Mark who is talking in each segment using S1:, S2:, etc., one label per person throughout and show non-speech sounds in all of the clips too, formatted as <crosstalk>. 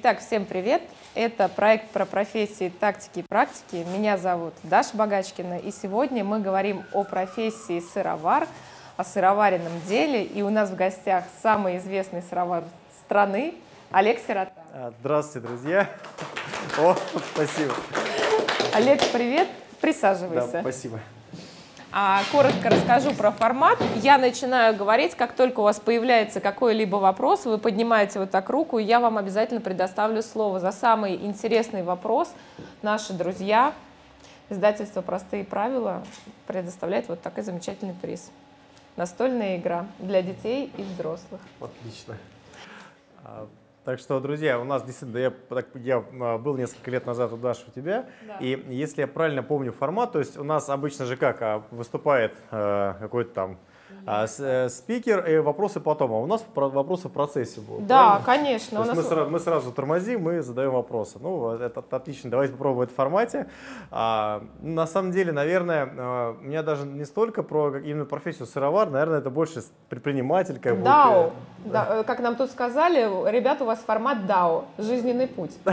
S1: Итак, всем привет! Это проект про профессии, тактики и практики. Меня зовут Даша Богачкина, и сегодня мы говорим о профессии сыровар, о сыроваренном деле. И у нас в гостях самый известный сыровар страны Олег Сирота.
S2: А, здравствуйте, друзья! <laughs> О, спасибо!
S1: Олег, привет! Присаживайся.
S2: Да, спасибо.
S1: А, коротко расскажу про формат. Я начинаю говорить, как только у вас появляется какой-либо вопрос, вы поднимаете вот так руку, и я вам обязательно предоставлю слово. За самый интересный вопрос наши друзья, издательство «Простые правила» предоставляет вот такой замечательный приз. Настольная игра для детей и взрослых.
S2: Отлично. Так что, друзья, у нас действительно, я, я а, был несколько лет назад у Даши у тебя, да. и если я правильно помню формат, то есть у нас обычно же как, а, выступает э, какой-то там а, с, э, спикер и вопросы потом. А у нас вопросы в процессе будут.
S1: Да, правильно? конечно.
S2: То есть нас... мы, сразу, мы сразу тормозим, мы задаем вопросы. Ну, это отлично. Давайте попробуем в этом формате. А, на самом деле, наверное, а, у меня даже не столько про именно профессию сыровар, наверное, это больше предприниматель.
S1: Как DAO. Будто, да. да. Как нам тут сказали, ребята, у вас формат DAO, жизненный путь. <laughs>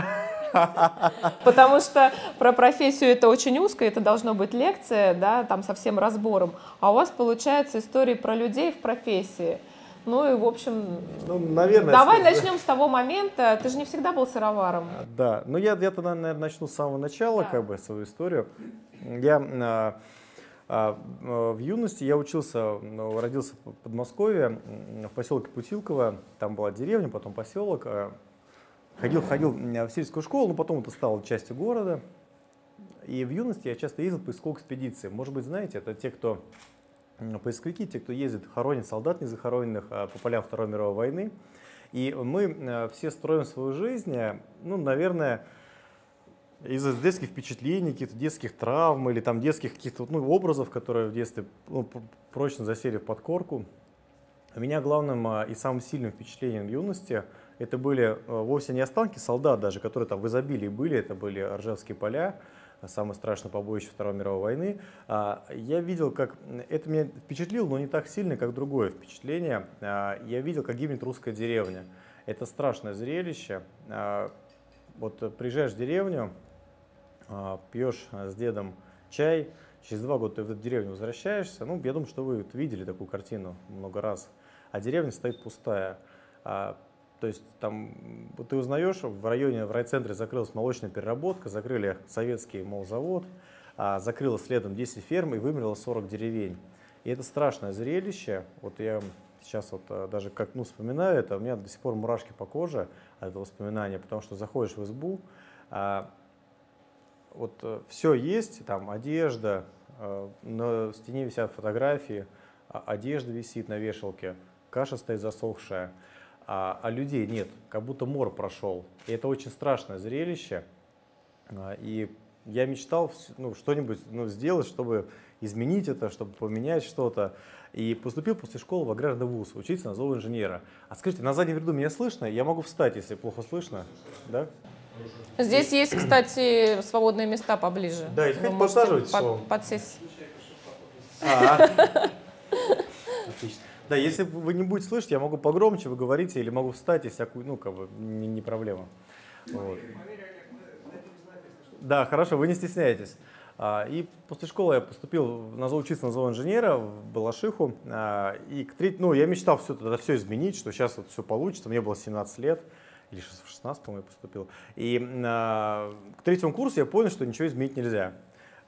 S1: <laughs> Потому что про профессию это очень узко, это должно быть лекция, да, там со всем разбором. А у вас получается истории про людей в профессии. Ну и, в общем, ну, наверное, давай сказать, начнем с того момента. Ты же не всегда был сыроваром.
S2: Да, ну я, я тогда, наверное, начну с самого начала, да. как бы, свою историю. Я а, а, в юности я учился, ну, родился в Подмосковье, в поселке Путилково. Там была деревня, потом поселок. Ходил, ходил в сельскую школу, но потом это стало частью города. И в юности я часто ездил по поисковой экспедиции. Может быть, знаете, это те, кто поисковики, те, кто ездит, хоронит солдат незахороненных а, по полям Второй мировой войны. И мы а, все строим свою жизнь, а, ну, наверное, из-за детских впечатлений, каких-то детских травм или там детских каких-то ну, образов, которые в детстве ну, прочно засели в подкорку. У меня главным и самым сильным впечатлением юности – это были э, вовсе не останки солдат даже, которые там в изобилии были, это были Ржевские поля, самое страшное побоище Второй мировой войны. А, я видел, как это меня впечатлило, но не так сильно, как другое впечатление. А, я видел, как гибнет русская деревня. Это страшное зрелище. А, вот приезжаешь в деревню, пьешь с дедом чай, через два года ты в эту деревню возвращаешься. Ну, я думаю, что вы видели такую картину много раз. А деревня стоит пустая. То есть там ты узнаешь, в районе, в райцентре закрылась молочная переработка, закрыли советский молзавод, а закрылось следом 10 ферм и вымерло 40 деревень. И это страшное зрелище. Вот я сейчас вот э, даже как ну, вспоминаю это, у меня до сих пор мурашки по коже от этого воспоминания, потому что заходишь в избу, а, вот э, все есть, там одежда, а, на стене висят фотографии, а, одежда висит на вешалке, каша стоит засохшая а, а людей нет, как будто мор прошел. И это очень страшное зрелище. А, и я мечтал ну, что-нибудь ну, сделать, чтобы изменить это, чтобы поменять что-то. И поступил после школы в аграрный вуз, учиться на зооинженера. А скажите, на заднем ряду меня слышно? Я могу встать, если плохо слышно. Да?
S1: Здесь есть, кстати, свободные места поближе.
S2: Да, и хоть подсаживайтесь.
S1: Под, подсесть.
S2: А, <laughs> отлично. Да, если вы не будете слышать, я могу погромче, вы говорите, или могу встать, и всякую, ну, как бы, не, не проблема. Вот. Да, хорошо, вы не стесняетесь. А, и после школы я поступил на учиться на зооинженера в Балашиху. А, и к треть, ну, я мечтал все, тогда все изменить, что сейчас вот все получится. Мне было 17 лет, или 16, по-моему, я поступил. И а, к третьему курсу я понял, что ничего изменить нельзя.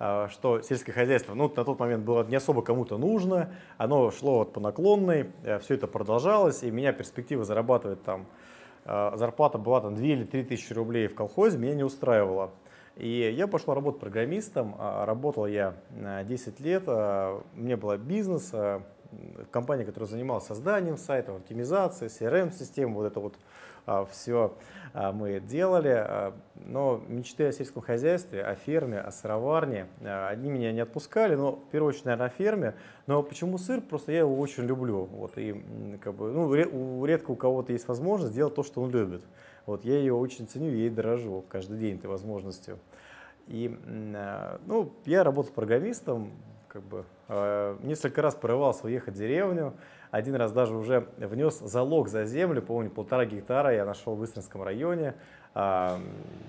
S2: А, что сельское хозяйство ну, на тот момент было не особо кому-то нужно, оно шло вот по наклонной, э, все это продолжалось, и меня перспектива зарабатывать там, э, зарплата была там 2 или 3 тысячи рублей в колхозе, меня не устраивало. И я пошел работать программистом, а, работал я 10 лет, а, у меня был бизнес, компания, которая занималась созданием сайтов, оптимизацией, CRM-систем, вот это вот все а, мы делали. А, но мечты о сельском хозяйстве, о ферме, о сыроварне, а, одни меня не отпускали, но в первую очередь, наверное, о ферме. Но почему сыр? Просто я его очень люблю. Вот, и как бы, ну, редко у кого-то есть возможность сделать то, что он любит. Вот, я ее очень ценю, ей дорожу каждый день этой возможностью. И ну, я работал программистом, как бы несколько раз порывался уехать в деревню, один раз даже уже внес залог за землю, помню, полтора гектара я нашел в Истринском районе.
S1: А,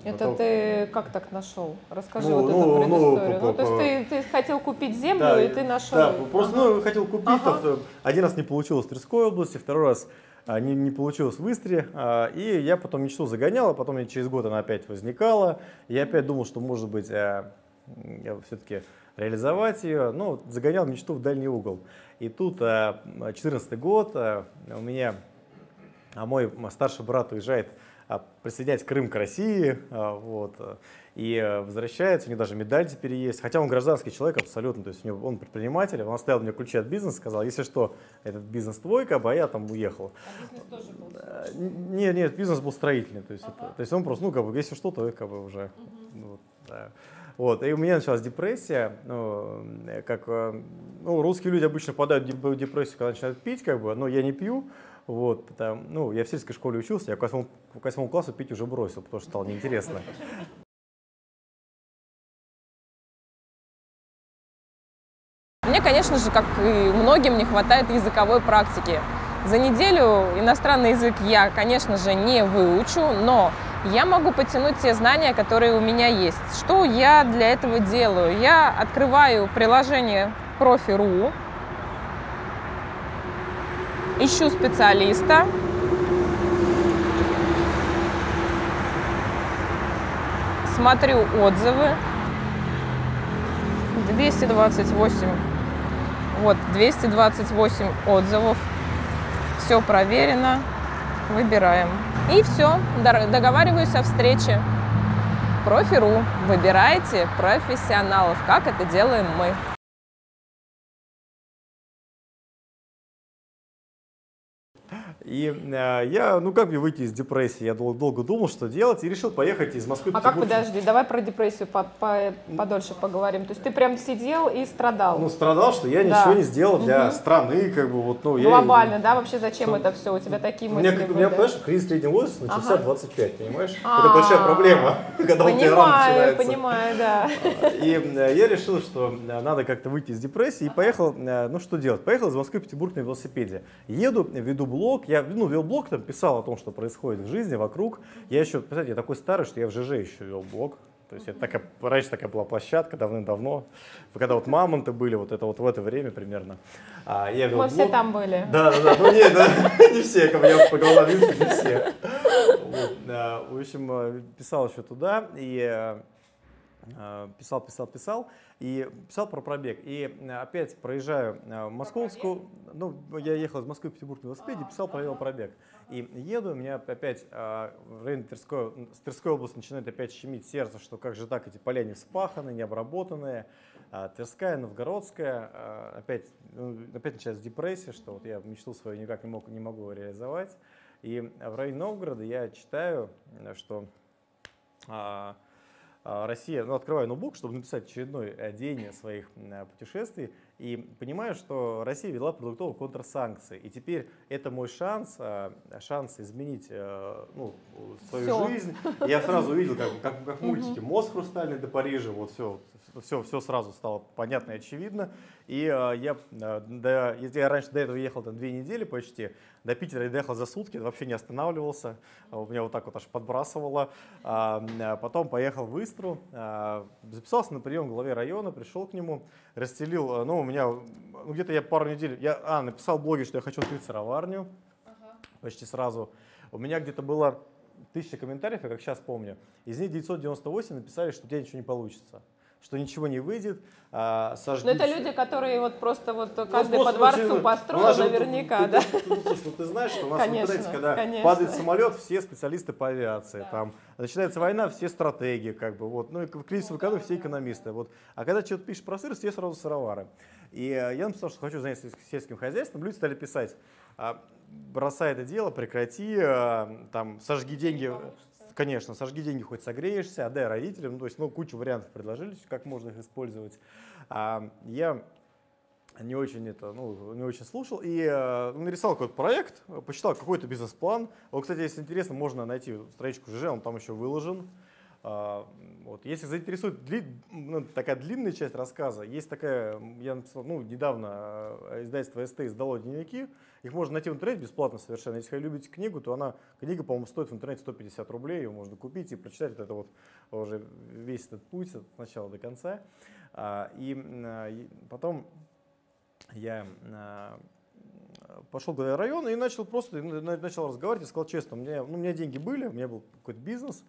S1: Это потом... ты как так нашел? Расскажи ну, вот ну, эту ну, предысторию. Ну, ну, то есть ты, ты хотел купить землю, да, и ты нашел...
S2: Да, просто ага. ну, хотел купить, ага. один раз не получилось в Тверской области, второй раз а, не, не получилось в Истре, а, и я потом мечту загонял, а потом через год она опять возникала, и я опять думал, что может быть э, все-таки реализовать ее, ну, загонял мечту в дальний угол. И тут 2014 э, год, э, у меня а мой старший брат уезжает присоединять Крым к России, вот, и возвращается, у него даже медаль теперь есть, хотя он гражданский человек абсолютно, то есть у него, он предприниматель, он оставил мне ключи от бизнеса, сказал, если что, этот бизнес твой, как бы, а я там уехал.
S1: А бизнес тоже был?
S2: Нет, нет, бизнес был строительный, то есть, ага. это, то есть он просто, ну, как бы, если что, то как бы уже, угу. вот, да. Вот, и у меня началась депрессия, ну, как, э, ну, русские люди обычно попадают в депрессию, когда начинают пить, как бы, но я не пью, вот, потому, ну, я в сельской школе учился, я к восьмому, к восьмому классу пить уже бросил, потому что стало неинтересно.
S1: Мне, конечно же, как и многим, не хватает языковой практики. За неделю иностранный язык я, конечно же, не выучу, но я могу потянуть те знания, которые у меня есть. Что я для этого делаю? Я открываю приложение Профи.ру, ищу специалиста, смотрю отзывы. 228, вот, 228 отзывов. Все проверено. Выбираем. И все, договариваюсь о встрече. Профи.ру. Выбирайте профессионалов, как это делаем мы.
S2: И э, я, ну как мне выйти из депрессии? Я дол- долго думал, что делать, и решил поехать из Москвы
S1: А как, подожди, давай про депрессию по -по подольше поговорим. То есть ты прям сидел и страдал?
S2: Ну, страдал, что я да. ничего не сделал для угу. страны, как бы вот, ну,
S1: Глобально, я, да? Вообще зачем что, это все? У тебя такие мысли
S2: У меня,
S1: были?
S2: у меня понимаешь, кризис среднего возраста начался ага. 25, понимаешь? А-а-а. Это большая проблема, <laughs> когда у тебя рано начинается.
S1: Понимаю, да.
S2: И э, я решил, что э, надо как-то выйти из депрессии, и поехал, э, ну что делать? Поехал из Москвы в Петербург на велосипеде. Еду, веду блог, я, ну, вел блог, там писал о том, что происходит в жизни вокруг. Я еще, представляете, я такой старый, что я в ЖЖ еще вел блог. То есть это такая, раньше такая была площадка давным-давно, когда вот мамонты были, вот это вот в это время примерно.
S1: А, я вел Мы блог. все там были.
S2: Да, да, да, ну не, да, <laughs> не все, как я по глазам вижу, не все. Вот, да, в общем, э, писал еще туда, и Э, писал, писал, писал, и писал про пробег. И э, опять проезжаю э, Московскую, ну, я ехал из Москвы в Петербург на велосипеде, писал про велопробег. И еду, у меня опять в районе Тверской, с Тверской области начинает опять щемить сердце, что как же так, эти поля не вспаханы, не обработанные. Тверская, Новгородская, опять, ну, опять начинается депрессия, что вот я мечту свою никак не, мог, не могу реализовать. И в районе Новгорода я читаю, что а, Россия, ну, открываю ноутбук, чтобы написать очередной э, день своих э, путешествий, и понимаю, что Россия ввела продуктовые контрсанкции. И теперь это мой шанс, э, шанс изменить ну, свою все. жизнь. Я сразу увидел, как, как, как в мультике, мост хрустальный до Парижа, вот все, все, все сразу стало понятно и очевидно. И э, я, э, до, я раньше до этого ехал там две недели почти, до Питера я доехал за сутки, вообще не останавливался, у меня вот так вот аж подбрасывало. А, а потом поехал в Истру, а, записался на прием в главе района, пришел к нему, расстелил, ну у меня, ну, где-то я пару недель, я, а, написал в блоге, что я хочу открыть сыроварню, ага. почти сразу. У меня где-то было тысяча комментариев, я как сейчас помню, из них 998 написали, что у тебя ничего не получится что ничего не выйдет. А,
S1: сожгут... Но это люди, которые вот просто вот ну, каждый ну, по дворцу построил наверняка,
S2: да? Ты, ты, ты, ты, ты знаешь, что у нас конечно, в интернете, когда конечно. падает самолет, все специалисты по авиации, да. там начинается война, все стратеги, как бы, вот, ну и в кризисовой году все экономисты, вот. А когда что-то пишешь про сыр, все сразу сыровары. И э, я написал, что хочу заняться сельским хозяйством, люди стали писать, а, бросай это дело, прекрати, а, там, сожги деньги конечно, сожги деньги, хоть согреешься, отдай родителям. Ну, то есть, ну, кучу вариантов предложили, как можно их использовать. А, я не очень это, ну, не очень слушал. И э, нарисовал какой-то проект, посчитал какой-то бизнес-план. Вот, кстати, если интересно, можно найти страничку ЖЖ, он там еще выложен. А, вот. Если заинтересует дли, ну, такая длинная часть рассказа, есть такая, я написал, ну, недавно а, издательство СТ издало дневники, их можно найти в интернете бесплатно совершенно. Если вы любите книгу, то она, книга, по-моему, стоит в интернете 150 рублей, ее можно купить и прочитать вот это вот уже весь этот путь от начала до конца. А, и потом я пошел в район и начал просто начал разговаривать и сказал честно, у меня, ну, у меня деньги были, у меня был какой-то бизнес,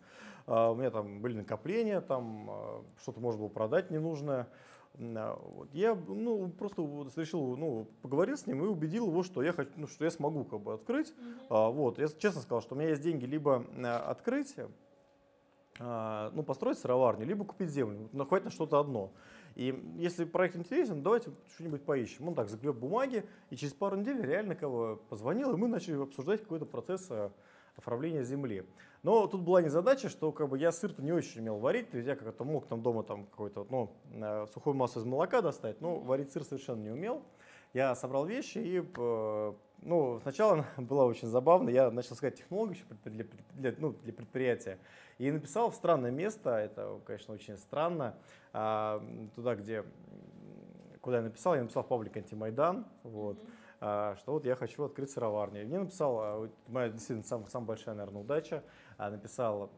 S2: а, у меня там были накопления, там а, что-то можно было продать ненужное. А, вот. Я ну, просто вот решил, ну, поговорил с ним и убедил его, что я, хочу, ну, что я смогу как бы открыть. Mm-hmm. А, вот. Я честно сказал, что у меня есть деньги либо открыть, а, ну, построить сыроварню, либо купить землю, но хватит на что-то одно. И если проект интересен, давайте что-нибудь поищем. Он так загреб бумаги, и через пару недель реально кого позвонил, и мы начали обсуждать какой-то процесс оформления земли. Но тут была не задача, что как бы я сыр-то не очень умел варить, то есть я как-то мог там дома там какой-то ну, э, сухую массу из молока достать, но варить сыр совершенно не умел. Я собрал вещи и э, ну, сначала <laughs> было очень забавно, я начал искать технологию для, для, ну, для предприятия и написал в странное место, это, конечно, очень странно, а, туда, где, куда я написал, я написал в паблик антимайдан, вот, а, что вот я хочу открыть сыроварню. И мне написал, а, моя действительно самая, самая большая, наверное, удача, написал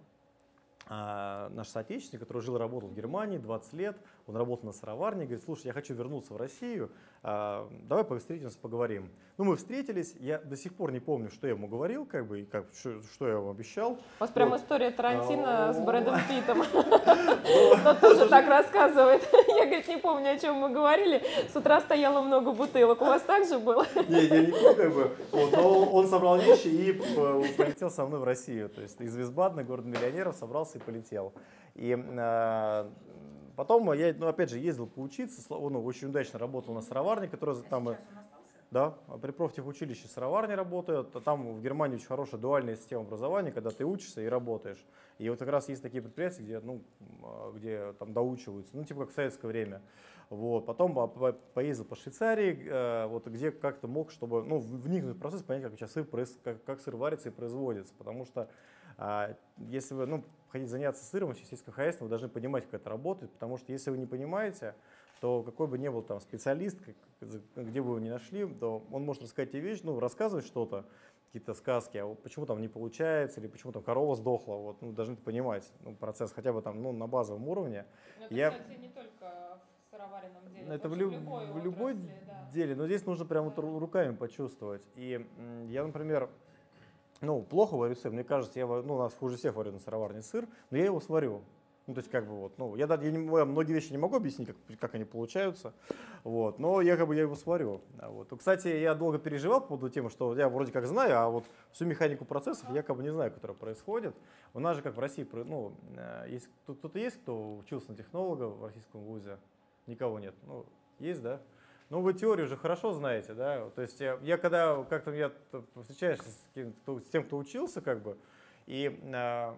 S2: наш соотечественник, который жил и работал в Германии 20 лет, он работал на сыроварне, говорит, слушай, я хочу вернуться в Россию, а, давай встретимся, поговорим. Ну, мы встретились, я до сих пор не помню, что я ему говорил, как бы, и как, что, что я ему обещал. У
S1: вас вот. прям история Тарантино с Брэдом Питтом. <laughs> Но тоже так рассказывает. Я, говорит, не помню, о чем мы говорили. С утра стояло много бутылок. У вас так же было? <laughs>
S2: Не, я не помню, как бы. Но он собрал вещи и э, полетел со мной в Россию. То есть из Висбадена, город миллионеров, собрался и полетел. И э, Потом я, ну, опять же, ездил поучиться, ну, очень удачно работал на сыроварне, которая там... А да, а при профтехучилище сыроварни работают. А там в Германии очень хорошая дуальная система образования, когда ты учишься и работаешь. И вот как раз есть такие предприятия, где, ну, где там доучиваются, ну, типа как в советское время. Вот. Потом поездил по Швейцарии, э, вот, где как-то мог, чтобы ну, вникнуть в процесс, понять, как сейчас сыр, как, как сыр варится и производится. Потому что а, если вы ну, хотите заняться сыром, сельским хозяйством, вы должны понимать, как это работает, потому что если вы не понимаете, то какой бы ни был там специалист, где бы вы ни нашли, то он может рассказать тебе вещь, ну, рассказывать что-то, какие-то сказки, а почему там не получается, или почему там корова сдохла, вот, ну, должны понимать ну, процесс хотя бы там, ну, на базовом уровне.
S1: Но это, Я... кстати, не только в сыроваренном деле,
S2: это в, люб... в, в любой да. деле, но здесь нужно прямо да. вот руками почувствовать. И я, например, ну, плохо варю сыр. Мне кажется, я, ну, у нас хуже всех варю на сыроварне сыр, но я его сварю. Ну, то есть, как бы вот, ну, я, я, не, я многие вещи не могу объяснить, как, как они получаются, вот, но я как бы я его сварю. Вот. Кстати, я долго переживал по поводу темы, что я вроде как знаю, а вот всю механику процессов я как бы не знаю, которая происходит. У нас же, как в России, ну, э, есть, кто-то есть, кто учился на технолога в российском вузе? Никого нет. Ну, есть, да? Ну, вы теорию уже хорошо знаете, да? То есть я, я когда как-то я встречаюсь с, с тем, кто учился, как бы, и э,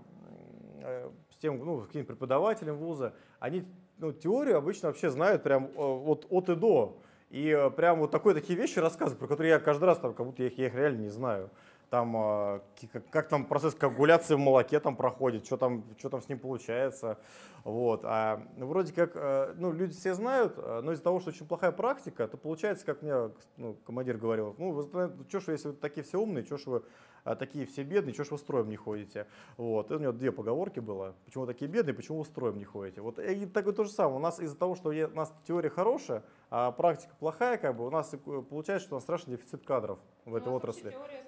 S2: э, с тем, ну, с каким-то преподавателем вуза, они ну, теорию обычно вообще знают прям вот от и до. И э, прям вот такой такие вещи рассказывают, про которые я каждый раз, там, как будто я их, я их реально не знаю там, а, как, как там процесс коагуляции в молоке там проходит, что там, что там с ним получается. Вот. А ну, вроде как, э, ну, люди все знают, э, но из-за того, что очень плохая практика, то получается, как мне ну, командир говорил, ну, вы, что ж если вы такие все умные, что ж вы а, такие все бедные, что ж вы строем не ходите? Вот. И у него две поговорки было, почему такие бедные, почему вы строем не ходите? Вот. И такое то же самое, у нас из-за того, что у нас теория хорошая, а практика плохая, как бы, у нас получается, что у нас страшный дефицит кадров в этой отрасли.
S1: Теория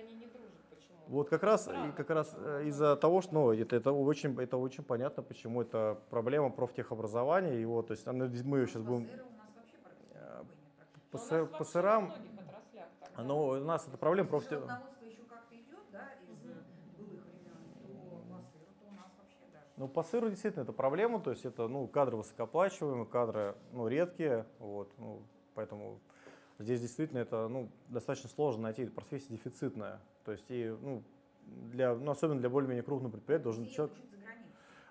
S1: они не дружат. Почему?
S2: Вот как раз, Правда. как раз э, из-за того, что ну, это, это, очень, это очень понятно, почему это проблема профтехобразования. И вот, то есть мы ее сейчас будем...
S1: По, сыр, по сырам,
S2: но у нас это проблема профтех... Ну, по сыру действительно это проблема, то есть это ну, кадры высокооплачиваемые, кадры ну, редкие, вот, ну, поэтому Здесь действительно это ну, достаточно сложно найти, профессия дефицитная. То есть, и, ну, для, ну, особенно для более-менее крупных предприятий должен человек...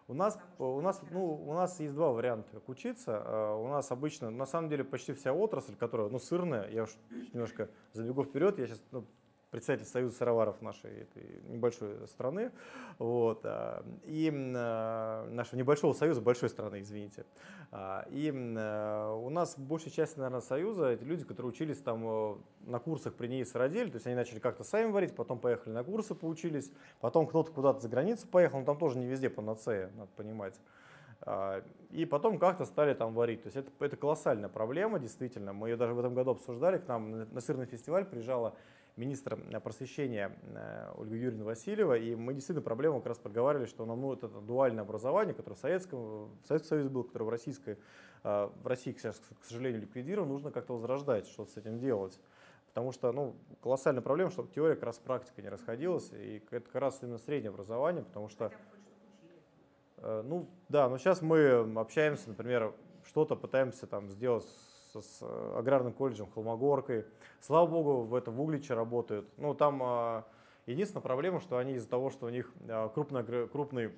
S2: У нас, у, нас, ну, у нас есть два варианта, как учиться. А, у нас обычно, на самом деле, почти вся отрасль, которая ну, сырная, я уж немножко забегу вперед, я сейчас ну, председатель Союза сыроваров нашей этой небольшой страны, вот, а, и нашего небольшого союза, большой страны, извините. А, и у нас большая часть, наверное, союза, это люди, которые учились там э, на курсах при ней сыродель, то есть они начали как-то сами варить, потом поехали на курсы, поучились, потом кто-то куда-то за границу поехал, но там тоже не везде панацея, надо понимать. А, и потом как-то стали там варить. То есть это, это колоссальная проблема, действительно. Мы ее даже в этом году обсуждали. К нам на сырный фестиваль приезжала министра просвещения э, Ольга Юрьевна Васильева, и мы действительно проблему как раз проговаривали, что нам ну, это дуальное образование, которое в Советском, в Советском Союзе было, которое в, российской, э, в России сейчас, к сожалению, ликвидировано, нужно как-то возрождать, что-то с этим делать. Потому что ну, колоссальная проблема, чтобы теория как раз с практикой не расходилась, и это как раз именно среднее образование, потому что... Э, ну да, но сейчас мы общаемся, например, что-то пытаемся там сделать с, с аграрным колледжем Холмогоркой. Слава богу, в этом в Угличе работают. Ну, там э, единственная проблема, что они из-за того, что у них э, крупный, крупный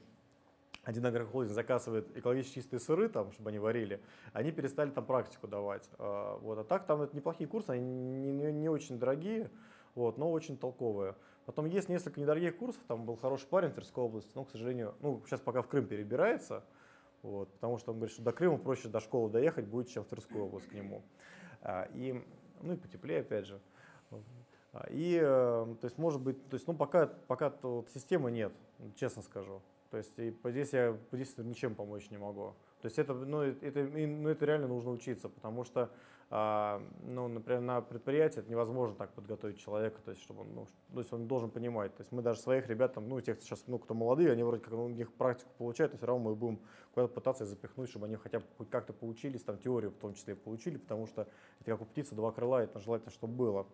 S2: один агрохолдинг заказывает экологически чистые сыры, там, чтобы они варили, они перестали там практику давать. Э, вот. А так там это неплохие курсы, они не, не, не очень дорогие, вот, но очень толковые. Потом есть несколько недорогих курсов, там был хороший парень в Тверской области, но, к сожалению, ну, сейчас пока в Крым перебирается, вот, потому что он говорит, что до Крыма проще до школы доехать будет, чем в Тверскую область к нему. А, и, ну и потеплее, опять же. А, и, э, то есть, может быть, то есть, ну, пока, пока вот, системы нет, честно скажу. То есть, и здесь я здесь ничем помочь не могу. То есть это, ну, это, ну, это реально нужно учиться, потому что, ну, например, на предприятии это невозможно так подготовить человека, то есть, чтобы он, ну, то есть он должен понимать. То есть мы даже своих ребят, там, ну, тех сейчас, ну, кто молодые, они вроде как ну, у них практику получают, но все равно мы будем куда-то пытаться запихнуть, чтобы они хотя бы хоть как-то поучились, там, теорию в том числе получили, потому что это как у птицы два крыла, это желательно, чтобы было.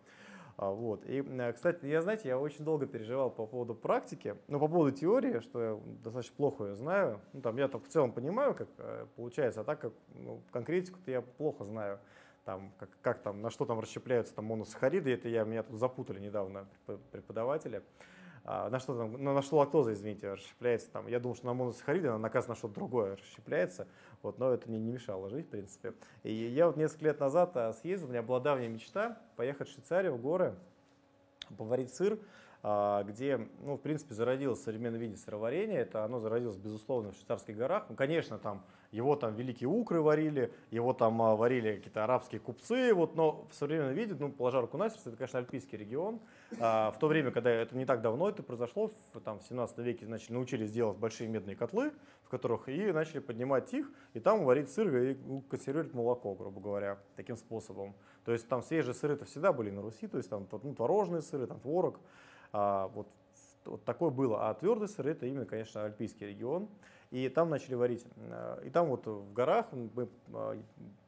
S2: А, вот. И, э, кстати, я, знаете, я очень долго переживал по поводу практики, но по поводу теории, что я достаточно плохо ее знаю. Ну, там, я в целом понимаю, как э, получается, а так как ну, конкретику-то я плохо знаю. Там, как, как там, на что там расщепляются там моносахариды, это я, меня тут запутали недавно преподаватели. А, на что там, ну, на что лактоза, извините, расщепляется там. Я думал, что на моносахариды, она, оказывается, на что-то другое расщепляется, вот, но это мне не мешало жить, в принципе. И я вот несколько лет назад а, съездил, у меня была давняя мечта поехать в Швейцарию, в горы, поварить сыр, а, где, ну, в принципе, зародилось современное виде сыроварения. Это оно зародилось, безусловно, в швейцарских горах. Ну, конечно, там его там великие укры варили, его там а, варили какие-то арабские купцы, вот, но в современном виде, ну, положа руку на сердце, это, конечно, альпийский регион. А, в то время, когда это не так давно это произошло, в, там, в 17 веке, значит, научились делать большие медные котлы, в которых и начали поднимать их, и там варить сыр и консервировать молоко, грубо говоря, таким способом. То есть там свежие сыры-то всегда были на Руси, то есть там ну, творожные сыры, там творог. А, вот, вот такое было. А твердый сыр это именно, конечно, альпийский регион. И там начали варить. А, и там вот в горах мы а,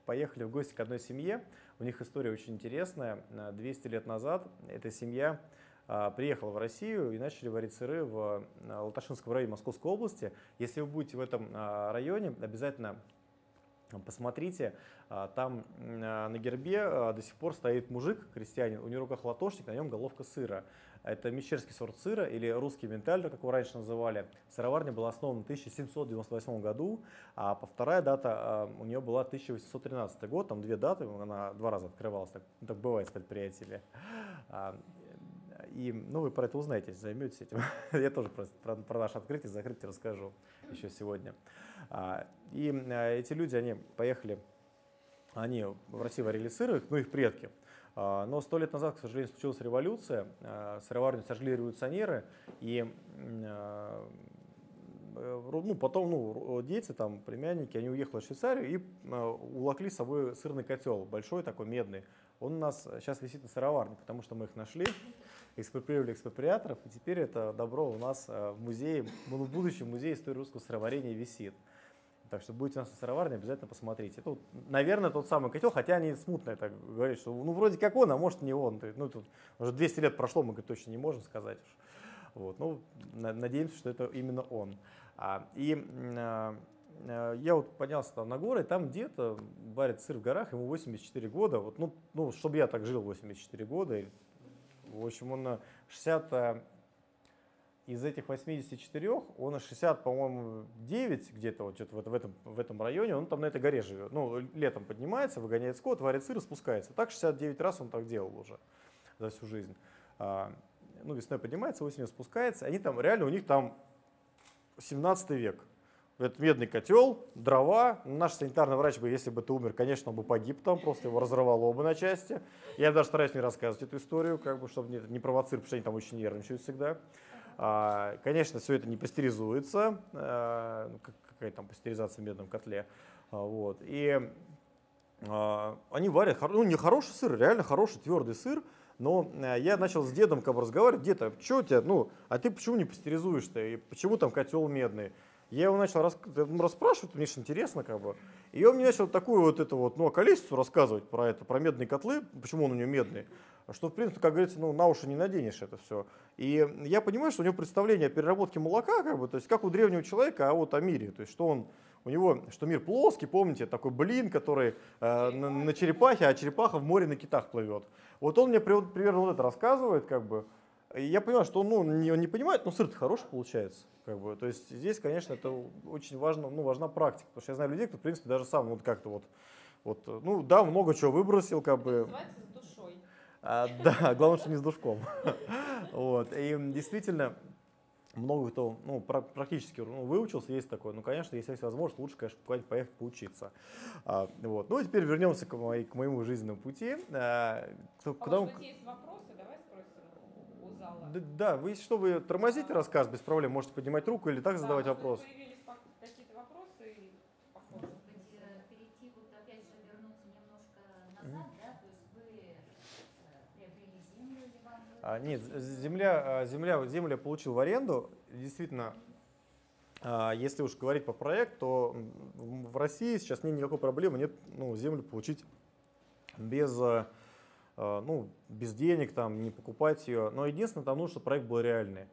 S2: поехали в гости к одной семье. У них история очень интересная. 200 лет назад эта семья приехала в Россию и начали варить сыры в Латашинском районе Московской области. Если вы будете в этом районе, обязательно Посмотрите, там на гербе до сих пор стоит мужик, крестьянин, у него в руках латошник, на нем головка сыра. Это мещерский сорт сыра или русский менталь, как его раньше называли. Сыроварня была основана в 1798 году, а вторая дата у нее была 1813 год, там две даты, она два раза открывалась, так, так бывает с предприятиями. И, ну, вы про это узнаете, займетесь этим. <laughs> Я тоже про, про, про наше открытие, закрытие расскажу еще сегодня. А, и а, эти люди, они поехали, они в России варили сыры, ну, их предки. А, но сто лет назад, к сожалению, случилась революция, сыроварню сожгли революционеры, и э, ну, потом ну, дети, там, племянники, они уехали в Швейцарию и уволокли с собой сырный котел, большой такой, медный. Он у нас сейчас висит на сыроварне, потому что мы их нашли экспроприировали экспроприаторов, и теперь это добро у нас э, в музее, в будущем музее истории русского сыроварения висит. Так что будете у нас на сыроварне, обязательно посмотрите. Это, наверное, тот самый котел, хотя они смутно это говорят, что ну вроде как он, а может не он. Ну, тут уже 200 лет прошло, мы точно не можем сказать. Вот, ну, надеемся, что это именно он. А, и а, я вот поднялся там на горы, там где-то варит сыр в горах, ему 84 года. Вот, ну, ну, чтобы я так жил 84 года, в общем, он 60 э, из этих 84, он 60, по-моему, 9 где-то вот что-то в этом, в этом районе, он там на этой горе живет. Ну, летом поднимается, выгоняет скот, варит сыр и спускается. Так 69 раз он так делал уже за всю жизнь. а, ну, весной поднимается, осенью спускается, они там, реально, у них там 17 век. Это медный котел, дрова. Наш санитарный врач бы, если бы ты умер, конечно, он бы погиб там, просто его разорвало бы на части. Я даже стараюсь не рассказывать эту историю, как бы, чтобы не, не провоцировать, потому что они там очень нервничают всегда. А, конечно, все это не пастеризуется, а, ну, какая там пастеризация в медном котле. А, вот. И а, они варят, ну не хороший сыр, реально хороший твердый сыр, но э, я начал с дедом как бы разговаривать, дед, а что у тебя, ну, а ты почему не пастеризуешь-то, и почему там котел медный? Я его начал рас, расспрашивать, мне же интересно как бы. И он мне начал такую вот эту вот, ну, околесицу рассказывать про это, про медные котлы, почему он у него медный. Что, в принципе, как говорится, ну, на уши не наденешь это все. И я понимаю, что у него представление о переработке молока, как бы, то есть как у древнего человека, а вот о мире. То есть что он, у него, что мир плоский, помните, такой блин, который э, на, на черепахе, а черепаха в море на китах плывет. Вот он мне примерно вот это рассказывает, как бы, и я понимаю, что ну, не, он не понимает, но сыр-то хороший получается. Как бы. То есть здесь, конечно, это очень важно, ну, важна практика. Потому что я знаю людей, кто, в принципе, даже сам вот как-то вот, вот, ну да, много чего выбросил, как бы.
S1: Душой.
S2: А, <laughs> да, главное, что не с душком. <laughs> Вот. И действительно, много кто ну, практически ну, выучился, есть такое. Ну, конечно, если есть возможность, лучше, конечно, куда-нибудь поехать поучиться. А, вот. Ну, и теперь вернемся к, моей, к моему жизненному пути.
S1: А, куда может быть, есть вопросы?
S2: зала. Да, да, вы что, вы тормозите рассказ без проблем, можете поднимать руку или так да, задавать вопрос.
S1: Появились какие-то вопросы и похоже.
S3: Э, перейти, вот опять же вернуться немножко назад, mm-hmm. да, то есть вы э, приобрели землю или вам... А,
S2: нет, земля, а, земля, землю я получил в аренду, действительно, а, если уж говорить по проекту, то в России сейчас нет никакой проблемы, нет ну, землю получить без Э, ну, без денег, там, не покупать ее. Но единственное, там нужно, чтобы проект был реальный.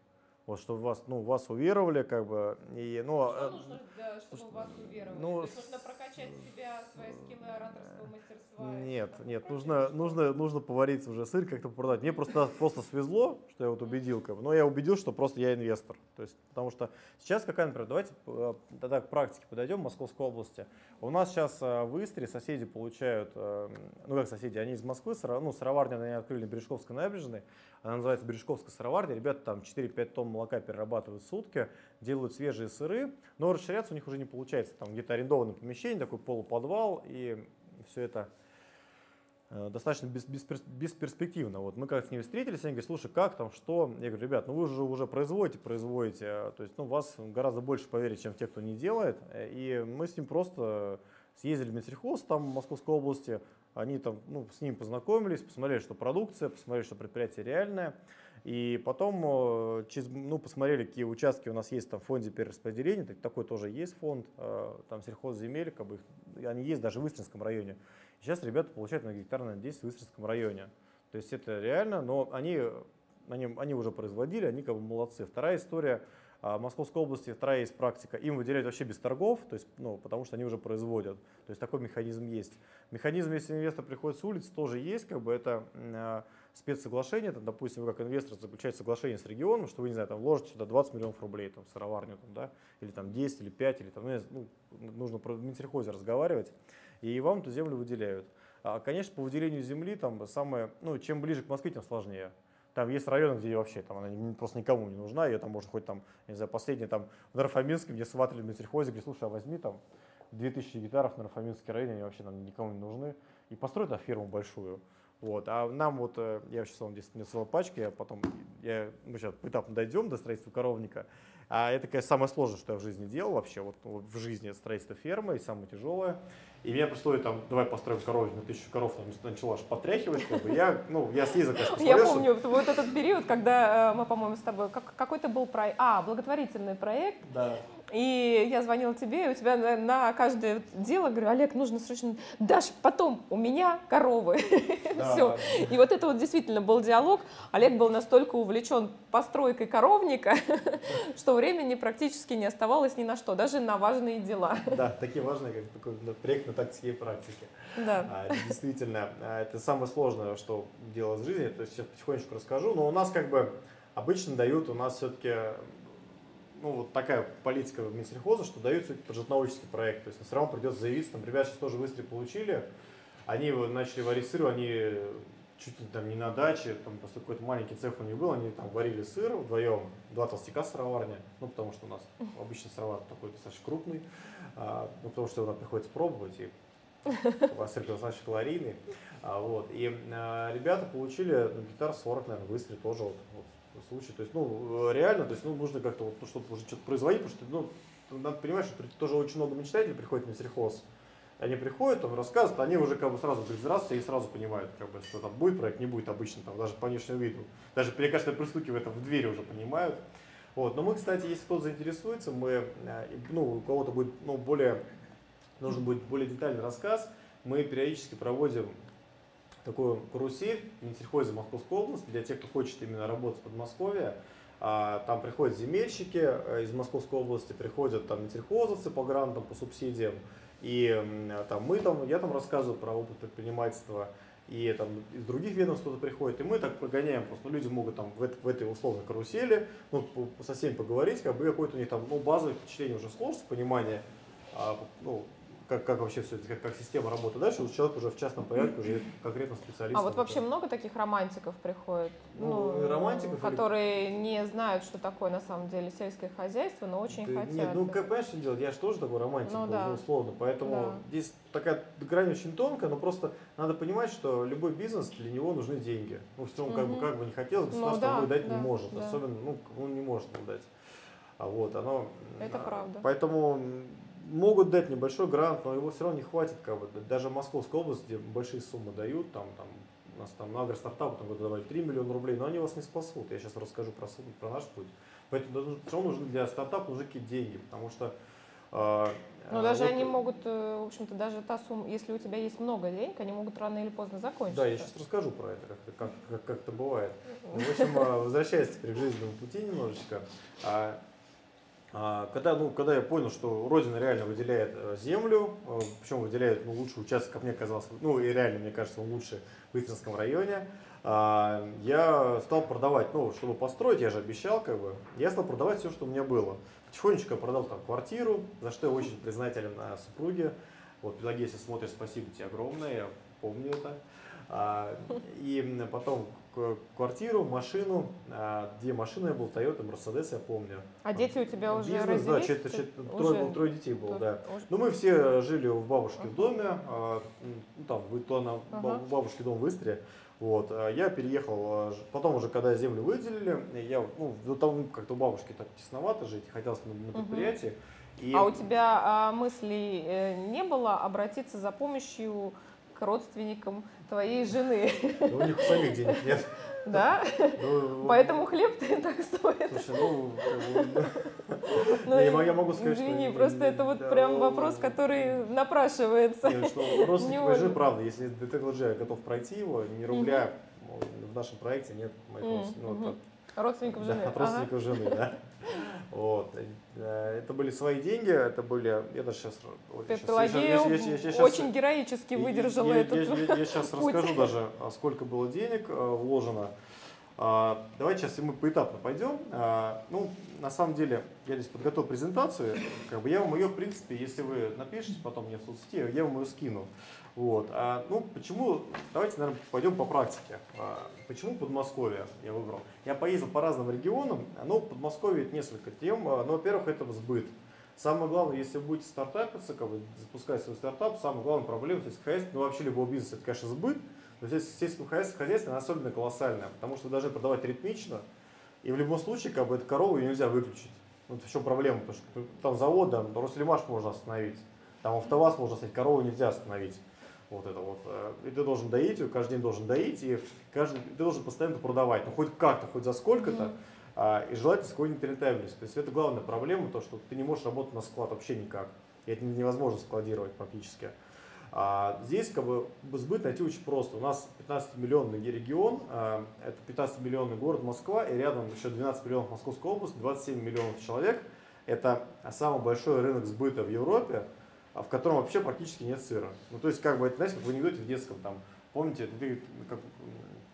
S2: Вот, чтобы вас, ну, вас уверовали, как бы, и,
S1: ну... Что э, нужно, да, чтобы вас уверовали? Ну, То есть нужно прокачать себя, свои скиллы ораторского мастерства?
S2: Нет, нет, нужно, нужно, нужно поварить уже сыр, как-то продать. Мне просто, <laughs> просто свезло, что я вот убедил, как бы, но я убедил, что просто я инвестор. То есть, потому что сейчас какая, например, давайте э, тогда к практике подойдем в Московской области. У нас сейчас в Истре соседи получают, ну как соседи, они из Москвы, ну, сыроварня они открыли на Бережковской набережной, она называется Бережковская сыроварня, ребята там 4-5 тонн молока перерабатывают сутки, делают свежие сыры, но расширяться у них уже не получается. Там где-то арендованное помещение, такой полуподвал, и все это э, достаточно бесперспективно. Вот мы как с ними встретились, они говорят, слушай, как там, что? Я говорю, ребят, ну вы же уже производите, производите, то есть ну, вас гораздо больше поверить, чем в тех, кто не делает. И мы с ним просто съездили в Минсельхоз там в Московской области, они там, ну, с ним познакомились, посмотрели, что продукция, посмотрели, что предприятие реальное. И потом э, ну, посмотрели, какие участки у нас есть там в фонде перераспределения. Такой тоже есть фонд, э, там сельхозземель, как бы их, они есть даже в Истринском районе. Сейчас ребята получают на гектарное 10 в Истринском районе. То есть это реально, но они, они, они уже производили, они как бы молодцы. Вторая история – а в Московской области вторая есть практика, им выделяют вообще без торгов, то есть, ну, потому что они уже производят. То есть такой механизм есть. Механизм, если инвестор приходит с улицы, тоже есть, как бы это э, спецсоглашение, там, допустим, вы как инвестор заключаете соглашение с регионом, что вы, не знаю, там, вложите сюда 20 миллионов рублей, там, сыроварню, там, да, или там 10, или 5, или там, ну, нужно про Минсельхозе разговаривать, и вам эту землю выделяют. А, конечно, по выделению земли, там, самое, ну, чем ближе к Москве, тем сложнее. Там есть районы, где вообще там, она просто никому не нужна, ее там можно хоть там, не знаю, последний там в Нарфаминске, где сватали в Минсельхозе, говорит, слушай, а возьми там 2000 гектаров на Нарфаминский район, они вообще нам никому не нужны, и построй там фирму большую. Вот. А нам вот, э, я сейчас вам здесь нарисовал пачки, я потом, я, мы сейчас этапно дойдем до строительства коровника. А это, конечно, самое сложное, что я в жизни делал вообще, вот, вот в жизни строительство фермы, и самое тяжелое. И меня пришло там, давай построим коровник, тысячу коров там начала аж потряхивать, как бы. Я, ну, я съездил, конечно,
S1: Я помню, что... вот этот период, когда э, мы, по-моему, с тобой, как, какой-то был проект, а, благотворительный проект.
S2: Да.
S1: И я звонила тебе, и у тебя на, на каждое дело, говорю, Олег, нужно срочно, Даш, потом, у меня коровы. Да, Все. И вот это вот действительно был диалог. Олег был настолько увлечен постройкой коровника, <laughs> что времени практически не оставалось ни на что, даже на важные дела.
S2: Да, такие важные, как такой проект на тактике и практике.
S1: Да.
S2: А, действительно, а, это самое сложное, что делать в жизни. То есть сейчас потихонечку расскажу. Но у нас как бы обычно дают, у нас все-таки ну, вот такая политика в Минсельхоза, что дают все-таки поджетноводческий проект. То есть все равно придется заявиться, там, ребята сейчас тоже быстро получили, они начали варить сыр, они чуть ли там не на даче, там просто какой-то маленький цех у них был, они там варили сыр вдвоем, два толстяка сыроварня, ну потому что у нас обычно сыровар такой достаточно крупный, а, ну потому что его надо приходится пробовать, и <laughs> у вас сыр достаточно калорийный, а, вот, и а, ребята получили ну, гитар 40, наверное, выстрел тоже вот, вот случай, то есть, ну, реально, то есть, ну, нужно как-то вот, ну, чтобы уже что-то производить, потому что, ну, надо понимать, что тоже очень много мечтателей приходит на сельхоз, они приходят, там рассказывают, они уже как бы сразу говорят, здравствуйте, и сразу понимают, как бы, что там будет проект, не будет обычно, там, даже по внешнему виду. Даже, мне кажется, пристукивая это в двери уже понимают. Вот. Но мы, кстати, если кто-то заинтересуется, мы, э, ну, у кого-то будет, ну, более, нужен будет более детальный рассказ, мы периодически проводим такую карусель Минсельхозе Московской области для тех, кто хочет именно работать в Подмосковье. А, там приходят земельщики э, из Московской области, приходят там минсельхозовцы по грантам, по субсидиям, и там, мы там, я там рассказываю про опыт предпринимательства, и там из других ведомств кто-то приходит, и мы так прогоняем, просто люди могут там в, в этой условной карусели ну, со всеми поговорить, как бы какое-то у них там ну, базовое впечатление уже сложится, понимание, а, ну, как, как вообще все это, как, как система работает дальше, у человека уже в частном порядке уже конкретно специалист.
S1: А вот вообще много таких романтиков приходит?
S2: Ну, ну романтиков?
S1: Которые или... не знают, что такое на самом деле сельское хозяйство, но очень
S2: Ты,
S1: хотят.
S2: Нет, ну как понимаешь, что делать? Я же тоже такой романтик
S1: ну,
S2: был,
S1: да.
S2: ну, условно, поэтому
S1: да.
S2: здесь такая грань очень тонкая, но просто надо понимать, что любой бизнес, для него нужны деньги. Ну, в целом, угу. как, бы, как бы не хотелось, государство ну, да, дать да, не может, да. особенно, ну, он не может дать. А вот оно...
S1: Это правда.
S2: Поэтому могут дать небольшой грант, но его все равно не хватит. Как бы. Даже в Московской области, где большие суммы дают, там, там, у нас там на агростартапы там, давали 3 миллиона рублей, но они вас не спасут. Я сейчас расскажу про, про наш путь. Поэтому равно нужны для стартапа нужны какие-то деньги, потому что
S1: э, ну, даже вот, они могут, э, в общем-то, даже та сумма, если у тебя есть много денег, они могут рано или поздно закончиться.
S2: Да, я сейчас расскажу про это, как, как, как, как это бывает. Ну, в общем, <laughs> а, возвращаясь теперь к жизненному пути немножечко. А, а, когда, ну, когда я понял, что Родина реально выделяет э, землю, э, причем выделяет ну, лучший участок, как мне казалось, ну и реально, мне кажется, он лучший в Истринском районе, а, я стал продавать, ну, чтобы построить, я же обещал, как бы, я стал продавать все, что у меня было. Потихонечку я продал там квартиру, за что я очень признателен супруге. Вот, Пелагея, если смотришь, спасибо тебе огромное, я помню это. А, и потом квартиру, машину, а, две машины был, Toyota, Mercedes, я помню.
S1: А дети у тебя уже
S2: Бизнес,
S1: родились?
S2: Да, чет, чет, трое, трое детей было, да. Уже... Ну, мы все жили в бабушке в доме, а, ну, там, то на uh-huh. бабушке дом в Истре. Вот, я переехал, потом уже, когда землю выделили, я, ну, там как-то у бабушки так тесновато жить, хотелось на, на предприятии.
S1: Uh-huh. И... А у тебя а, мыслей э, не было обратиться за помощью к родственникам твоей жены.
S2: Ну, у них самих денег нет.
S1: Да? Ну, Поэтому хлеб ты так стоит.
S2: Слушай, ну, ну я, я могу сказать,
S1: извини, что... просто это вот да, прям вопрос, который напрашивается.
S2: Нет, что родственник же, правда, если ты готов пройти его, ни рубля в нашем проекте нет. Ну,
S1: Родственников жены. Да,
S2: от родственников ага. жены, да. Вот. Э, это были свои деньги, это были, я даже сейчас...
S1: Пелагея очень героически выдержала
S2: я,
S1: этот
S2: я, я, я сейчас <laughs>
S1: путь.
S2: расскажу даже, а сколько было денег э, вложено. А, давайте сейчас мы поэтапно пойдем. А, ну, на самом деле, я здесь подготовил презентацию. Как бы я вам ее, в принципе, если вы напишите потом мне в соцсети, я вам ее скину. Вот. А, ну, почему, давайте, наверное, пойдем по практике. А, почему Подмосковье я выбрал? Я поездил по разным регионам, но Подмосковье это несколько тем. А, ну, во-первых, это сбыт. Самое главное, если вы будете стартапиться, как бы запускать свой стартап, самая главная проблема сельского хозяйства, ну вообще любого бизнеса, это, конечно, сбыт. Но здесь сельское хозяйство, хозяйство особенно колоссальное, потому что даже продавать ритмично, и в любом случае, как бы, эту корову нельзя выключить. Вот в чем проблема, потому что там завод, да, Рослимаш можно остановить, там АвтоВАЗ можно остановить, корову нельзя остановить вот это вот. Э, и ты должен доить ее, каждый день должен доить, и каждый, ты должен постоянно продавать, ну хоть как-то, хоть за сколько-то, mm-hmm. и желательно с какой-нибудь рентабельностью. То есть это главная проблема, то, что ты не можешь работать на склад вообще никак. И это невозможно складировать практически. А здесь как бы сбыт найти очень просто. У нас 15-миллионный регион, а, это 15-миллионный город Москва, и рядом еще 12 миллионов Московской области, 27 миллионов человек. Это самый большой рынок сбыта в Европе. А в котором вообще практически нет сыра. Ну, то есть, как бы, это, знаете, как в анекдоте в детском, там, помните, ты как,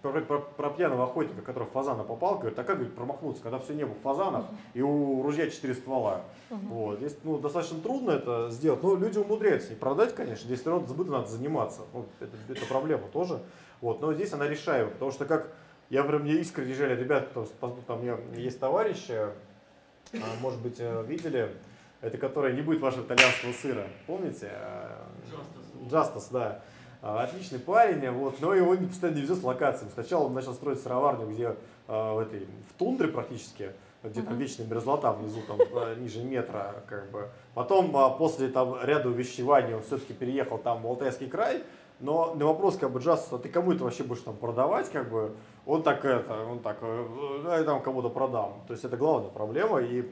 S2: про, про, про пьяного охотника, который в фазана попал, говорит, а как говорит, промахнуться, когда все небо в фазанах и у ружья четыре ствола. Вот. Здесь ну, достаточно трудно это сделать, но люди умудряются. И продать, конечно, здесь все равно сбыта надо заниматься. Ну, это, это проблема тоже. Вот. Но здесь она решаема, потому что как я прям мне искренне жаль ребят, что там у меня есть товарищ, а, может быть, э, видели, это который не будет вашего итальянского сыра. Помните? Джастас, да. А, отличный парень, вот, но его постоянно не везет с локациями. Сначала он начал строить сыроварню, где а, в, этой, в тундре практически, где там вечная мерзлота внизу, там а, ниже метра, как бы. Потом, после там ряда увещеваний, он все-таки переехал там в Алтайский край, но на вопрос, как бы, Джаз, а ты кому это вообще будешь там продавать, как бы, он так это, он так, э, я там кому-то продам. То есть это главная проблема, и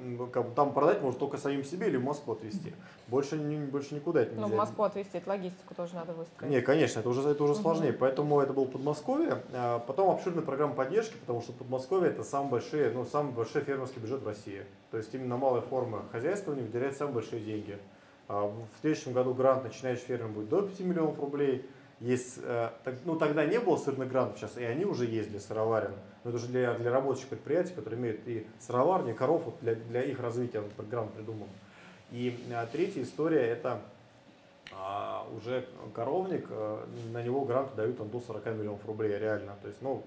S2: там продать может только самим себе или в Москву отвезти. Больше, больше никуда это нельзя.
S1: Ну, в Москву отвезти, это логистику тоже надо выстроить.
S2: Не, конечно, это уже, это уже угу. сложнее, поэтому это было Подмосковье. А потом обширная программа поддержки, потому что Подмосковье это самый большой, ну, самый большой фермерский бюджет в России. То есть именно малая форма хозяйствования выделяет самые большие деньги. А в следующем году грант начинающий фермер будет до 5 миллионов рублей. Есть, э, ну, тогда не было сырных грантов, сейчас и они уже есть для сыроварен. Но это уже для, для рабочих предприятий, которые имеют и сыроварни, и коров, вот для, для их развития программ придуман. И а, третья история это а, уже коровник, а, на него гранты дают там, до 40 миллионов рублей реально. То есть, ну,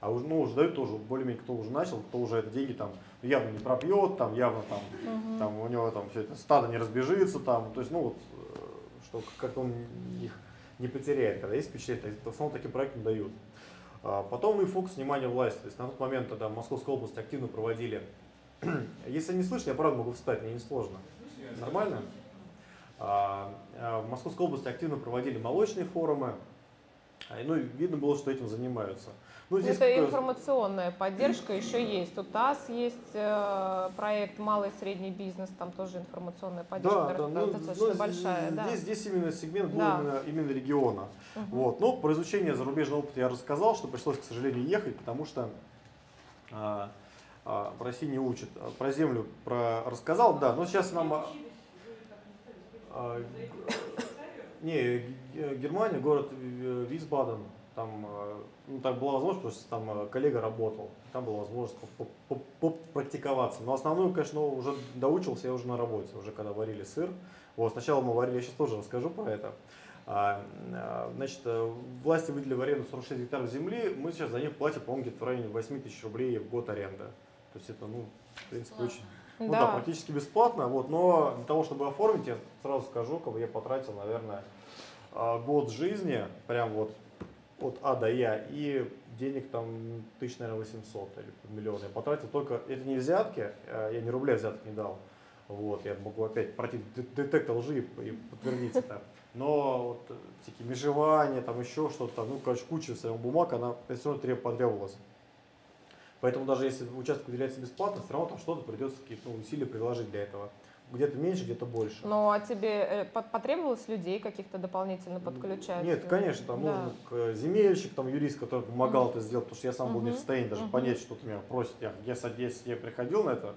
S2: а уже, ну, уже дают тоже, более-менее кто уже начал, кто уже это деньги там явно не пропьет, там явно там, угу. там у него там все это стадо не разбежится, там, то есть, ну вот, э, что как-то он их не потеряет, когда есть впечатление, то в основном таким проектам дают. А потом и фокус внимания власти, то есть на тот момент, когда Московская область активно проводили, <clears throat> если не слышно, я правда могу встать, мне не сложно. Нормально? А, а в Московской области активно проводили молочные форумы, ну, видно было, что этим занимаются.
S1: Ну, здесь Это информационная поддержка еще есть. У ТАСС есть э, проект «Малый и средний бизнес», там тоже информационная поддержка да, да, ну, достаточно ну, большая.
S2: Здесь, да. здесь именно сегмент был да. именно, именно региона. Угу. Вот. Но про изучение зарубежного опыта я рассказал, что пришлось, к сожалению, ехать, потому что а, а, в России не учат. Про землю про, рассказал, да, но сейчас нам... А, а не, Германия, город Висбаден, там, э, ну, так была возможность, потому что там э, коллега работал, там была возможность попрактиковаться. Но основную, конечно, уже доучился я уже на работе, уже когда варили сыр. Вот, сначала мы варили, я сейчас тоже расскажу про это. А, а значит, э, власти выделили в аренду 46 гектаров земли, мы сейчас за них платим, по-моему, где-то в районе 8 тысяч рублей в год аренда. То есть это, ну, в принципе, очень, ну да. да, практически бесплатно, вот, но для того, чтобы оформить, я сразу скажу, как бы я потратил, наверное, год жизни, прям вот от А до Я, и денег там тысяч, наверное, 800 или миллион я потратил только, это не взятки, э, я не рубля взяток не дал, вот, я могу опять пройти детектор лжи и подтвердить это. Но вот всякие межевания, там еще что-то, ну, короче, куча своего бумаг, она все равно треб потребовалась. Поэтому даже если участок выделяется бесплатно, все равно там что-то придется какие-то ну, усилия приложить для этого где-то меньше, где-то больше.
S1: Ну, а тебе э, потребовалось людей каких-то дополнительно подключать?
S2: Нет, конечно, там да. нужен э, земельщик, там юрист, который помогал mm-hmm. это сделать, потому что я сам был mm-hmm. не в состоянии даже mm-hmm. понять, что ты меня просит. Я, если, если я приходил на это,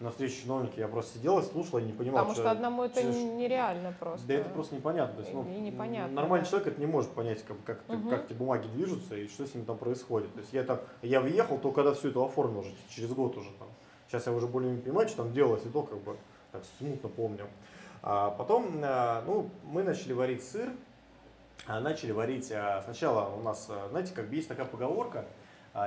S2: на встречу чиновника, я просто сидел и слушал, и не понимал,
S1: Потому что, что одному это что, нереально просто.
S2: Да это просто непонятно. То есть, ну,
S1: и непонятно,
S2: нормальный да. человек это не может понять, как, как, угу. как эти бумаги движутся и что с ними там происходит. То есть я там, я въехал только когда все это оформил уже, через год уже там. Сейчас я уже более-менее понимаю, что там делалось, и то как бы так смутно помню. А потом а, ну, мы начали варить сыр, а, начали варить, а, сначала у нас, знаете, как бы есть такая поговорка,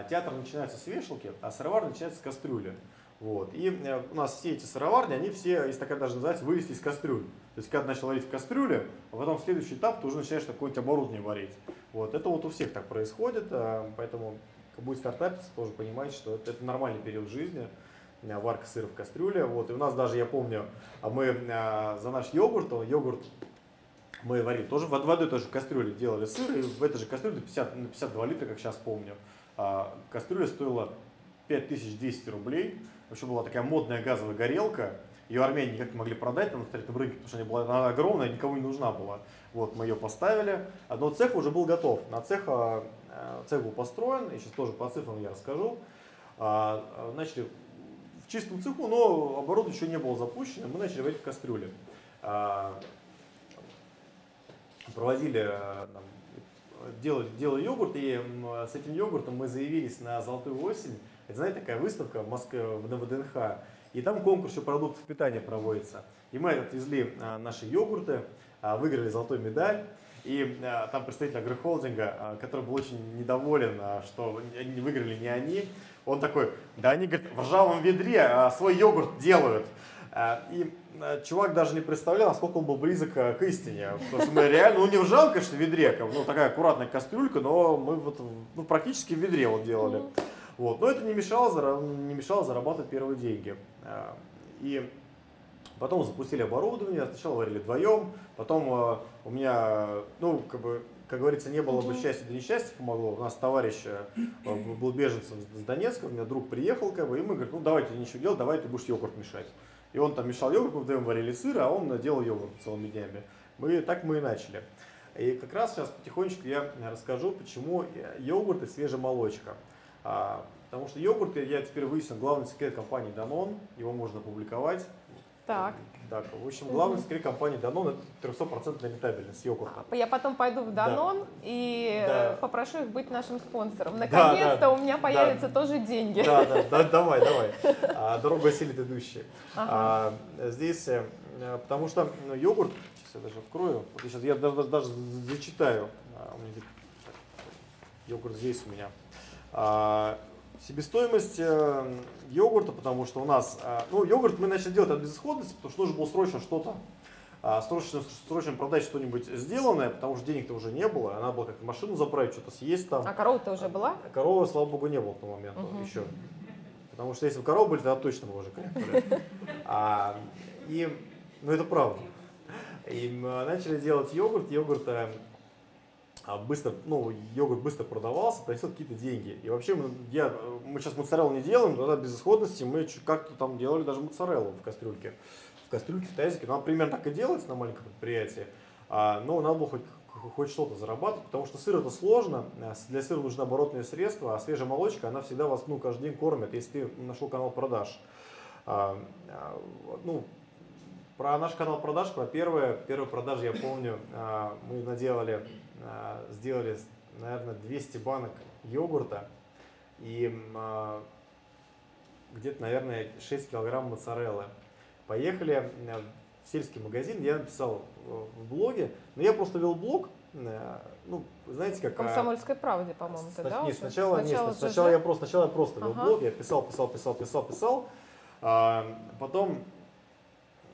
S2: театр начинается с вешалки, а сыровар начинается с кастрюли. Вот. И э, у нас все эти сыроварни, они все, если такая даже называется, вылезли из кастрюль. То есть, когда начал варить в кастрюле, а потом следующий этап ты уже начинаешь какое-нибудь оборудование варить. Вот. Это вот у всех так происходит, поэтому, будет стартапиться, тоже понимаете, что это, это нормальный период жизни варка сыра в кастрюле. Вот. И у нас даже, я помню, а мы а, за наш йогурт, йогурт мы варили тоже под водой тоже в кастрюле делали сыр, и в этой же кастрюле 50, 52 литра, как сейчас помню. А, кастрюля стоила 5200 рублей. Вообще была такая модная газовая горелка. Ее армяне никак не могли продать на строительном рынке, потому что она была она огромная, никому не нужна была. Вот мы ее поставили. Но цех уже был готов. На цех, цех был построен, и сейчас тоже по цифрам я расскажу. Начали в чистом цеху, но оборудование еще не было запущено, мы начали варить в кастрюле. А, проводили там, делали, делали йогурт, и с этим йогуртом мы заявились на «Золотую осень». Это, знаете, такая выставка в Москве, в- ВДНХ. И там конкурс еще продуктов питания проводится. И мы отвезли а, наши йогурты, а, выиграли золотую медаль. И а, там представитель агрохолдинга, а, который был очень недоволен, а, что не выиграли не они, он такой, да они, говорит, в ржавом ведре а, свой йогурт делают. А, И а, чувак даже не представлял, насколько он был близок а, к истине. Потому что мы реально, ну не в ржавом, конечно, ведре, как ну такая аккуратная кастрюлька, но мы вот ну, практически в ведре вот делали. Вот. Но это не мешало, не мешало зарабатывать первые деньги. А, И потом запустили оборудование, сначала варили вдвоем, потом э, у меня, ну, как бы, как говорится, не было бы счастья, да несчастья помогло. У нас товарищ э, был беженцем с Донецка, у меня друг приехал, как бы, и мы говорим, ну, давайте ничего делать, давай ты будешь йогурт мешать. И он там мешал йогурт, мы вдвоем варили сыр, а он делал йогурт целыми днями. Мы, так мы и начали. И как раз сейчас потихонечку я расскажу, почему э, йогурт и свежая молочка. А, потому что йогурт, я теперь выяснил, главный секрет компании Danone, его можно опубликовать.
S1: Так.
S2: Так, в общем, главный секрет компании Danone это 300% рентабельность йогурта.
S1: Я потом пойду в
S2: Да.
S1: Данон и
S2: Да.
S1: э, попрошу их быть нашим спонсором.
S2: да.
S1: Наконец-то у меня
S2: Да.
S1: появятся тоже деньги.
S2: Да, да, да, давай, давай. А, дорога осилит идущие.
S1: Ага.
S2: А, здесь, э, потому что ну, йогурт, сейчас я даже открою, вот сейчас я даже, даже зачитаю. А, йогурт здесь у меня. А, себестоимость э, йогурта, потому что у нас, а, ну, йогурт мы начали делать от безысходности, потому что нужно было срочно что-то а, срочно, срочно продать что-нибудь сделанное, потому что денег-то уже не было, надо было как-то машину заправить, что-то съесть там.
S1: А корова-то уже была?
S2: Коровы, слава богу, не было к тому моменту
S1: Мгм.
S2: еще. Потому что если бы коровы были, тогда точно бы уже. А, и, ну это правда. И мы начали делать йогурт. Йогурт э, а, быстро, ну, йогурт быстро продавался, приносил какие-то деньги. И вообще мы, я, мы сейчас моцареллу не делаем, но тогда без исходности мы как-то там делали даже моцареллу в кастрюльке. В кастрюльке, в тазике. Ну, примерно так и делается на маленьком предприятии. А, но надо было хоть, хоть что-то зарабатывать, потому что сыр это сложно. А, Для сыра нужны оборотные средства, а свежая молочка, она всегда вас ну, каждый день кормит, если ты нашел канал продаж. А, а, ну, про наш канал продаж, про первые, первые продажи я помню, а, мы наделали, а, сделали, наверное, 200 банок йогурта и а, где-то, наверное, 6 килограмм моцареллы. Поехали в сельский магазин, я написал в блоге, но я просто вел блог, э, ну, знаете, как... А,
S1: комсомольской правде, по-моему,
S2: Сна-
S1: да?
S2: Нет,
S1: уже?
S2: сначала, нет,
S1: Сначала
S2: сначала я просто, сначала я просто вел
S1: Ага.
S2: блог, я писал, писал, писал, писал, писал, А, потом,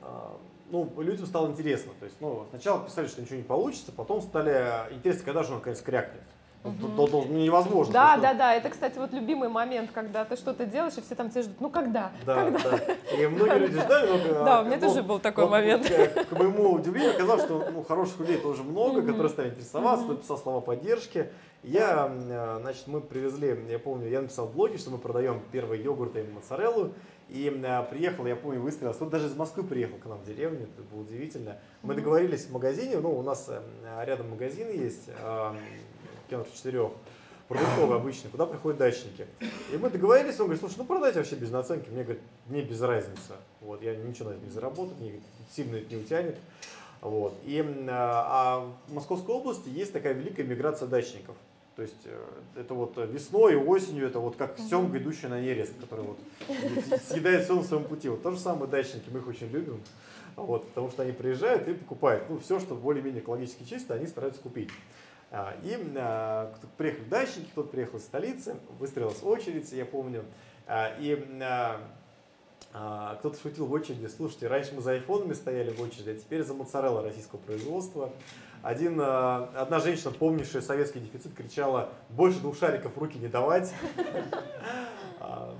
S2: а, ну, людям стало интересно. То есть, ну, сначала писали, что ничего не получится, потом стали интересно, когда же он наконец крякнет. Ну,
S1: Мгм.
S2: то- то- то невозможно.
S1: Да, да, да, это, кстати, вот любимый момент, когда ты что-то делаешь, и все там тебя ждут, ну когда?
S2: Да,
S1: когда?
S2: да. И многие люди ждали, но,
S1: Да,
S2: а,
S1: у меня
S2: ну,
S1: тоже был такой момент.
S2: К, к моему удивлению оказалось, что ну, хороших людей тоже много, которые стали интересоваться,
S1: Мгм.
S2: кто писал слова поддержки. Я, э, значит, мы привезли, я помню, я написал в блоге, что мы продаем первые йогурты и моцареллу. И э, приехал, я помню, выстрелился. Тут даже из Москвы приехал к нам в деревню, это было удивительно. Мы договорились в магазине, ну, у нас э, рядом магазин есть, э, километров четырех, продуктовый <coughs> обычный, куда приходят дачники. И мы договорились, он говорит, слушай, ну продайте вообще без наценки. Мне говорит, мне без разницы. Вот, я ничего на этом не заработаю, мне сильно это не утянет. Вот. И, а в Московской области есть такая великая миграция дачников. То есть э, это вот весной и осенью, это вот как семга, идущая на нерест, который вот съедает все на своем пути. Вот то же самое дачники, мы их очень любим. Вот, потому что они приезжают и покупают. Ну, все, что более-менее экологически чисто, они стараются купить. А, И а, приехали дачники, кто-то приехал из столицы, выстроилась очередь, я помню. А, И кто-то шутил в очереди, слушайте, раньше мы за айфонами стояли в очереди, а теперь за моцарелла российского производства. Один, а, одна женщина, помнившая советский дефицит, кричала, больше двух шариков в руки не давать. <laughs> А,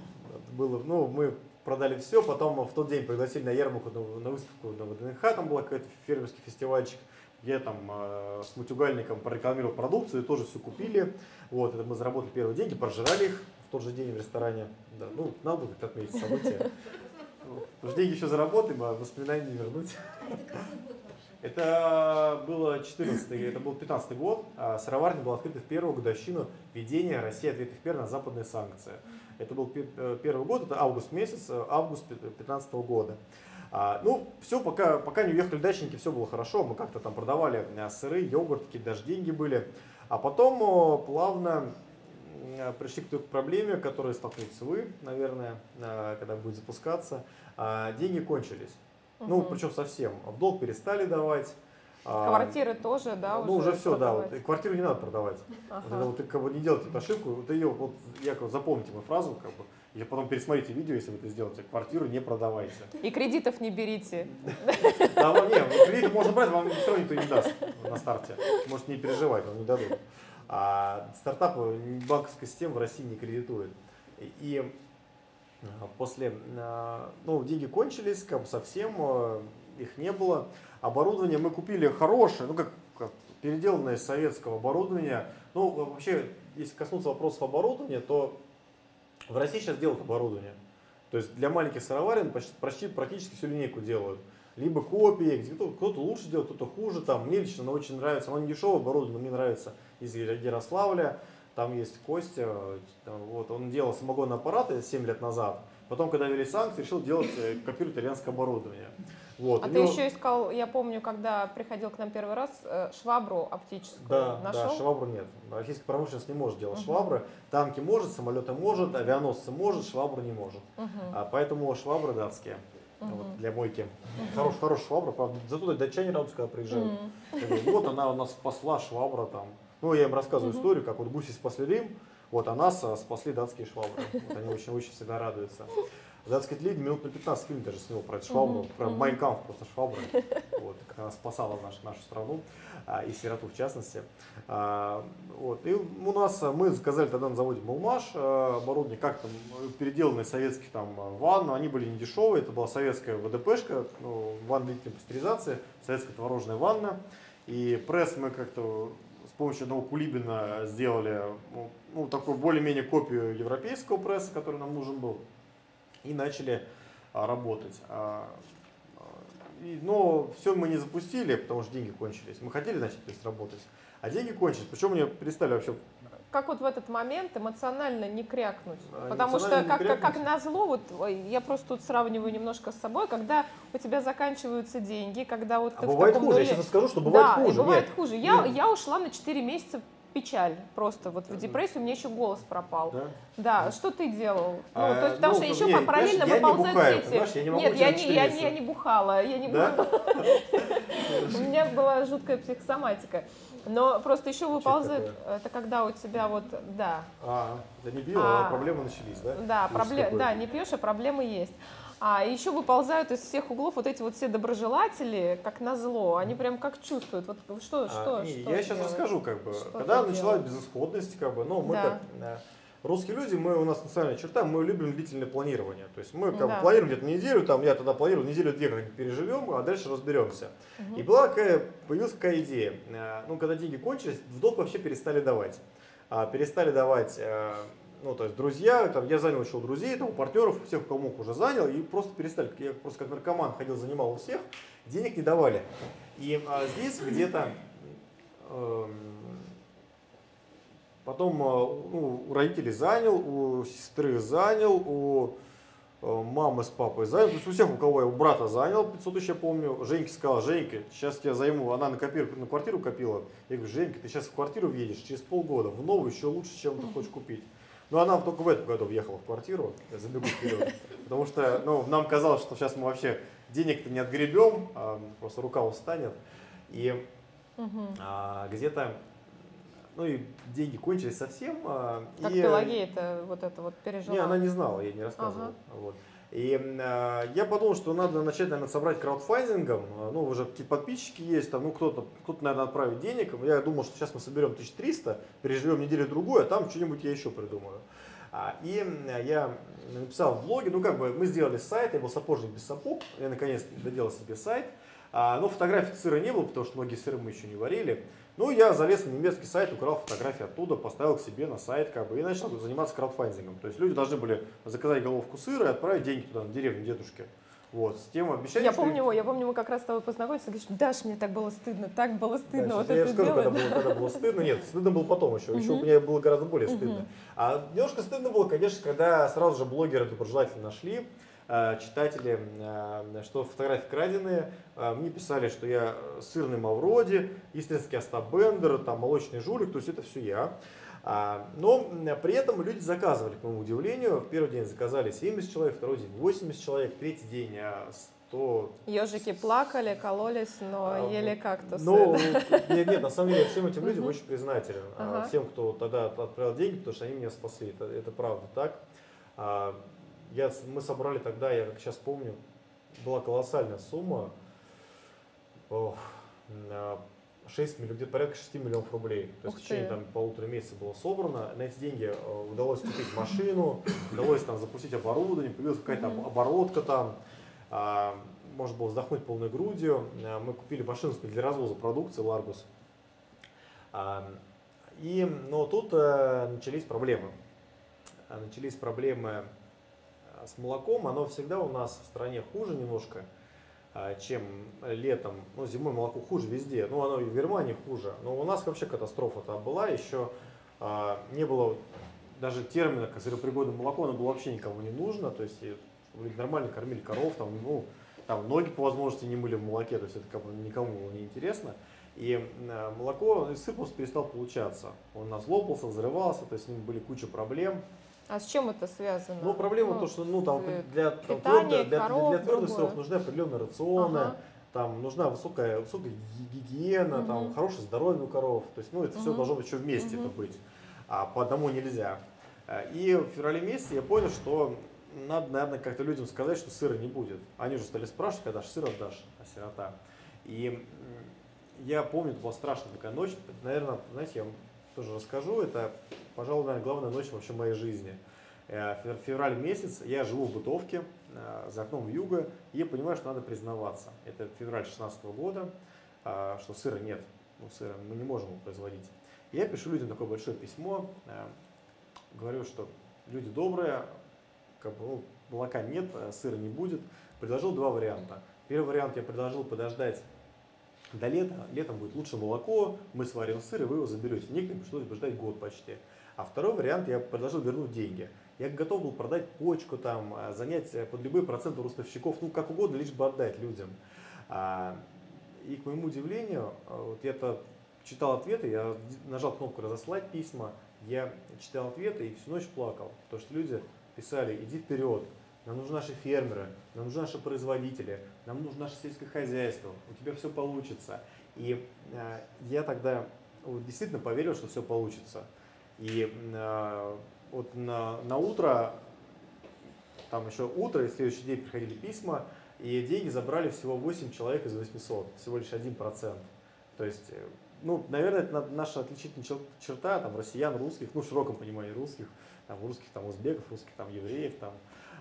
S2: Было, ну, мы продали все, потом в тот день пригласили на ярмарку, на, выставку на ВДНХ, там был какой-то фермерский фестивальчик, я там э, с мутюгальником прорекламировал продукцию, тоже все купили. Вот, это мы заработали первые деньги, прожирали их в тот же день в ресторане. Да, ну, надо было как-то отметить событие. <laughs> Вот. Потому что деньги еще заработаем, а воспоминания не вернуть.
S3: Это какой год? <laughs>
S2: Это было 14 это был 15 год. а Сыроварня была открыта в первую годовщину введения России ответных мер на западные санкции. Это был э, первый год, это август месяц, э, август 2015 года. А, ну, все, пока, пока не уехали дачники, все было хорошо. Мы как-то там продавали э, сыры, йогурт, какие-то даже деньги были. А потом плавно пришли к той проблеме, которой столкнетесь вы, наверное, когда будет запускаться. А, Деньги кончились. Ну,
S1: Мгм.
S2: причем совсем. В долг перестали давать. а,
S1: Квартиры тоже, да,
S2: ну, уже все, да. Вот,
S1: продавать?
S2: и квартиру не надо продавать.
S1: Ага.
S2: Вот это вот, как бы не делайте эту ошибку. Вот ее, вот, я как, запомните мою фразу, как бы, и потом пересмотрите видео, если вы это сделаете. Квартиру не продавайте.
S1: И кредитов не берите.
S2: Да, не, ну, кредит можно брать, вам все никто не даст на старте. Можете не переживать, вам не дадут. А стартапы банковская система в России не кредитует. И, а, после, а, ну, деньги кончились, как совсем а, их не было. Оборудование мы купили хорошее, ну как, как переделанное из советского оборудования. Ну, вообще, если коснуться вопросов оборудования, то в России сейчас делают оборудование. То есть для маленьких сыроварен почти, практически всю линейку делают. Либо копии, где кто- кто-то лучше делает, кто-то хуже. Там, мне лично оно очень нравится. Оно не дешевое оборудование, но мне нравится из Ярославля. Там есть Костя, там, вот, он делал самогонные аппараты 7 лет назад. Потом, когда ввели санкции, решил делать э, копировать итальянское оборудование. Вот.
S1: А ты
S2: него-
S1: еще искал, я помню, когда приходил к нам первый раз, э, швабру оптическую
S2: Да,
S1: нашел?
S2: да, швабру нет. Российская промышленность не может делать
S1: Мгм.
S2: швабры. Танки может, самолеты может, авианосцы может, швабру не может.
S1: Мгм,
S2: А поэтому швабры датские.
S1: мгм.
S2: Вот, для мойки. Хорош, хорошая швабра, правда. Зато датчане радуются, когда приезжают. Я говорю, вот она у нас спасла швабра там. Ну, я им рассказываю
S1: Мгм.
S2: историю, как вот гуси спасли Рим, вот, а нас а, спасли датские швабры. Вот они очень-очень всегда радуются. Датский телевидение минут на 15 фильм даже снял про эту швабру,
S1: Мгм,
S2: про. Майнкамп просто швабра. Вот, как она спасала нашу, нашу страну, а, и сироту в частности. А, вот, и у нас, мы заказали тогда на заводе Мулмаш а, оборудование, как там, переделанные советские там ванны, они были не дешевые, это была советская ВДПшка, ну, ванна длительной пастеризации, советская творожная ванна. И пресс мы как-то с помощью одного кулибина сделали ну, ну, такую более-менее копию европейского пресса, который нам нужен был, и начали а, работать. А, а, но все мы не запустили, потому что деньги кончились. Мы хотели начать то работать, а деньги кончились. Причем мне перестали вообще
S1: Как вот в этот момент эмоционально не крякнуть?
S2: А,
S1: Потому что, как, как, как
S2: крякнуть?
S1: назло, вот я просто тут сравниваю немножко с собой, когда у тебя заканчиваются деньги, когда вот
S2: А
S1: ты в
S2: бывает
S1: таком
S2: хуже, я
S1: нуле-
S2: сейчас скажу, что бывает
S1: да,
S2: хуже.
S1: бывает
S2: Нет.
S1: хуже. Я,
S2: Нет.
S1: я ушла на 4 месяца в печаль, просто вот в депрессию, у меня еще голос пропал.
S2: Да?
S1: Да, что ты делал?
S2: А,
S1: ну, то есть, потому
S2: ну,
S1: что еще
S2: нет,
S1: параллельно
S2: я не
S1: выползают дети.
S2: понимаешь, я не могу
S1: Нет, я не,
S2: 4
S1: я, не, я не бухала, я не бухала.
S2: Да? <laughs>
S1: У меня была жуткая психосоматика. Но просто еще выползает,
S2: такое?
S1: это когда у тебя вот, да,
S2: А, да не пил, а,
S1: А.
S2: проблемы начались, да?
S1: да,
S2: Ужас
S1: пробле-
S2: какой.
S1: да, не пьешь, а проблемы есть. А еще выползают из всех углов вот эти вот все доброжелатели, как назло, они прям как чувствуют. Вот что,
S2: А,
S1: что,
S2: не,
S1: что
S2: я сейчас
S1: делать?
S2: расскажу, как бы,
S1: Что
S2: когда началась
S1: делаешь?
S2: безысходность, как бы, ну, мы
S1: Да.
S2: как э, русские люди, мы, у нас национальная черта, мы любим длительное планирование. То есть мы как бы,
S1: Да.
S2: планируем где-то неделю, там, я тогда планирую неделю-две как-нибудь переживем, а дальше разберемся.
S1: Мгм.
S2: И была такая, появилась такая идея, э, ну, когда деньги кончились, в долг вообще перестали давать. А, перестали давать, э, ну, то есть друзья, там, я занял еще у друзей, там, у партнеров, всех, у кого мог, уже занял, и просто перестали. Я просто как наркоман ходил, занимал у всех, денег не давали. И а, здесь где-то эм, потом э, ну, у родителей занял, у сестры занял, у э, мамы с папой занял, то есть у всех, у кого я, у брата занял 500 тысяч, я помню. Женьке сказала, Женька, сейчас я займу, она на, копир- на квартиру копила. Я говорю, Женька, ты сейчас в квартиру въедешь через полгода, в новую еще лучше, чем ты хочешь купить. Но она только в этом году въехала в квартиру, я забегу вперед. Потому что ну, нам казалось, что сейчас мы вообще денег-то не отгребем, а просто рука устанет. И
S1: Мгм.
S2: а, где-то, ну и деньги кончились совсем. а,
S1: Как
S2: и,
S1: Пелагея-то вот это вот пережила.
S2: Не, она не знала, я не рассказывал.
S1: Ага.
S2: Вот. И а, я подумал, что надо начать, наверное, собрать краудфандингом. А, Ну, уже какие подписчики есть, там, ну, кто-то, кто-то, наверное, отправит денег. Я думал, что сейчас мы соберем 1300, переживем неделю-другую, а там что-нибудь я еще придумаю. И я написал в блоге, ну как бы мы сделали сайт, я был сапожник без сапог, я наконец доделал себе сайт. Но фотографий сыра не было, потому что многие сыры мы еще не варили. Ну, я залез на немецкий сайт, украл фотографии оттуда, поставил к себе на сайт, как бы, и начал заниматься краудфандингом. То есть люди должны были заказать головку сыра и отправить деньги туда, на деревню дедушке. Вот, с тем обещанием,
S1: Я помню его, я помню, мы как раз с тобой познакомились, говоришь, Даш, мне так было стыдно, так было
S2: Да,
S1: стыдно
S2: сейчас
S1: вот
S2: я
S1: это
S2: расскажу, когда было, когда было стыдно. Нет, стыдно было потом еще. Еще
S1: Мгм.
S2: мне было гораздо более стыдно. А немножко стыдно было, конечно, когда сразу же блогеры доброжелатели нашли. Э, читатели, что фотографии краденые. Мне писали, что я сырный Мавроди, естественный Остап Бендер, там молочный жулик, то есть это все я. А, но при этом люди заказывали, к моему удивлению. В первый день заказали 70 человек, второй день 80 человек, третий день 100.
S1: Ежики плакали, кололись, но а, ели кактусы.
S2: Ну, нет, нет, на самом деле, всем этим людям очень признателен. А, ага. Всем, кто тогда отправил деньги, потому что они меня спасли. Это, это правда так. Я, мы собрали тогда, я как сейчас помню, была колоссальная сумма. Ох, 6 миллионов, где-то порядка 6 миллионов рублей. То есть в течение там, полутора месяца было собрано. На эти деньги э, удалось купить машину, удалось там запустить оборудование, появилась какая-то оборотка там. А, можно было вздохнуть полной грудью. А, мы купили машину для развоза продукции Ларгус. А, и, но тут э, начались проблемы. Начались проблемы с молоком. Оно всегда у нас в стране хуже немножко. А, чем летом. Ну, зимой молоко хуже везде. Ну, оно и в Германии хуже. Но у нас вообще катастрофа там была. Еще а, не было даже термина, как молоко, оно было вообще никому не нужно. То есть, нормально кормили коров, там, ну, там ноги по возможности не мыли в молоке, то есть это как бы никому было не интересно. И молоко, просто перестал получаться. Он нас лопался, взрывался, то есть с ним были куча проблем.
S1: А с чем это связано?
S2: Ну, проблема ну, то, что ну, там, для, там, питание, для, коров, для, твердых сыров нужны определенные рационы, ага. там нужна высокая, высокая гигиена, угу. там хорошее здоровье у коров. То есть, ну, это угу. все должно быть еще вместе угу. быть. А по одному нельзя. И в феврале месяце я понял, что надо, наверное, как-то людям сказать, что сыра не будет. Они уже стали спрашивать, когда же сыр отдашь, а сирота. И я помню, это была страшная такая ночь. Наверное, знаете, я тоже расскажу. Это пожалуй, наверное, главная ночь вообще моей жизни. Э, февраль месяц, я живу в бытовке, э, за окном юга, и понимаю, что надо признаваться. Это февраль 16 года, э, что сыра нет, ну, сыра мы не можем его производить. я пишу людям такое большое письмо, говорю, что люди добрые, как бы, ну, молока нет, сыра не будет. Предложил два варианта. Первый вариант я предложил подождать до лета. Летом будет лучше молоко, мы сварим сыр, и вы его заберете. Некоторым пришлось бы ждать год почти. А второй вариант, я предложил вернуть деньги. Я готов был продать почку, там, а, занять э, под любые проценты у ростовщиков, ну как угодно, лишь бы отдать людям. А, и к моему удивлению, а, вот я-то читал ответы, я нажал кнопку «Разослать письма», я читал ответы и всю ночь плакал, потому что люди писали «Иди вперед, нам нужны наши фермеры, нам нужны наши производители, нам нужно наше сельское хозяйство, у тебя все получится». И я тогда вот, действительно поверил, что все получится. И э, вот на, на утро, там еще утро, и следующий день приходили письма, и деньги забрали всего 8 человек из 800, всего лишь 1%. То есть, э, ну, наверное, это наша отличительная черта, там, россиян, русских, ну, в широком понимании русских, там, русских, там, узбеков, русских, там, евреев, там,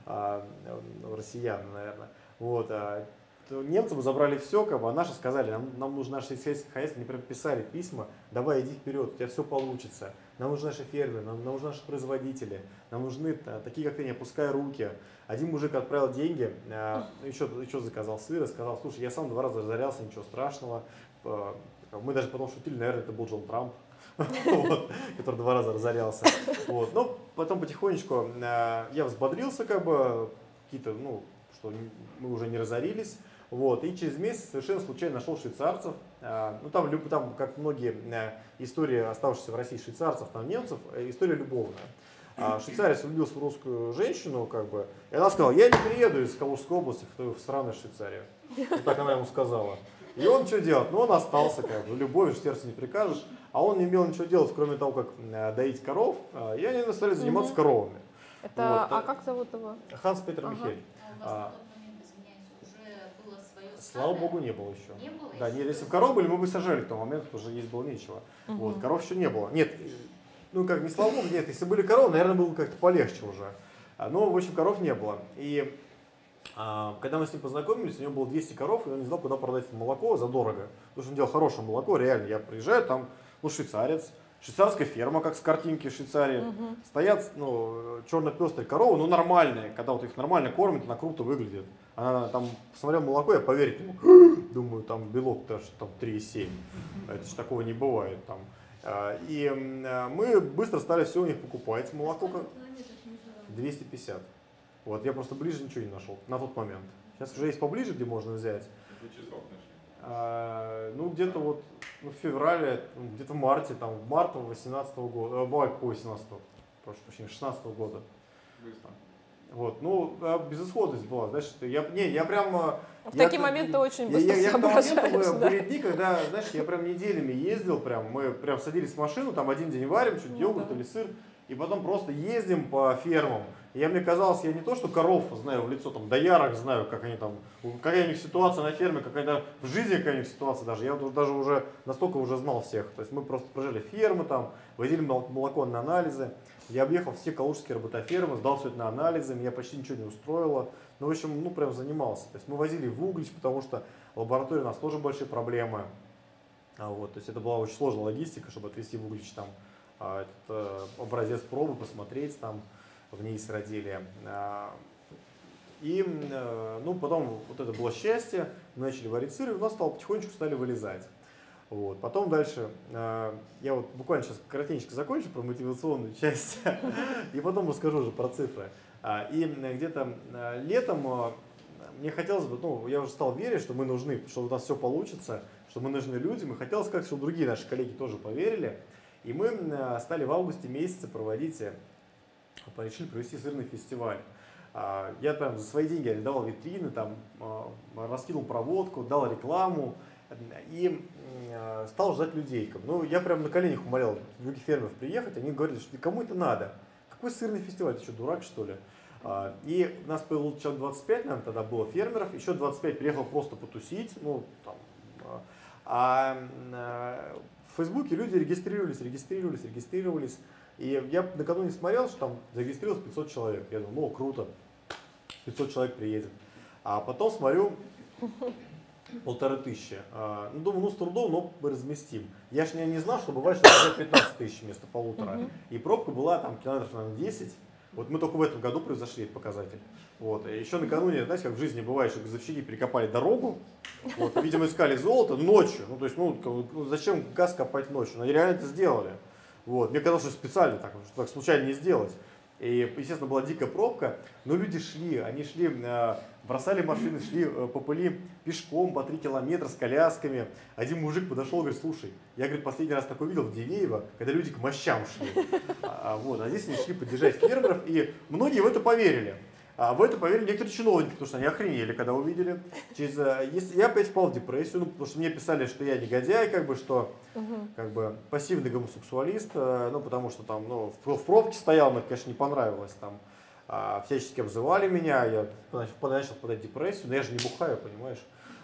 S2: россиян, наверное. Вот, а, немцы бы забрали все, как бы, а наши сказали, нам, нам нужно наше сельское хозяйство, они писали письма, давай иди вперед, у тебя все получится. Нам нужны наши фермеры, нам, нам нужны наши производители, нам нужны а, такие, как ты, не опускай руки. Один мужик отправил деньги, а, еще, еще заказал сыр, сказал, слушай, я сам два раза разорялся, ничего страшного. А, мы даже потом шутили, наверное, это был Джон Трамп, <laughs> который два раза разорялся. Но потом потихонечку а, я взбодрился, как бы, какие-то, ну, что мы уже не разорились. Вот. И через месяц совершенно случайно нашел швейцарцев. А, ну, там, там, как многие э, истории оставшиеся в России швейцарцев, там немцев, э, история любовная. А швейцарец влюбился в русскую женщину, как бы, и она сказала, я не приеду из Калужской области в, в страны Швейцарию. Вот так она ему сказала. И он что делать? Ну, он остался, как бы, любовью сердце не прикажешь. А он не имел ничего делать, кроме того, как э, доить коров, и они стали заниматься коровами.
S1: Это, вот. а как зовут его?
S2: Ханс Петер ага. Михель. А Слава богу, не было еще.
S3: Не было
S2: да,
S3: еще?
S2: нет, если бы коровы были, мы бы сажали к тому моменту, уже есть было нечего. Угу. Вот, коров еще не было. Нет, ну как, не слава богу, нет, если были коровы, наверное, было как-то полегче уже. А, но, в общем, коров не было. И а, когда мы с ним познакомились, у него было 200 коров, и он не знал, куда продать это молоко задорого. Потому что он делал хорошее молоко, реально. Я приезжаю, там, ну, швейцарец, швейцарская ферма, как с картинки Швейцарии. Угу. Стоят ну, черно-пестрые коровы, ну нормальные, когда вот их нормально кормят, она круто выглядит. Она там, посмотрел молоко, я поверить. <gasps> Думаю, там белок даже там 3,7. Это же такого не бывает там. А, и мы быстро стали все у них покупать. Молоко 250. Вот, я просто ближе ничего не нашел на тот момент. Сейчас уже есть поближе, где можно взять. А, ну, где-то вот ну, в феврале, ну, где-то в марте, там, в марте 18 года, э, май по 18 прошу прощения, 16 года.
S4: Быстро.
S2: Вот, ну, а безысходность была, знаешь, я, не, я прям...
S1: В
S2: я,
S1: такие моменты очень
S2: я,
S1: быстро
S2: я, я моменту,
S1: соображаешь, да.
S2: были дни, когда, знаешь, я прям неделями ездил, прям, мы прям садились в машину, там один день варим, чуть
S1: Ну
S2: йогурт
S1: да.
S2: или сыр, и потом просто ездим по фермам. Я, мне казалось, я не то, что коров знаю в лицо, там, доярок знаю, как они там, какая у них ситуация на ферме, какая-то в жизни какая у них ситуация даже. Я даже уже настолько уже знал всех. То есть мы просто прожили фермы там, возили мол- молоко на анализы. Я объехал все калужские работофермы, сдал все это на анализы, меня почти ничего не устроило. Ну, в общем, ну, прям занимался. То есть мы возили в Углич, потому что в лаборатории у нас тоже большие проблемы. А вот, то есть это была очень сложная логистика, чтобы отвезти в Углич там а, этот э, образец пробы, посмотреть там в ней родили. А, И, э, ну, потом вот это было счастье, начали варить сыр, и у нас стало потихонечку стали вылезать. Вот. Потом дальше, э, я вот буквально сейчас коротенько закончу про мотивационную часть, <laughs> и потом расскажу уже про цифры. А, И где-то летом мне хотелось бы, ну, я уже стал верить, что мы нужны, что у нас все получится, что мы нужны людям, и хотелось как чтобы другие наши коллеги тоже поверили. И мы э, стали в августе месяце проводить, э, решили провести сырный фестиваль. А, Я там за свои деньги арендовал витрины, там а, раскинул проводку, дал рекламу и стал ждать людей. Ну, я прям на коленях умолял других фермеров приехать, они говорили, что кому это надо? Какой сырный фестиваль? Ты что, дурак что ли? А, И нас появилось человек 25, наверное, тогда было фермеров, еще 25 приехал просто потусить, ну, там, а, а в Фейсбуке люди регистрировались, регистрировались, регистрировались. И я накануне смотрел, что там зарегистрировалось 500 человек. Я думал, ну круто, 500 человек приедет. А потом смотрю, полторы тысячи. А, Ну, думаю, ну, с трудом, но мы разместим. Я же не, не знал, что бывает, что уже 15 тысяч вместо полутора. И пробка была там километров, наверное, 10. Вот мы только в этом году превзошли этот показатель. Вот. И еще накануне, знаете, как в жизни бывает, что газовщики перекопали дорогу, вот, видимо, искали золото ночью. Ну, то есть, ну, ну, зачем газ копать ночью? Но они реально это сделали. Вот. Мне казалось, что специально так, что так случайно не сделать. И, естественно, была дикая пробка, но люди шли, они шли, э, бросали машины, шли э, по пыли пешком по 3 километра с колясками. Один мужик подошел и говорит, слушай, я говорит, последний раз такое видел в Дивеево, когда люди к мощам шли. А, вот, а здесь они шли поддержать фермеров, и многие в это поверили. А в это поверили некоторые чиновники, потому что они охренели, когда увидели. Через, э, если, я опять впал в депрессию, ну, потому что мне писали, что я негодяй, как бы, что как бы пассивный гомосексуалист, э, ну, потому что там, ну, в, в пробке стоял, мне, конечно, не понравилось, там, а, всячески обзывали меня, я начал, начал впадать в депрессию, но я же не бухаю, понимаешь,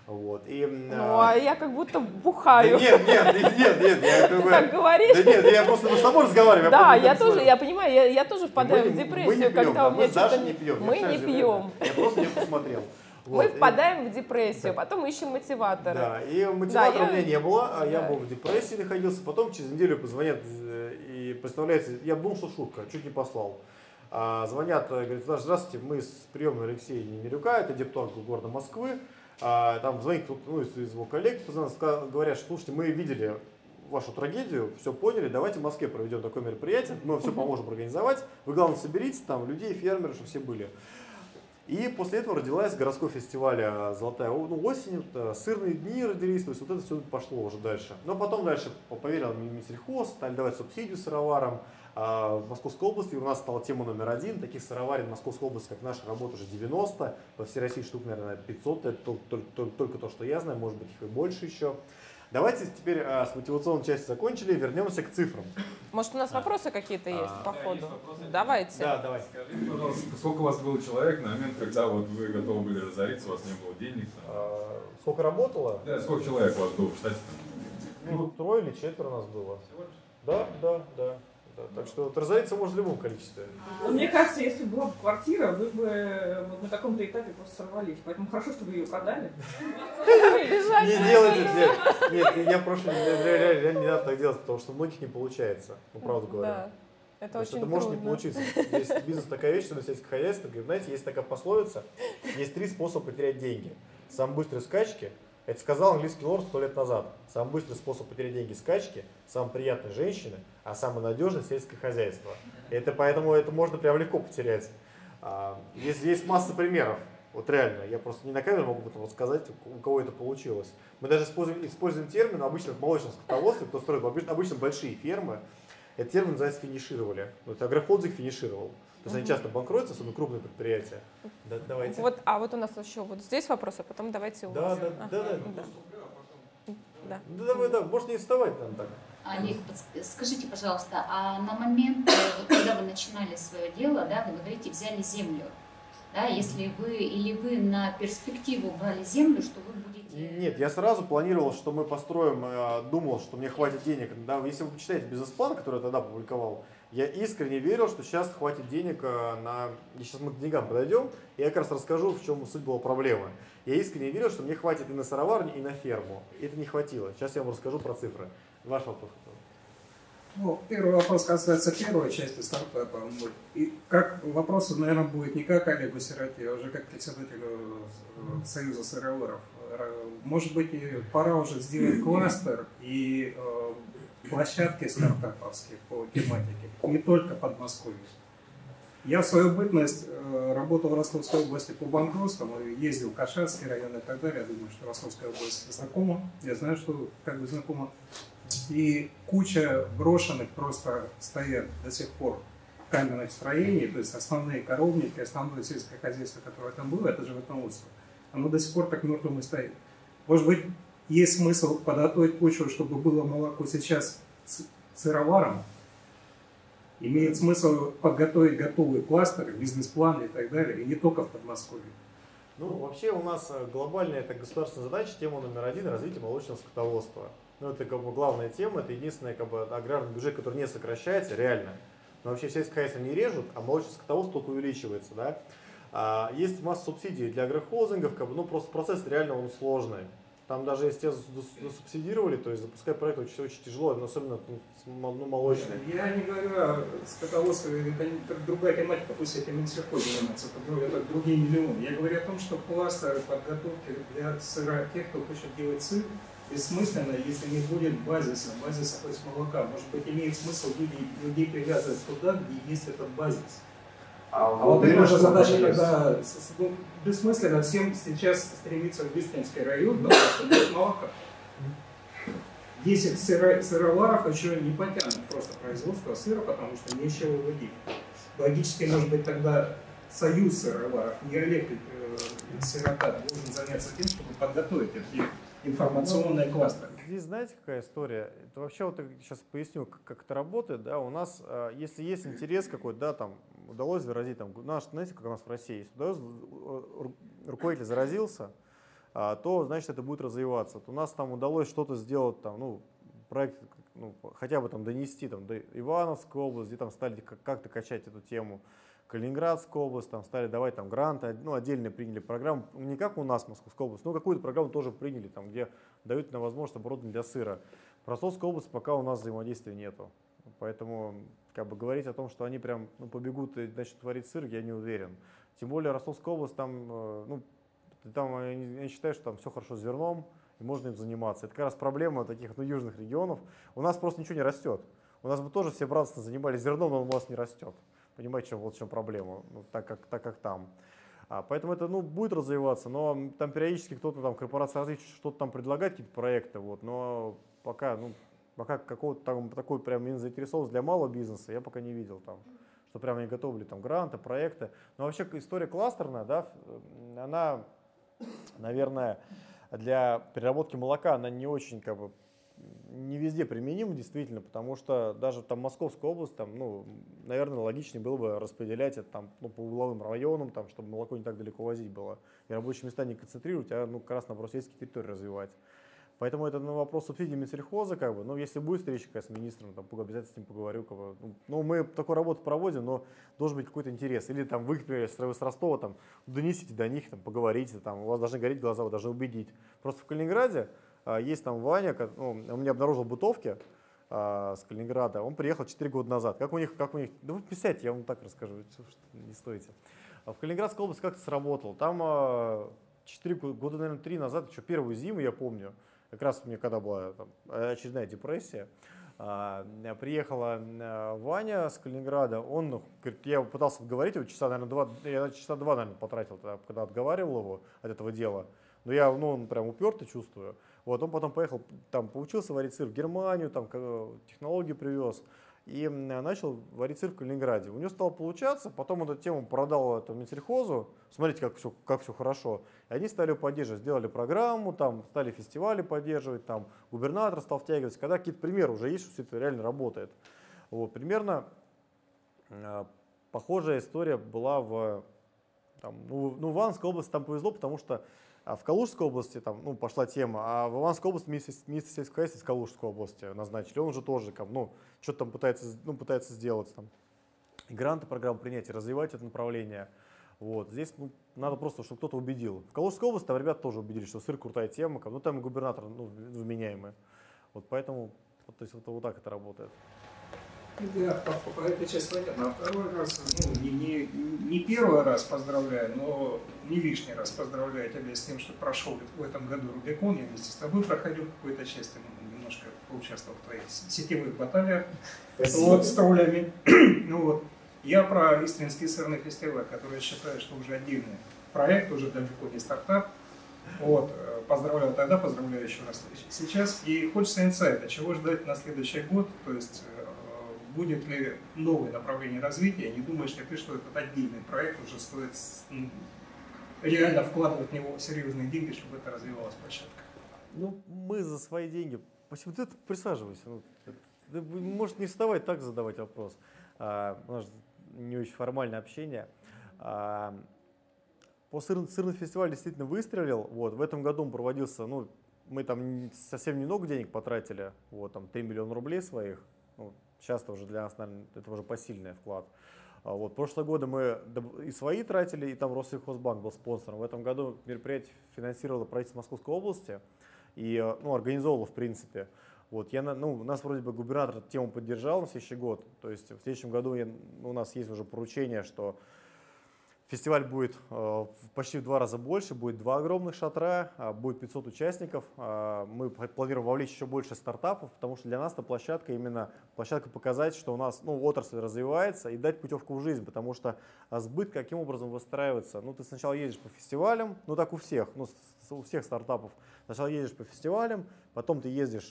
S2: вот, и...
S1: Ну,
S2: а,
S1: а я как будто
S2: да
S1: бухаю.
S2: нет, нет, нет, нет, нет, я <laughs> как бы...
S1: Так говоришь?
S2: Да нет, я просто с тобой разговариваю.
S1: Да, я тоже, я понимаю, я, я тоже впадаю
S2: Мы
S1: в депрессию,
S2: мы
S1: когда
S2: да,
S1: у
S2: мы
S1: меня что-то...
S2: не пьем.
S1: Мы не пьем.
S2: Я просто не посмотрел. <laughs>
S1: Мы
S2: и-
S1: впадаем в депрессию,
S2: Да.
S1: потом ищем мотиваторы.
S2: Да, и мотиватора
S1: Да,
S2: у меня не было, а я
S1: Да.
S2: был в депрессии находился. Потом через неделю позвонят э, и представляется, я думал, что шутка, чуть не послал. А, звонят, э, говорят, «Здра- здравствуйте, мы с приемной Алексея Немирюка, это депутат города Москвы. А, там звонит кто-то, ну, из, из его коллег, говорят, что слушайте, мы видели вашу трагедию, все поняли, давайте в Москве проведем такое мероприятие, мы все поможем организовать. Вы, главное, соберите там людей, фермеров, чтобы все были. И после этого родилась городской фестиваль «Золотая ну, осень», вот, э, сырные дни родились, то есть вот это все пошло уже дальше. Но потом дальше по- поверил Минсельхоз, стали давать субсидию сыроварам. А В Московской области у нас стала тема номер один. Таких сыроварен в Московской области, как наша, работа уже 90. По всей России штук, наверное, 500. Это только, только- только- то, что я знаю, может быть, их и больше еще. Давайте теперь а, с мотивационной части закончили, вернемся к цифрам.
S1: Может, у нас вопросы какие-то есть
S2: А,
S1: по
S4: да,
S1: ходу?
S4: есть.
S1: Давайте.
S2: Да, давай.
S4: Скажите, пожалуйста, сколько у вас было человек на момент, когда вот вы готовы были разориться, у вас не было денег? там?
S2: А, Сколько работало?
S4: Да, сколько человек у вас было в штате?
S2: Ну, трое или четверо у нас было.
S4: Всего лишь?
S2: Да, да, да. Да. Так что вот разориться можно в любом количестве.
S5: Ну, Мне кажется, если бы была бы квартира, вы бы э, вот на каком-то этапе просто сорвались. Поэтому хорошо, что вы ее продали.
S2: Не делайте,
S1: этой-
S2: нет, нет, я прошу, реально, не надо так делать, потому что у многих не получается, ну, правду говоря.
S1: Да, это
S2: Потому
S1: очень
S2: это может не получиться. Есть бизнес такая вещь, что на сельское хозяйство, знаете, есть такая пословица, есть три способа потерять деньги. Самый быстрый скачки, это сказал английский лорд сто лет назад. Самый быстрый способ потерять деньги скачки, самый приятный женщины, а самый надежный сельское хозяйство. Это поэтому это можно прям легко потерять. А, есть, есть масса примеров. Вот реально, я просто не на камеру могу потом рассказать, у кого это получилось. Мы даже используем, используем термин обычно в молочном скотоводстве, кто строит обычно, обычно большие фермы, этот термин называется финишировали. Вот агрохолдинг финишировал. То есть они часто банкротятся, особенно крупные предприятия. Да, давайте.
S1: Вот, а вот у нас еще вот здесь вопрос, а потом давайте у
S2: Да,
S1: вас.
S2: да,
S1: Ага,
S2: да, да.
S1: да. Да.
S2: Да, давай, да, можешь не вставать там так.
S3: Олег, скажите, пожалуйста, а на момент, э, вот когда вы начинали свое дело, да, вы говорите, взяли землю, да, если вы или вы на перспективу брали землю, что вы будете...
S2: Нет, я сразу планировал, что мы построим, э, думал, что мне хватит денег. Да, если вы почитаете бизнес-план, который я тогда публиковал, я искренне верил, что сейчас хватит денег э, на... Сейчас мы к деньгам подойдем, и я как раз расскажу, в чем суть была проблема. Я искренне верил, что мне хватит и на сыроварню, и на ферму. И это не хватило. Сейчас я вам расскажу про цифры. Ваш вопрос.
S6: Ну, первый вопрос касается первой части стартапа. И как вопрос, наверное, будет не как Олегу Сироте, а уже как председателю э, Союза сыроваров. Ра- Может быть, пора уже сделать кластер и э, площадки стартаповские по тематике, не только Подмосковье. Я в свою бытность э, работал в Ростовской области по банкротствам, ездил в Кашарский район и так далее. Я думаю, что Ростовская область знакома. Я знаю, что как бы знакома. И куча брошенных просто стоят до сих пор каменных строений, то есть основные коровники, основное сельское хозяйство, которое там было, это животноводство. Оно до сих пор так мертвым и стоит. Может быть, есть смысл подготовить почву, чтобы было молоко сейчас сыроваром, Имеет смысл подготовить готовые кластеры, бизнес-планы и так далее, и не только в Подмосковье.
S2: Ну, вообще у нас э, глобальная это государственная задача, тема номер один – развитие молочного скотоводства. Ну, это как бы главная тема, это единственный как бы, аграрный бюджет, который не сокращается, реально. Но вообще сельское хозяйство не режут, а молочное скотоводство только увеличивается, да. А, есть масса субсидий для агрохолдингов, как бы, ну, просто процесс реально он сложный. Там даже если тебя засубсидировали, то есть запускать проект очень, очень тяжело, но особенно ну, ну, молочный.
S6: Я не говорю о скотоводстве, это другая тематика, пусть этим Минсельхоз занимается, это другие миллионы. Я говорю о том, что кластеры подготовки для сыра, тех, кто хочет делать сыр, бессмысленно, если не будет базиса, базиса то есть молока. Может быть, имеет смысл людей, людей привязывать туда, где есть этот базис. А вот это уже задача, когда ну, бессмысленно всем сейчас стремиться в Бистринский район, потому что нет молока. 10 сыро- сыроваров еще не потянут просто производство сыра, потому что нечего выводить. Логически, может быть, тогда союз сыроваров, не Олег э, Сирота, должен заняться тем, чтобы подготовить эти информационные кластеры.
S2: Здесь знаете, какая история? Это вообще вот я сейчас поясню, как, как это работает. Да, у нас, э, если есть интерес какой-то, да, там удалось заразить, там, наш, знаете, как у нас в России, если удалось, э, ру- руководитель заразился, а, то значит это будет развиваться. Вот у нас там удалось что-то сделать, там, ну, проект, ну, хотя бы там донести там, до Ивановской области, где там стали как- как-то качать эту тему. Калининградская область, там стали давать там гранты, ну, отдельно приняли программу, не как у нас Московская область, но какую-то программу тоже приняли, там, где дают на возможность оборудование для сыра. В Ростовской области пока у нас взаимодействия нету. Поэтому как бы говорить о том, что они прям ну, побегут и начнут творить сыр, я не уверен. Тем более Ростовская область, там, э, ну, там я считаю, что там все хорошо с зерном, и можно им заниматься. Это как раз проблема таких ну, южных регионов. У нас просто ничего не растет. У нас бы тоже все братственно занимались зерном, но у нас не растет. Понимаете, чем- вот в чем проблема, ну, так, как, так как там. А, поэтому это ну, будет развиваться, но там периодически кто-то там, корпорация развития что-то там предлагает, какие-то проекты, вот, но пока, ну, пока какого-то там такой прям именно заинтересованность для малого бизнеса я пока не видел там, что прям они готовили там гранты, проекты. Но вообще история кластерная, да, она, наверное, для переработки молока, она не очень как бы не везде применима действительно, потому что даже там Московская область, там, ну, наверное, логичнее было бы распределять это там, ну, по угловым районам, там, чтобы молоко не так далеко возить было, и рабочие места не концентрировать, а ну, как раз наоборот сельские территории развивать. Поэтому это на вопрос субсидий Минсельхоза, как бы, ну, если будет встреча с министром, там, обязательно с ним поговорю, как бы, ну, ну, мы такую работу проводим, но должен быть какой-то интерес. Или там вы, например, с Ростова, там, донесите до них, там, поговорите, там, у вас должны гореть глаза, вы должны убедить. Просто в Калининграде а, есть там Ваня, ко- ну, он мне обнаружил бытовки а, с Калининграда, он приехал 4 года назад. Как у них, как у них, да вы присядьте, я вам так расскажу, что- что не стоите. А В Калининградской области как-то сработало. Там а, 4 го- года, наверное, 3 назад, еще первую зиму я помню, как раз мне когда была там, очередная депрессия, А, приехала а, Ваня с Калининграда, он, ну, говорит, я пытался говорить его часа, наверное, два, я часа два, наверное, потратил, когда отговаривал его от этого дела. Но я, ну, он прям упертый чувствую. Вот, он потом поехал, там, поучился варить сыр в Германию, там, технологии привез и начал варить сыр в Калининграде. У него стало получаться, потом эту тему продал это Минсельхозу, смотрите, как все, как все хорошо. И они стали поддерживать, сделали программу, там, стали фестивали поддерживать, там, губернатор стал втягиваться, когда какие-то примеры уже есть, что все это реально работает. Вот, примерно э, похожая история была в, там, ну, ну, в Ивановской области там повезло, потому что а в Калужской области там, ну, пошла тема, а в Ивановской области министр, министр сельского хозяйства из Калужской области назначили. Он уже тоже как, ну, что-то там пытается, ну, пытается сделать. Там, и гранты программы принятия, развивать это направление. Вот. Здесь ну, надо просто, чтобы кто-то убедил. В Калужской области там ребята тоже убедили, что сыр крутая тема, ну там и губернатор ну, вменяемый. Вот поэтому вот, то есть, вот, вот так это работает.
S6: Да, этой части понятно. А второй раз, ну, не, не, не первый раз поздравляю, но не лишний раз поздравляю тебя с тем, что прошел в этом году Рубикон. Я вместе с тобой проходил какую-то часть, немножко поучаствовал в твоих сетевых баталиях вот, с троллями. <clears throat> ну вот. Я про Истринский сырный фестиваль, который я считаю, что уже отдельный проект, уже далеко не стартап. Вот, э, поздравляю тогда, поздравляю еще раз сейчас. И хочется инсайта, чего ждать на следующий год, то есть э, будет ли новое направление развития, не думаешь ли ты, что этот отдельный проект уже стоит ну, реально вкладывать в него серьезные деньги, чтобы это развивалась площадка?
S2: Ну, мы за свои деньги. Почему ты присаживайся? Ну, ты, может, не вставать, так задавать вопрос. А, у нас не очень формальное общение. А, по сырный, сырный фестиваль действительно выстрелил. Вот, в этом году он проводился, ну, мы там совсем немного денег потратили, вот, там 3 миллиона рублей своих. Часто уже для нас, наверное, это уже посильный вклад. А вот, прошлые годы мы и свои тратили, и там Россельхозбанк был спонсором. В этом году мероприятие финансировало правительство Московской области и ну, организовывало в принципе. Вот, я, ну, у нас вроде бы губернатор тему поддержал на следующий год. То есть в следующем году я, у нас есть уже поручение, что Фестиваль будет э, почти в два раза больше, будет два огромных шатра, а, будет 500 участников. А, мы планируем вовлечь еще больше стартапов, потому что для нас это площадка именно площадка показать, что у нас ну, отрасль развивается и дать путевку в жизнь, потому что а, сбыт каким образом выстраивается. Ну, ты сначала едешь по фестивалям, ну так у всех, ну, у всех стартапов. Сначала едешь по фестивалям, потом ты ездишь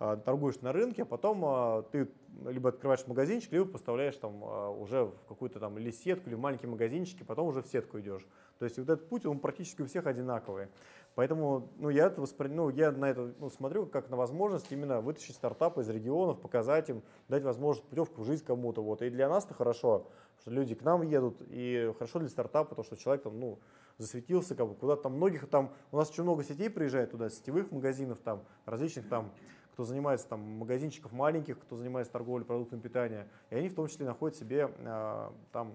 S2: торгуешь на рынке, а потом а, ты либо открываешь магазинчик, либо поставляешь там а, уже в какую-то там или сетку, или маленькие магазинчики, потом уже в сетку идешь. То есть вот этот путь, он практически у всех одинаковый. Поэтому ну, я, это воспри... ну, я на это ну, смотрю как на возможность именно вытащить стартапы из регионов, показать им, дать возможность путевку в жизнь кому-то. Вот. И для нас это хорошо, что люди к нам едут, и хорошо для стартапа, то, что человек там, ну, засветился, как бы куда-то там многих там, у нас очень много сетей приезжает туда, сетевых магазинов там, различных там кто занимается там магазинчиков маленьких, кто занимается торговлей продуктами питания, и они в том числе находят себе э, там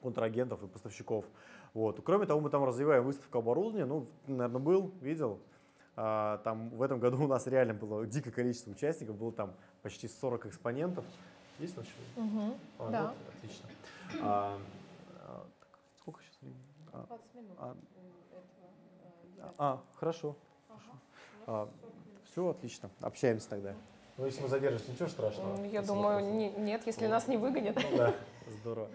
S2: контрагентов и поставщиков. Вот. Кроме того, мы там развиваем выставку оборудования, ну, наверное, был, видел, а, там в этом году у нас реально было дикое количество участников, было там почти 40 экспонентов. Есть вообще?
S1: Угу, а, да.
S2: Вот, отлично. А, а, сколько сейчас времени?
S1: 20 минут. А,
S2: этого, а хорошо. Ага. хорошо. А, все, отлично. Общаемся тогда. Ну, если мы задержимся, ничего страшного.
S1: Я думаю, не, нет, если ну, нас не выгонят.
S2: Ну, да, <laughs> здорово.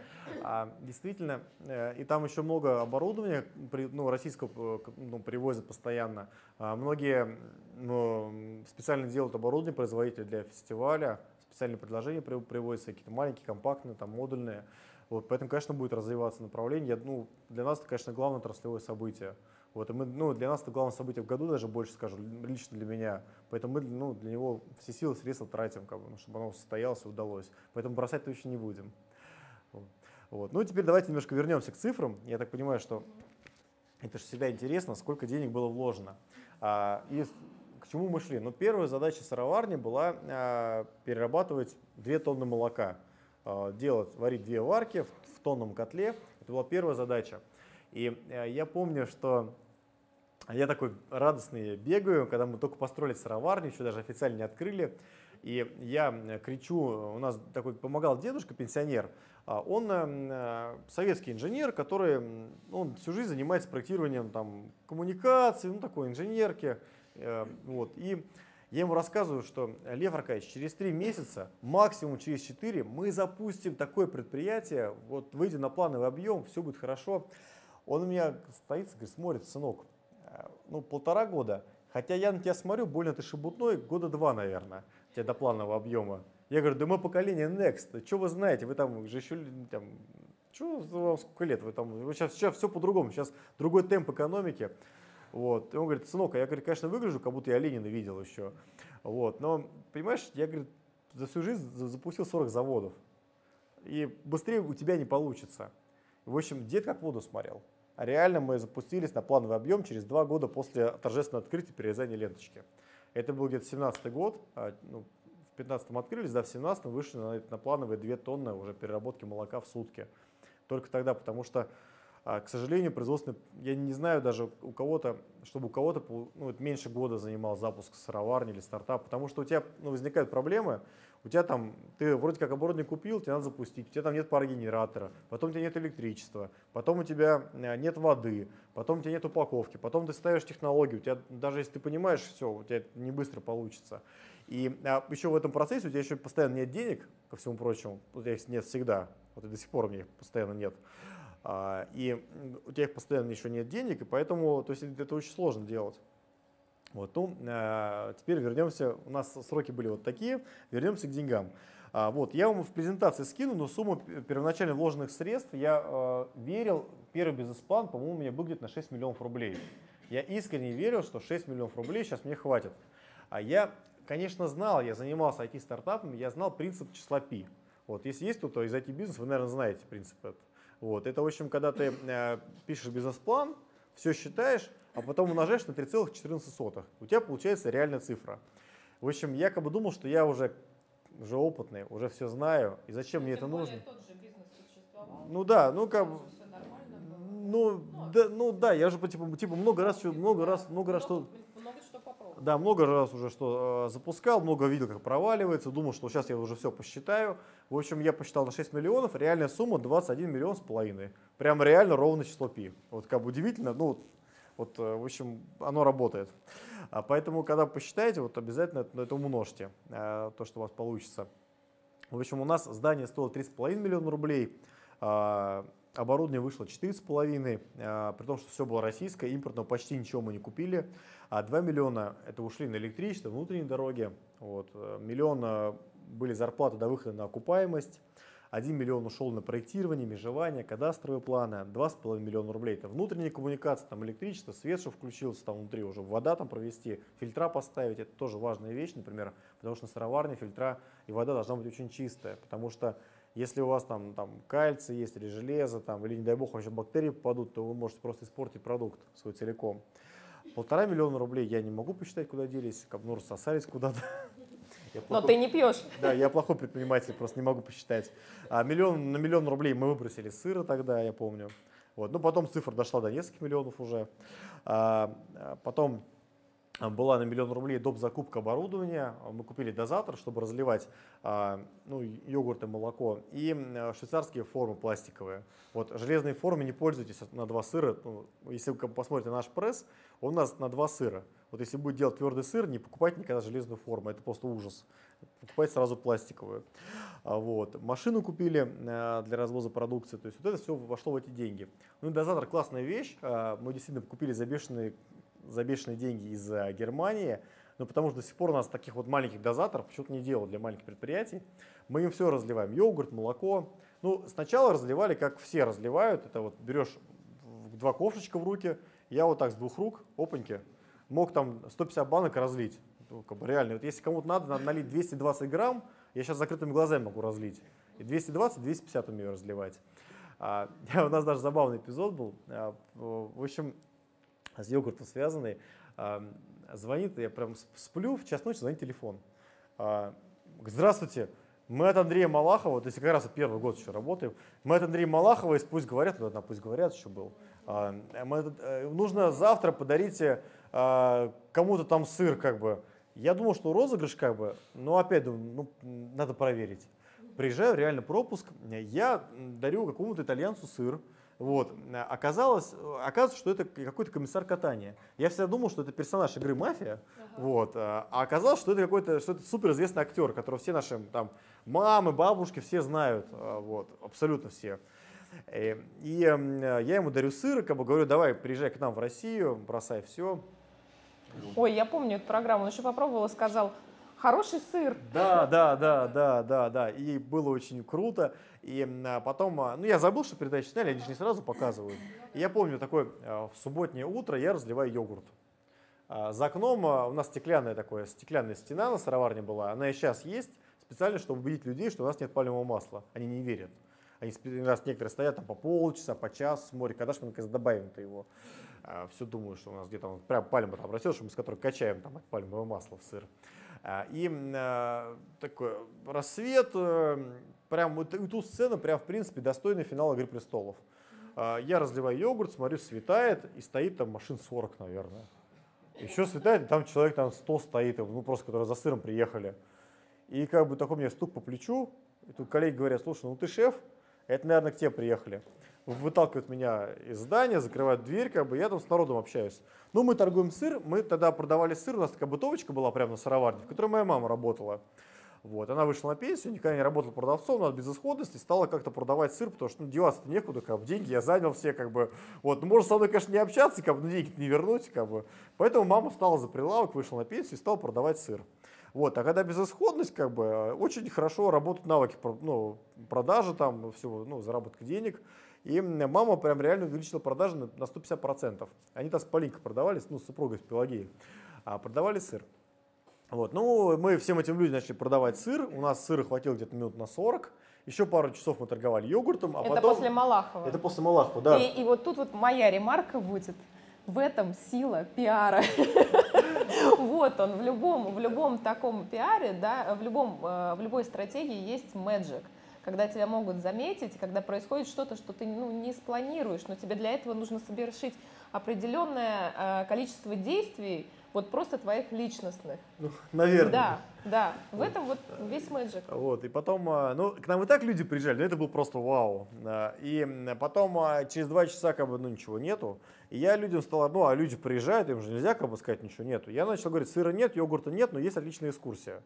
S2: А, действительно, э, и там еще много оборудования ну, российского э, ну, привозят постоянно. А, многие ну, специально делают оборудование производители для фестиваля, специальные предложения привозятся, какие-то маленькие, компактные, там, модульные. Вот, поэтому, конечно, будет развиваться направление. Ну, для нас это, конечно, главное отраслевое событие. Вот, и мы, ну, для нас это главное событие в году, даже больше скажу, лично для меня. Поэтому мы ну, для него все силы, средства тратим, как бы, ну, чтобы оно состоялось и удалось. Поэтому бросать точно не будем. Вот. Ну, теперь давайте немножко вернемся к цифрам. Я так понимаю, что это же всегда интересно, сколько денег было вложено. А, и к чему мы шли? Ну, первая задача сыроварни была а, перерабатывать 2 тонны молока. А, делать, варить две варки в, в тонном котле. Это была первая задача. И а, я помню, что я такой радостный бегаю, когда мы только построили сыроварню, еще даже официально не открыли. И я кричу, у нас такой помогал дедушка, пенсионер, а он э, советский инженер, который он всю жизнь занимается проектированием там, коммуникаций, ну такой инженерки. Э, вот. И Я ему рассказываю, что Лев Аркадьевич, через три месяца, максимум через четыре, мы запустим такое предприятие, вот выйдем на плановый объем, все будет хорошо. Он у меня стоит, говорит, смотрит, сынок, э, ну полтора года, хотя я на тебя смотрю, больно ты шебутной, года два, наверное, тебе до планового объема. Я говорю, да мы поколение Next, что вы знаете, вы там же еще там, что вам сколько лет, вы там, вы сейчас, сейчас все по-другому, сейчас другой темп экономики. Вот. И он говорит, сынок, а я, говорит, конечно, выгляжу, как будто я Ленина видел еще. Вот. Но, понимаешь, я, говорит, за всю жизнь запустил 40 заводов. И быстрее у тебя не получится. В общем, дед как воду смотрел. А реально мы запустились на плановый объем через два года после торжественного открытия перерезания ленточки. Это был где-то 17 год. А, ну, в 15-м открылись, да, в 17-м вышли на, на плановые 2 тонны уже переработки молока в сутки. Только тогда, потому что а, к сожалению, производственный, я не знаю даже у кого-то, чтобы у кого-то ну, меньше года занимал запуск сыроварни или стартап, потому что у тебя ну, возникают проблемы, у тебя там, ты вроде как оборудование купил, тебе надо запустить, у тебя там нет парогенератора, потом у тебя нет электричества, потом у тебя э, нет воды, потом у тебя нет упаковки, потом ты ставишь технологию, у тебя даже если ты понимаешь все, у тебя не быстро получится. И а еще в этом процессе у тебя еще постоянно нет денег, ко всему прочему, у тебя их нет всегда, вот и до сих пор у меня их постоянно нет. А, и у тебя постоянно еще нет денег, и поэтому то есть, это очень сложно делать. Вот, ну, а, теперь вернемся, у нас сроки были вот такие, вернемся к деньгам. А, вот, я вам в презентации скину, но сумму первоначально вложенных средств я верил, первый бизнес-план, по-моему, у меня где-то на 6 миллионов рублей. Я искренне верил, что 6 миллионов рублей сейчас мне хватит. А я, конечно, знал, я занимался IT-стартапами, я знал принцип числа π. Вот, если есть кто-то из IT-бизнеса, вы, наверное, знаете принцип этот. Вот. Это, в общем, когда ты э, пишешь бизнес-план, все считаешь, а потом умножаешь на 3,14. У тебя получается реальная цифра. В общем, я как бы думал, что я уже, уже опытный, уже все знаю, и зачем
S1: ну,
S2: мне это нужно.
S1: Тот же бизнес существовал.
S2: Ну да, ну как бы. Ну, ну, да, ну да, я же типа, типа много раз, много раз, много раз что да, много раз уже что э, запускал, много видел, как проваливается, думал, что сейчас я уже все посчитаю. В общем, я посчитал на 6 миллионов, реальная сумма 21 миллион с половиной. Прям реально ровно число пи. Вот как бы удивительно, ну вот, э, в общем, оно работает. А поэтому, когда посчитаете, вот обязательно это, это умножьте, э, то, что у вас получится. В общем, у нас здание стоило 3,5 миллиона рублей. А, Оборудование вышло 4,5, а, при том, что все было российское, импортного почти ничего мы не купили. А 2 миллиона это ушли на электричество, внутренние дороги. Вот. Э, миллион были зарплаты до выхода на окупаемость. 1 миллион ушел на проектирование, межевание, кадастровые планы, 2,5 миллиона рублей. Это внутренние коммуникации, там электричество, свет, что включился там внутри уже, вода там провести, фильтра поставить. Это тоже важная вещь, например, потому что на сыроварне фильтра и вода должна быть очень чистая, потому что если у вас там, там кальций есть или железо, там, или не дай бог вообще бактерии попадут, то вы можете просто испортить продукт свой целиком. Полтора миллиона рублей я не могу посчитать, куда делись, как ну, рассосались куда-то.
S1: Но ты не пьешь. <laughs>
S2: Да, я плохой предприниматель, просто не могу посчитать. А миллион, на миллион рублей мы выбросили сыра тогда, я помню. Вот. Ну, потом цифра дошла до нескольких миллионов уже. А, а потом была на миллион рублей доп. закупка оборудования. Мы купили дозатор, чтобы разливать а, ну, йогурт и молоко. И швейцарские формы пластиковые. Вот железные формы не пользуйтесь на два сыра. Ну, если вы посмотрите наш пресс, он у нас на два сыра. Вот если будет делать твердый сыр, не покупайте никогда железную форму. Это просто ужас. Покупайте сразу пластиковую. А, вот. Машину купили а, для развоза продукции. То есть вот это все вошло в эти деньги. Ну и дозатор классная вещь. Мы действительно купили за бешеные за бешеные деньги из Германии, но потому что до сих пор у нас таких вот маленьких дозаторов почему-то не делают для маленьких предприятий. Мы им все разливаем, йогурт, молоко. Ну, сначала разливали, как все разливают, это вот берешь два ковшечка в руки, я вот так с двух рук, опаньки, мог там 150 банок разлить. Ну, как бы реально, вот если кому-то надо, надо налить 220 грамм, я сейчас закрытыми глазами могу разлить. И 220-250 умею разливать. А, <laughs> у нас даже забавный эпизод был. А, в общем, с йогуртом связанный. Звонит, я прям сплю, в час ночи звонит телефон. А, здравствуйте, мы от Андрея Малахова, то есть как раз первый год еще работаем, мы от Андрея Малахова из «Пусть говорят», ну, «Пусть говорят» еще был. А, мы, э, нужно завтра подарите а, кому-то там сыр, как бы. Я думал, что розыгрыш, как бы, но опять думаю, ну, надо проверить. Приезжаю, реально пропуск, я дарю какому-то итальянцу сыр, Вот. Оказалось, оказывается, что это какой-то комиссар катания. Я всегда думал, что это персонаж игры «Мафия», вот. а оказалось, что это какой-то что это суперизвестный актер, которого все наши там, мамы, бабушки все знают, а, вот, абсолютно все. Э, и я ему дарю сыр, как бы говорю, давай, приезжай к нам в Россию, бросай все.
S1: Ой, я помню эту программу, он еще попробовал и сказал, хороший сыр.
S2: Да, да, да, да, да, да. И было очень круто. И потом, а, ну я забыл, что передачи сняли, они же не сразу показывают. И я помню такое, а, в субботнее утро я разливаю йогурт. А, за окном у нас стеклянная такая, стеклянная стена на сыроварне была. Она и сейчас есть, специально, чтобы убедить людей, что у нас нет пальмового масла. Они не верят. Они раз некоторые стоят там по полчаса, по час смотрят, когда же мы наконец добавим-то его. А, все думаю, что у нас где-то прям пальма там растет, что мы с которой качаем там пальмовое масло в сыр. А, и а, такой рассвет, э, прям вот эту сцену прям в принципе достойный финал Игры престолов. Я разливаю йогурт, смотрю, светает, и стоит там машин 40, наверное. Еще светает, и там человек там 100 стоит, ну просто, которые за сыром приехали. И как бы такой мне стук по плечу, и тут коллеги говорят, слушай, ну ты шеф, это, наверное, к тебе приехали. Выталкивают меня из здания, закрывают дверь, как бы я там с народом общаюсь. Ну, мы торгуем сыр, мы тогда продавали сыр, у нас такая бытовочка была прямо на сыроварне, в которой моя мама работала. Вот, она вышла на пенсию, никогда не работала продавцом, но от безысходности стала как-то продавать сыр, потому что ну, деваться-то некуда, как бы, деньги я занял все, как бы, вот, ну, можно со мной, конечно, не общаться, как бы, но деньги не вернуть, как бы. Поэтому мама стала за прилавок, вышла на пенсию и стала продавать сыр. Вот, а когда безысходность, как бы, очень хорошо работают навыки ну, продажи, там, всего, ну, заработка денег. И мама прям реально увеличила продажи на, на 150%. Они там с Полинкой продавались, ну, с супругой, с Пелагеей, а продавали сыр. Вот, ну, мы всем этим людям начали продавать сыр. У нас сыра хватило где-то минут на 40. Еще пару часов мы торговали йогуртом. А
S1: это
S2: потом...
S1: после Малахова.
S2: Это после Малахова, да.
S1: И, и вот тут вот моя ремарка будет. В этом сила пиара. <laughs> Вот он, в любом, в любом таком пиаре, да, в, любом, э, в любой стратегии есть magic когда тебя могут заметить, когда происходит что-то, что ты ну, не спланируешь, но тебе для этого нужно совершить определенное э, количество действий, вот просто твоих личностных.
S2: Ну, наверное.
S1: Да, да. В этом вот весь мэджик.
S2: Вот, и потом, э, ну, к нам и так люди приезжали, но это был просто вау. И потом э, через два часа как бы, ну, ничего нету. И я людям стал, ну, а люди приезжают, им же нельзя как бы сказать ничего нету. Я начал говорить, сыра нет, йогурта нет, но есть отличная экскурсия.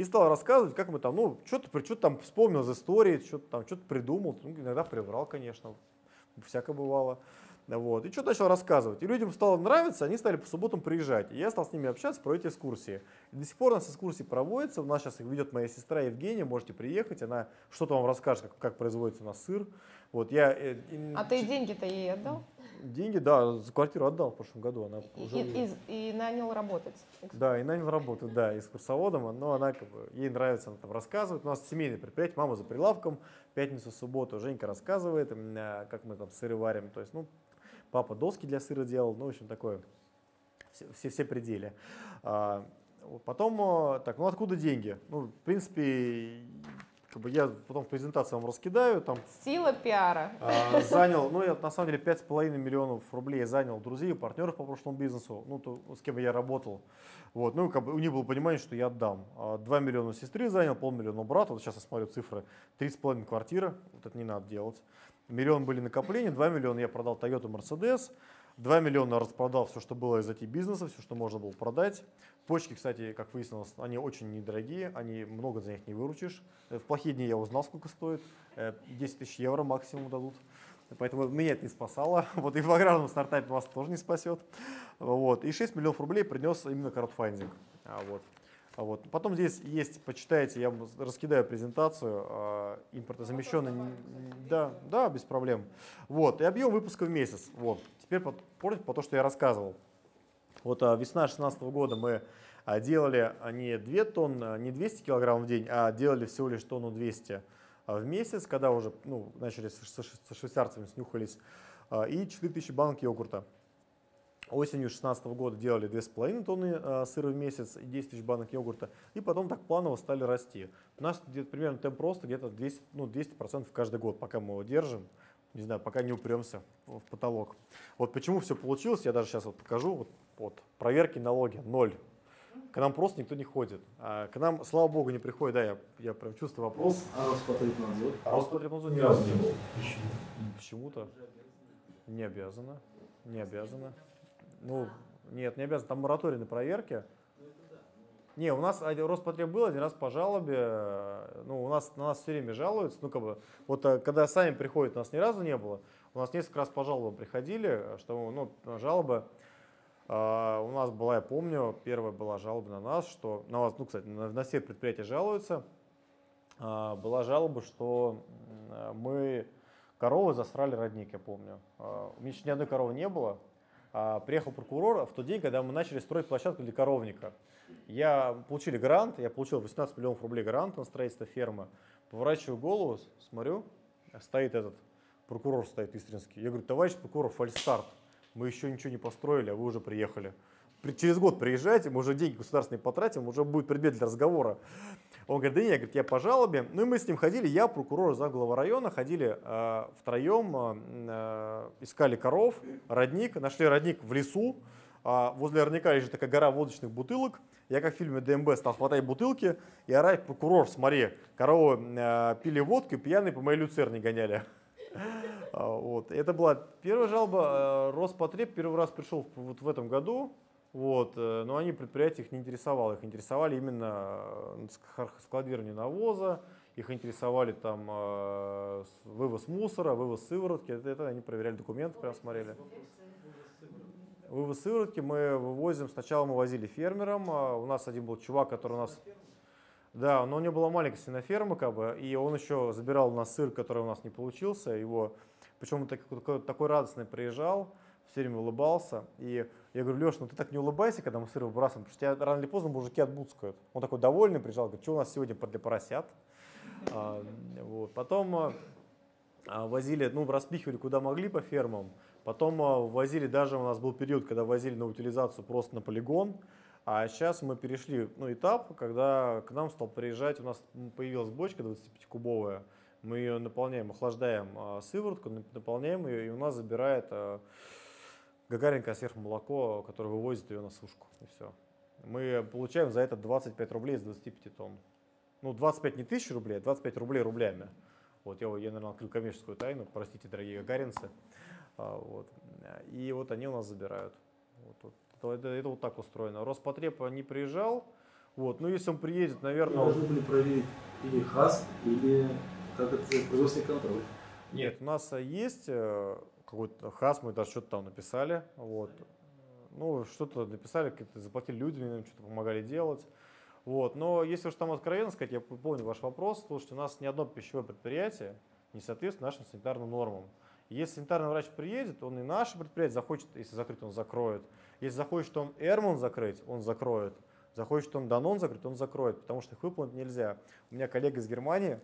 S2: И стал рассказывать, как мы там, ну, что-то что там вспомнил из истории, что-то там, что-то придумал. Ну, иногда приврал, конечно, всякое бывало. Вот. И что начал рассказывать. И людям стало нравиться, они стали по субботам приезжать. И я стал с ними общаться про эти экскурсии. И до сих пор у нас экскурсии проводятся. У нас сейчас их ведет моя сестра Евгения. Можете приехать, она что-то вам расскажет, как, как производится у нас сыр. Вот, я,
S1: э, а ты деньги-то ей отдал?
S2: Деньги, да, за квартиру отдал в прошлом году. Она
S1: и, уже... и, и, и нанял работать.
S2: Да, и нанял работать, да, экскурсоводом, но она как бы, ей нравится, она там рассказывает. У нас семейное предприятие, мама за прилавком, пятницу, субботу Женька рассказывает, как мы там сыры варим. То есть, ну, папа доски для сыра делал, ну, в общем, такое, все, все, все пределы. А, потом, а, так, ну откуда деньги? Ну, в принципе, как бы я потом в презентации вам раскидаю. Там,
S1: Сила пиара.
S2: А, занял, ну я на самом деле 5,5 миллионов рублей занял друзей, партнеров по прошлому бизнесу, ну то, с кем я работал. Вот, ну как бы у них было понимание, что я отдам. 2 миллиона сестры занял, полмиллиона брата, вот сейчас я смотрю цифры, 3,5 квартира, вот это не надо делать. Миллион были накопления, 2 миллиона я продал Toyota Mercedes, 2 миллиона распродал все, что было из IT-бизнеса, все, что можно было продать. Почки, кстати, как выяснилось, они очень недорогие, они много за них не выручишь. Э, в плохие дни я узнал, сколько стоит. 10 э, тысяч евро максимум дадут. Поэтому меня это не спасало. <laughs> Вот и в аграрном стартапе вас тоже не спасет. Вот. И 6 миллионов рублей принес именно краудфандинг. А, вот. А вот. Потом здесь есть, почитайте, я раскидаю презентацию, э, импортозамещенный, да, да, без проблем. Вот, и объем выпуска в месяц. Вот. Теперь по, по то, что я рассказывал. Вот а, весна 2016 года мы а, делали не 2 тонны, не 200 килограмм в день, а делали всего лишь тонну 200 а, в месяц, когда уже ну, начали со швейцарцами снюхались, а, и 4000 банок йогурта. Осенью 2016 года делали 2,5 тонны сыра в месяц и 10 тысяч банок йогурта. И потом так планово стали расти. У нас где-то примерно темп роста где-то 200, ну, 200% каждый год, пока мы его держим. Не знаю, пока не упремся в потолок. Вот почему все получилось, я даже сейчас вот покажу. Вот, вот проверки налоги ноль. К нам просто никто не ходит. А к нам, слава богу, не приходит. Да, я, я прям чувствую вопрос.
S7: А Роспотребнадзор?
S2: А Роспотребнадзор ни разу не был. Почему? Почему-то. Не обязано. Не обязано. Ну, нет, не обязано. Там мораторий на проверки. Не, у нас Роспотреб был один раз по жалобе, э, ну, у нас на нас все время жалуются, ну, как бы, вот э, когда сами приходят, у нас ни разу не было, у нас несколько раз по жалобам приходили, что, ну, жалобы, а, у нас была, я помню, первая была жалоба на нас, что, на вас, ну, кстати, на, на все предприятия жалуются, А, была жалоба, что м, мы коровы засрали родник, я помню. А, У меня еще ни одной коровы не было, а, приехал прокурор в тот день, когда мы начали строить площадку для коровника. Я получили грант, я получил 18 миллионов рублей грант на строительство фермы. Поворачиваю голову, смотрю, стоит этот прокурор, стоит Истринский. Я говорю, товарищ прокурор, фальстарт, мы еще ничего не построили, а вы уже приехали. При- Через год приезжайте, мы уже деньги государственные потратим, уже будет предмет для разговора. Он говорит, да нет, говорит, я по жалобе. Ну и мы с ним ходили, я, прокурор, замглава района, ходили э, втроем, э, э, искали коров, родник, нашли родник в лесу, а возле родника лежит такая гора водочных бутылок. Я как в фильме ДМБ стал хватать бутылки и орать, прокурор, смотри, коровы э, пили водку пьяные по моей люцерне гоняли. <laughs> А, Вот. Это была первая жалоба. Э, Роспотреб первый раз пришел вот в этом году, вот, э, но они предприятия их не интересовало. Их интересовали именно э, ск- складирование навоза, их интересовали там вывоз мусора, вывоз сыворотки. Это, это они проверяли документы, прям смотрели. Вывоз сыворотки мы вывозим, сначала мы возили фермерам, а у нас один был чувак, который у нас да, но у него была маленькая свиноферма, как бы, и он еще забирал у нас сыр, который у нас не получился. Его, причем он так- такой, такой радостный приезжал, все время улыбался. И я говорю, Леш, ну ты так не улыбайся, когда мы сыр выбрасываем, потому что тебя рано или поздно мужики отбудскают. Он такой довольный приезжал, говорит, что у нас сегодня для поросят. А, вот. Потом а, возили, ну, распихивали куда могли по фермам. Потом а, возили, даже у нас был период, когда возили на утилизацию просто на полигон. А сейчас мы перешли ну, этап, когда к нам стал приезжать, у нас появилась бочка 25-кубовая, мы ее наполняем, охлаждаем а, сыворотку, нап- наполняем ее, и у нас забирает а, Гагаринка сверхмолоко, которое вывозит ее на сушку, и все. Мы получаем за это 25 рублей из 25 тонн. Ну, 25 не тысяч рублей, а 25 рублей рублями. Вот я, я наверное, открыл коммерческую тайну, простите, дорогие гагаринцы. А, вот. И вот они у нас забирают. Вот, вот. Это, это- это вот так устроено. Роспотреб не приезжал. Вот. Ну, если он приедет, наверное...
S7: Должны были проверить или ХАС, или как это производственный контроль.
S2: Нет, у нас есть э, какой-то хас, мы даже что-то там написали. Вот. Ну, что-то написали, какие-то заплатили людям, им что-то помогали делать. Вот. Но если уж там откровенно сказать, я помню ваш вопрос, слушайте, у нас ни одно пищевое предприятие не соответствует нашим санитарным нормам. Если санитарный врач приедет, он и наше предприятие захочет, если закрыть, он закроет. Если захочет он Эрмон закрыть, он закроет. Захочет он Данон закрыть, он закроет, потому что их выполнить нельзя. У меня коллега из Германии,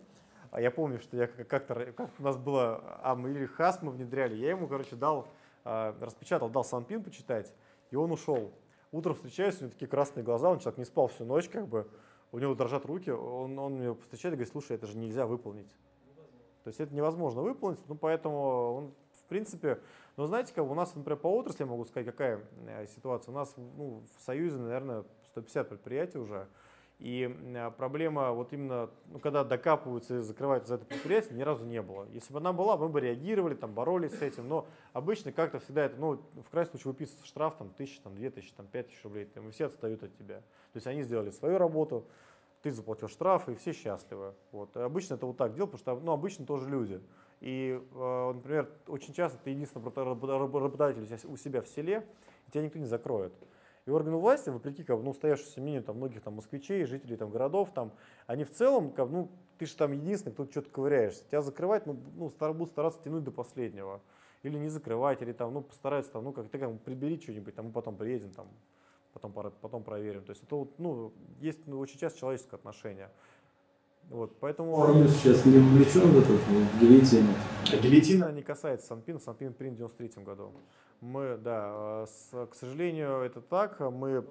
S2: а я помню, что я как- как-то как у нас было, а мы или ХАС мы внедряли, я ему, короче, дал, а, распечатал, дал Санпин почитать, и он ушел. Утром встречаюсь, у него такие красные глаза, он человек не спал всю ночь, как бы, у него дрожат руки, он, он меня встречает и говорит, слушай, это же нельзя выполнить. То есть это невозможно выполнить, ну поэтому он, в принципе, но знаете, как у нас, например, по отрасли, могу сказать, какая э, ситуация. У нас ну, в Союзе, наверное, 150 предприятий уже, и э, проблема вот именно, ну, когда докапываются и закрывают за это предприятие, ни разу не было. Если бы она была, мы бы реагировали, там, боролись с этим, но обычно как-то всегда это, ну, в крайнем случае выписывается штраф, там, тысяча, там, две тысячи, там, пять тысяч рублей, там, и все отстают от тебя. То есть они сделали свою работу, ты заплатил штраф, и все счастливы. Вот. И обычно это вот так делают, потому что ну, обычно тоже люди. И, э, например, очень часто ты единственный работодатель у себя- в селе, и тебя никто не закроет. И органы власти, вопреки как, ну, устоявшемуся мнению там, многих там, москвичей, жителей там, городов, там, они в целом, как, ну, ты же там единственный, кто что-то ковыряешься. Тебя закрывать, ну, ну стар- будут стараться тянуть до последнего. Или не закрывать, или там, ну, постараются, там, ну, как ты как, прибери что-нибудь, там, мы потом приедем, там, потом, потом проверим. То есть это вот, ну, есть ну, очень часто человеческое отношение. Вот, поэтому...
S7: Союз сейчас не вовлечен в этот в гильотину.
S2: Гильотина не касается Санпина, Санпин принят в 93 году. Мы, да, э, с- к сожалению, это так. Мы,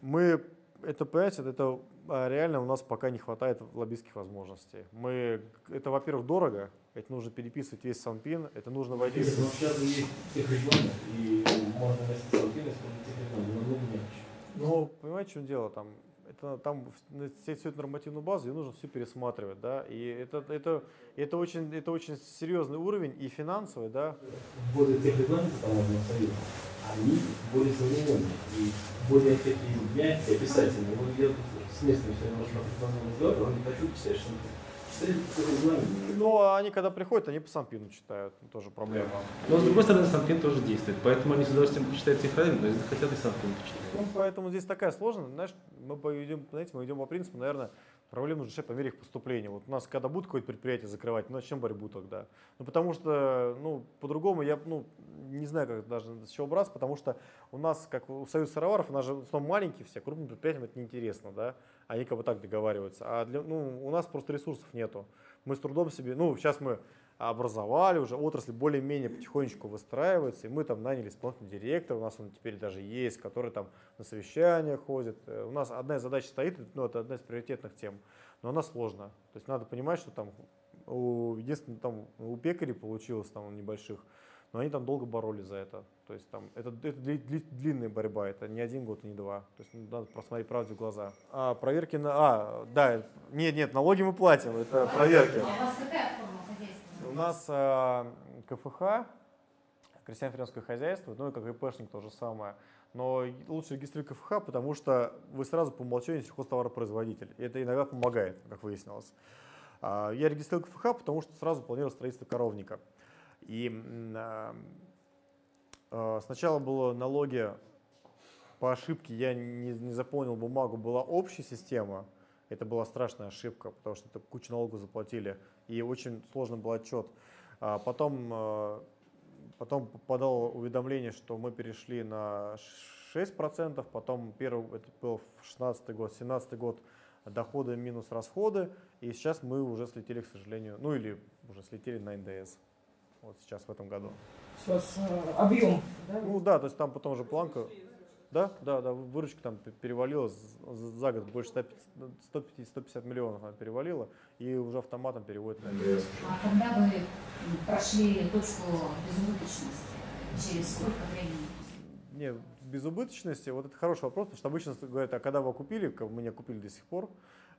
S2: мы это, понимаете, это а, реально у нас пока не хватает лоббистских возможностей. Мы, это, во-первых, дорого, это нужно переписывать весь Санпин, это нужно войти...
S7: Но сейчас есть техрегламент, и можно вместо Санпина использовать техрегламент, намного мягче.
S2: Ну, понимаете, в чем дело там? это там все, всю эту нормативную базу ее нужно все пересматривать, да, и это, это, это, очень, это очень серьезный уровень и финансовый, да.
S7: Вводы тех регламентов таможенного союза, они более современные и более такие мягкие, описательные. Вот я тут с местными все время разговаривал, он не хотел читать, что
S2: ну, а они когда приходят, они по Санпину читают, тоже проблема.
S7: Но с другой стороны, Санпин тоже действует, поэтому они с удовольствием читают Тихралин, но если хотят и Санпин почитать.
S2: Ну, поэтому здесь такая сложность, знаешь, мы пойдем, знаете, мы идем по принципу, наверное, проблему решать по мере их поступления. Вот у нас, когда будут какое-то предприятие закрывать, мы начнем борьбу тогда. Ну, потому что, ну, по-другому я, ну, не знаю, как даже с чего браться, потому что у нас, как у Союза сыроваров, у нас же в основном маленькие все, крупным предприятиям это неинтересно, да, они как бы так договариваются. А для, ну, у нас просто ресурсов нету. Мы с трудом себе, ну, сейчас мы образовали уже, отрасль более-менее потихонечку выстраивается, и мы там наняли исполнительный директор, у нас он теперь даже есть, который там на совещания ходит. Э, у нас одна из задач стоит, ну, это одна из приоритетных тем, но она сложна. То есть надо понимать, что там у, единственное, там у пекарей получилось там небольших, но они там долго боролись за это. То есть там это, это длинная борьба, это не один год, не два. То есть надо посмотреть правде в глаза. А проверки на, а, да, нет, нет, налоги мы платим, это проверки.
S3: А у вас какая форма хозяйства?
S2: У нас э, КФХ, крестьян-фермерское хозяйство, ну и как ИПшник то же самое. Но лучше регистрировать КФХ, потому что вы сразу по умолчанию сельхозтоваропроизводитель. И это иногда помогает, как выяснилось. А, я регистрировал КФХ, потому что сразу планировал строительство коровника. И э, сначала было налоги по ошибке, я не, не заполнил бумагу, была общая система, это была страшная ошибка, потому что это кучу налогов заплатили, и очень сложный был отчет. А потом, а, потом подал уведомление, что мы перешли на 6%, потом первый, это был 16 год, 17 год доходы минус расходы, и сейчас мы уже слетели, к сожалению, ну или уже слетели на НДС, вот сейчас в этом году.
S5: Сейчас э, объем,
S2: да? Ну да, то есть там потом уже планка, да, да, да, выручка там перевалила за год больше 150 миллионов она перевалила и уже автоматом переводит на НДС.
S3: А когда вы прошли точку безубыточности, через сколько времени?
S2: Не, безубыточности, вот это хороший вопрос, потому что обычно говорят, а когда вы купили, мы не купили до сих пор,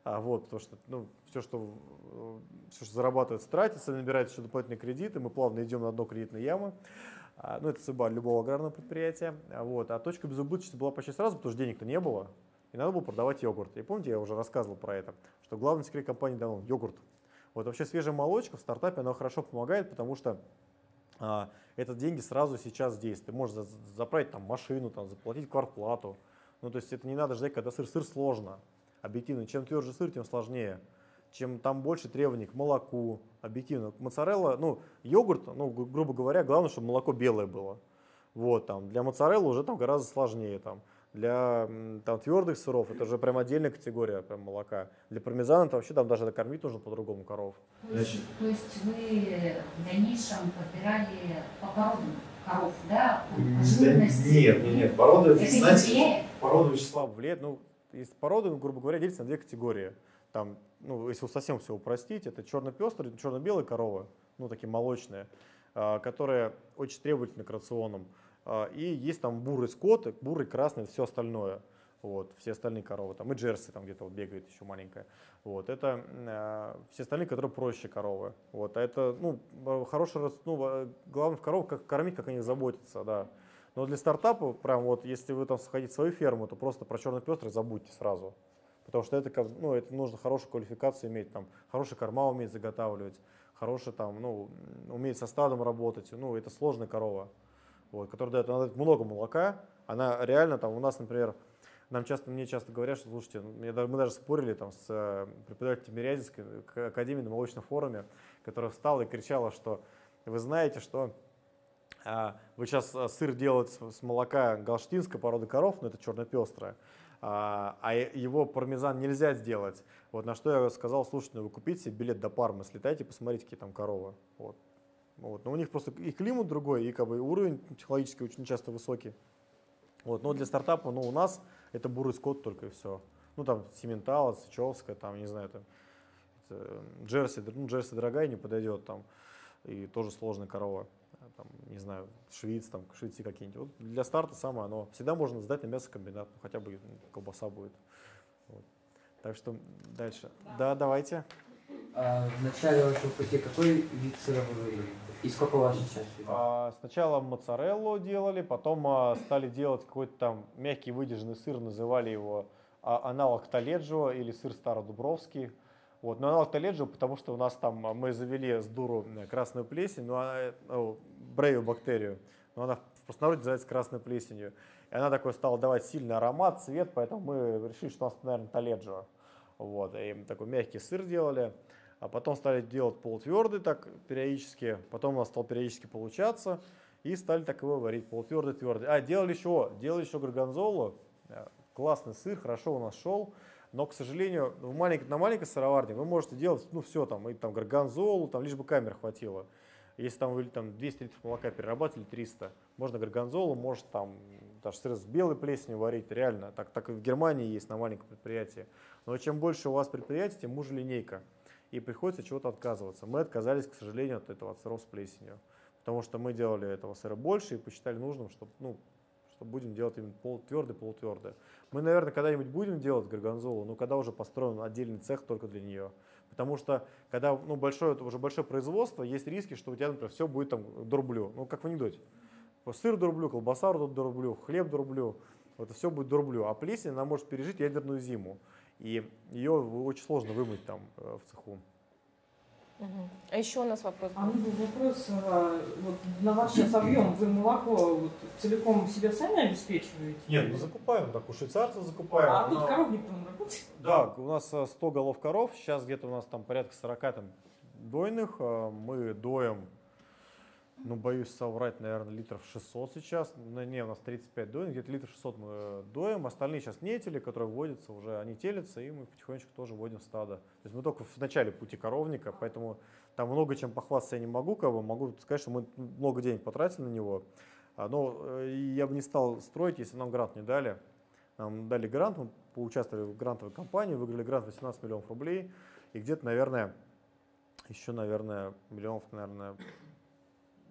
S2: а вот, потому что ну, все, что, все, что зарабатывается, тратится, набирается еще дополнительные кредиты, мы плавно идем на дно кредитной ямы. А, ну, это СБА любого аграрного предприятия. А, вот. А точка безубыточности была почти сразу, потому что денег-то не было, и надо было продавать йогурт. И помните, я уже рассказывал про это, что главный секрет компании давно – йогурт. Вот вообще свежая молочка в стартапе, она хорошо помогает, потому что а, это деньги сразу сейчас здесь. Ты можешь заправить там машину, там, заплатить квартплату. Ну, то есть это не надо ждать, когда сыр. Сыр сложно, объективно. Чем тверже сыр, тем сложнее чем там больше требований к молоку, объективно. Моцарелла, ну, йогурт, ну, грубо говоря, главное, чтобы молоко белое было. Вот, там, для моцареллы уже там гораздо сложнее, там. Для там, твердых сыров это уже прям отдельная категория прям молока. Для пармезана это вообще там даже кормить нужно по-другому коров.
S3: То есть, то есть вы в дальнейшем подбирали по породам коров, да? По жирности?
S2: Нет, нет, нет. Порода,
S3: это знаете,
S2: порода вещества влияет. Ну, из породы, грубо говоря, делится на две категории. Там ну, если совсем все упростить, это черно-пестрые, черно-белые коровы, ну, такие молочные, а, которые очень требовательны к рационам. А, и есть там бурый скот, бурый, красный, все остальное. Вот, все остальные коровы, там и джерси там где-то вот бегает еще маленькая. Вот, это э, все остальные, которые проще коровы. Вот, а это, ну, хороший, ну, главное в коровах как кормить, как они заботятся, да. Но для стартапа, прям вот, если вы там хотите свою ферму, то просто про черно-пестрый забудьте сразу. Потому что это, ну, это нужно хорошую квалификацию иметь, там, хороший корма уметь заготавливать, хороший там, ну, уметь со стадом работать. Ну, это сложная корова, вот, которая дает, она дает много молока. Она реально там у нас, например, нам часто, мне часто говорят, что, слушайте, ну, мы даже спорили там с э, преподавателем Тимирязевской академии на молочном форуме, которая встала и кричала, что вы знаете, что а, вы сейчас э, сыр делаете с молока галштинской породы коров, но это черно-пестрая, а, а его пармезан нельзя сделать. Вот на что я сказал, слушайте, ну вы купите билет до Пармы, слетайте, посмотрите, какие там коровы. Вот. Вот. Но у них просто и климат другой, и как бы уровень психологический очень часто высокий. Вот. Но для стартапа, ну, у нас это бурый скот только и все. Ну, там Симентала, Сычевская, там, не знаю, там, Джерси, ну, Джерси дорогая, не подойдет, там, и тоже сложная корова там, не знаю, швейц, там, швейцы какие-нибудь. Вот для старта самое оно. Всегда можно сдать на мясокомбинат, ну, хотя бы колбаса будет. Вот. Так что дальше. Да, давайте.
S8: А в начале вашего пути какой вид сыра вы выбрали? И сколько у вас сейчас?
S2: А, сначала моцареллу делали, потом а, стали делать какой-то там мягкий выдержанный сыр, называли его а, аналог Толеджо или сыр Стародубровский. Вот. Но аналог Толеджо, потому что у нас там а, мы завели с дуру э, красную плесень, ну, она, ну, брейву бактерию, но она в простонародье называется красной плесенью. И она такой стала давать сильный аромат, цвет, поэтому мы решили, что у нас, наверное, Толеджо. Вот. И такой мягкий сыр делали. А потом стали делать полутвердый так периодически, потом у нас стал периодически получаться, и стали так его варить, полутвердый, твердый. А, делали еще, делали еще горгонзолу, э, классный сыр, хорошо у нас шел, но, к сожалению, в маленькой, на маленькой сыроварне вы можете делать, ну, все там, и там горгонзолу, там лишь бы камер хватило. Если там вы там 200 литров молока перерабатывали, 300, можно горгонзолу, может там даже сыр с белой плесенью варить, реально. Так, так и в Германии есть на маленьком предприятии. Но чем больше у вас предприятий, тем хуже линейка и приходится чего-то отказываться. Мы отказались, к сожалению, от этого от сыров с плесенью, потому что мы делали этого сыра больше и посчитали нужным, чтобы, ну, что будем делать именно полутвердый, полутвердый. Мы, наверное, когда-нибудь будем делать горгонзолу, но когда уже построен отдельный цех только для нее. Потому что когда ну, большое, уже большое производство, есть риски, что у тебя, например, все будет там дурблю. Ну, как в анекдоте. Сыр дурблю, колбаса дурблю, хлеб дурблю. Это все будет дурблю. А плесень, она может пережить ядерную зиму и ее очень сложно вымыть там э, в цеху.
S1: А еще у нас вопрос.
S5: А был вопрос, а, вот на ваш сейчас объем, вы молоко вот, целиком себя сами обеспечиваете?
S2: Нет, мы закупаем, так у швейцарцев закупаем.
S5: А тут но... коров никто не работает?
S2: Да, у нас 100 э, голов коров, сейчас где-то у нас там порядка 40 там, дойных, э, мы доем ну, боюсь соврать, наверное, литров 600 сейчас. Ну, не, у нас 35 доек, где-то литров 600 мы доем. Остальные сейчас нетели, которые вводятся уже, они телятся, и мы потихонечку тоже вводим стадо. То есть мы только в начале пути коровника, поэтому там много чем похвастаться я не могу, как бы могу сказать, что мы много денег потратили на него. А, но э, я бы не стал строить, если нам грант не дали. Нам дали грант, мы поучаствовали в грантовой кампании, выиграли грант 18 миллионов рублей. И где-то, наверное, еще, наверное, миллионов, наверное,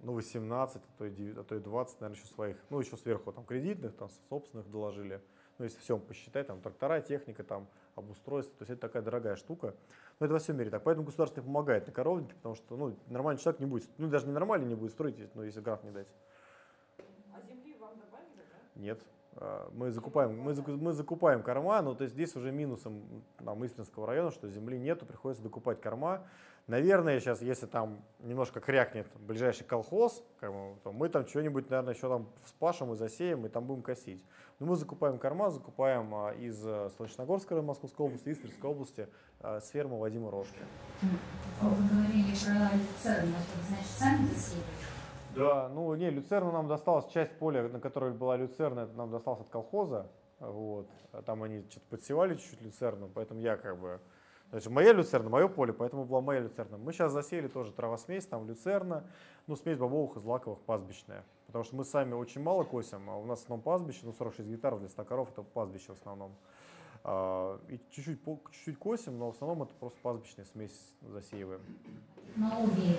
S2: ну, 18, а то, и 9, а то и 20, наверное, еще своих, ну, еще сверху там кредитных, там, собственных доложили. Ну, если все посчитать, там, трактора, техника, там, обустройство, то есть это такая дорогая штука. Но это во всем мире так. Поэтому государство помогает на коровнике, потому что, ну, нормальный человек не будет, ну, даже не нормальный не будет строить, ну, если грант не дать.
S5: А земли вам добавили, да?
S2: Нет. А, мы закупаем, мы, мы закупаем корма, но то есть здесь уже минусом там, Истринского района, что земли нету, приходится докупать корма. Наверное, сейчас, если там немножко крякнет ближайший колхоз, то мы там что-нибудь, наверное, еще там спашем и засеем, и там будем косить. Но мы закупаем корма, закупаем а, из э, Солнечногорской Московской области, из Тверской области, а, с фермы Вадима Рожки.
S3: Вы говорили про люцерн, значит, сами засеивали?
S2: Да, ну не, люцерна нам досталась, часть поля, на которой была люцерна, это нам досталось от колхоза. Вот. Там они что-то подсевали чуть-чуть люцерну, поэтому я как бы Значит, моя люцерна, мое поле, поэтому была моя люцерна. Мы сейчас засеяли тоже травосмесь, там люцерна, ну, смесь бобовых и злаковых пастбищная. Потому что мы сами очень мало косим, а у нас в основном пастбище, ну, 46 гектаров для 100 коров, это пастбище в основном. А, и чуть-чуть, чуть-чуть косим, но в основном это просто пастбищная смесь засеиваем.
S3: На обе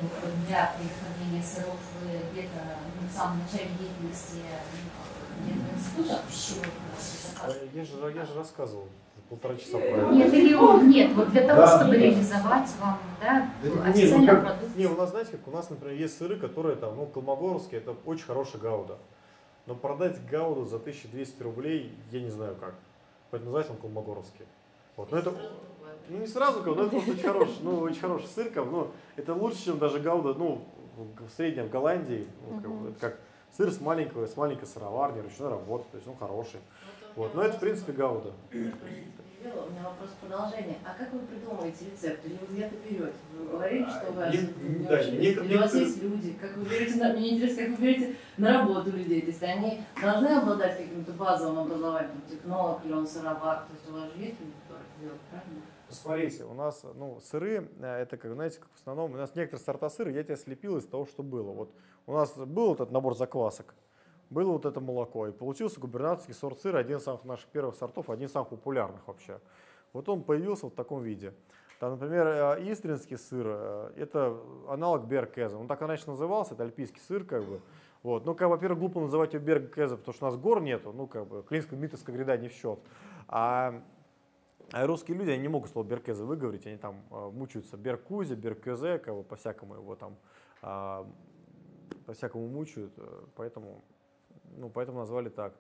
S3: для приготовления сыров вы где-то ну, в самом начале деятельности где-то института пищевого
S2: я же, я же рассказывал полтора часа
S3: про Нет, или он, нет, вот для того, да, чтобы да. реализовать вам, да,
S2: да официальную ну, продукцию. Не, у нас, знаете, как у нас, например, есть сыры, которые там, ну, колмогоровские, это очень хорошая гауда. Но продать гауду за 1200 рублей, я не знаю как. Поэтому называется он колмогоровский. Вот. Но это, ну не сразу, но это очень хороший, ну, очень хороший сыр, ну, это лучше, чем даже гауда, ну, в среднем в Голландии, ну, как, это как сыр с маленького, с маленькой сыроварни, ручной работы, то есть он хороший. Вот. Но это, в принципе, гауда.
S9: У меня вопрос продолжение. А как вы придумываете рецепт? Или вы где-то берете? Вы говорили, что у вас, не, да, очень, некоторые... у вас есть люди. Как вы берете, на, мне интересно, как вы берете на работу людей. То есть они должны обладать каким-то базовым образованием, технолог или он сыровар. То есть у вас же есть люди, которые это делают, правильно?
S2: Посмотрите, у нас ну, сыры, э, это как, знаете, как в основном, у нас некоторые сорта сыра я тебя слепил из того, что было. Вот у нас был этот набор заквасок, было вот это молоко. И получился губернаторский сорт сыра, один из самых наших первых сортов, один из самых популярных вообще. Вот он появился в таком виде. Там, например, э, истринский сыр, э, это аналог беркеза. Он так иначе назывался, это альпийский сыр, как бы. Вот. Ну, как, во-первых, глупо называть его беркеза, потому что у нас гор нету, ну, как бы, Клинская Дмитровская гряда не в счет. А А русские люди, они не могут слово Беркезе выговорить, они там э, мучаются Беркузе, Беркезе, кого по-всякому его там, э, по-всякому мучают, поэтому, ну, поэтому назвали так.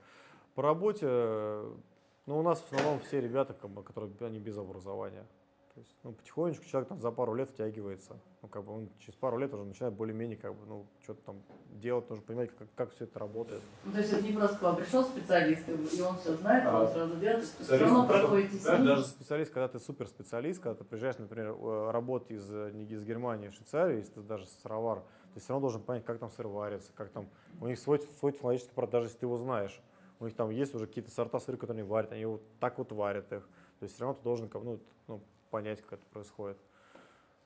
S2: По работе, э, ну, у нас в основном все ребята, как бы, которые они без образования. То есть, ну, потихонечку человек там за пару лет втягивается. Ну, как бы он через пару лет уже начинает более-менее, как бы, ну, что-то там делать, нужно понимать, как, как все это работает.
S9: Ну, то есть это не просто к вам пришел специалист, и он все знает, а он сразу делает, все равно проходите с ним.
S2: Даже специалист, когда ты суперспециалист, когда ты приезжаешь, например, э, работать из, не из Германии, а Швейцарии, если ты даже сыровар, ты все равно должен понять, как там сыр варится, как там, у них свой, свой технологический продукт, даже если ты его знаешь. У них там есть уже какие-то сорта сыра, которые они варят, они вот так вот варят их. То есть все равно ты должен ну, ну, понять, как это происходит.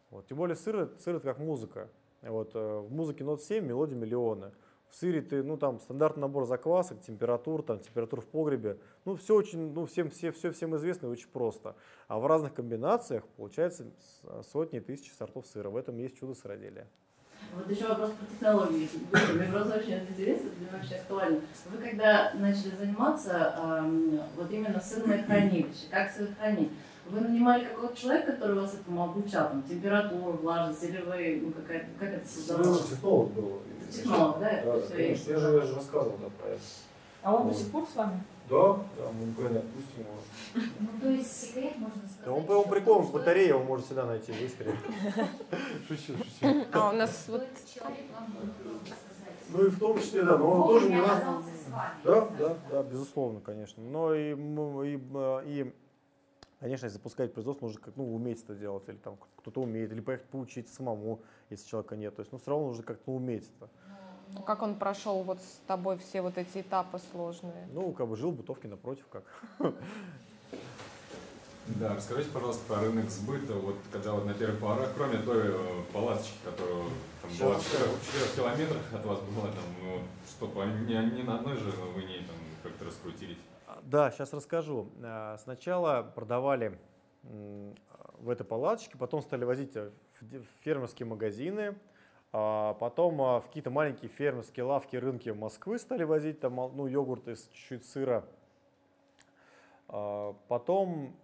S2: Вот. Тем более сыр, сыр это как музыка. Вот, э, в музыке нот 7, мелодии миллионы. В сыре ты, ну там стандартный набор заквасок, температур, там температур в погребе. Ну все очень, ну всем, все, все всем известно и очень просто. А в разных комбинациях получается сотни тысяч сортов сыра. В этом есть чудо сыроделия.
S9: Вот еще вопрос про технологии. Мне просто очень интересно, для меня очень актуально. Вы когда начали заниматься эм, вот именно сырное хранилище, как сыр хранить, вы нанимали какого-то человека, который вас этому обучал, там, температуру, влажность, или вы, ну, какая, как это создавалось?
S7: Ну, технолог был.
S9: Технолог, да?
S7: Да, да конечно, я же, я же рассказывал да, про это.
S5: А он до сих пор с вами?
S7: Да, да, мы никуда отпустим его.
S3: Ну, то есть секрет, можно сказать.
S2: Он, он прикол, в батарее его может всегда найти, выстрелить. <laughs> Шучу, шучу.
S1: А у нас вот...
S2: Ну и в том числе, да, но он тоже не нас... Да, да, да, безусловно, конечно. Но и, и, и Конечно, если запускать производство, нужно как, ну, уметь это делать, или там кто-то умеет, или поехать поучиться самому, если человека нет. То есть, ну, все равно нужно как-то уметь это.
S1: Ну, как он прошел вот с тобой все вот эти этапы сложные?
S2: Ну, как бы жил в бытовке напротив, как.
S4: Да, расскажите, пожалуйста, про рынок сбыта. Вот когда вот на первых порах, кроме той э, палаточки, которая там была в 4 километрах от вас была, там, ну, что, не, не на одной же вы не там как-то раскрутились?
S2: Да, сейчас расскажу. Э, сначала продавали в этой палаточке, потом стали возить в фермерские магазины, а потом а, в какие-то маленькие фермерские лавки, рынки Москвы стали возить там, ну, йогурты с чуть-чуть сыра. А, потом,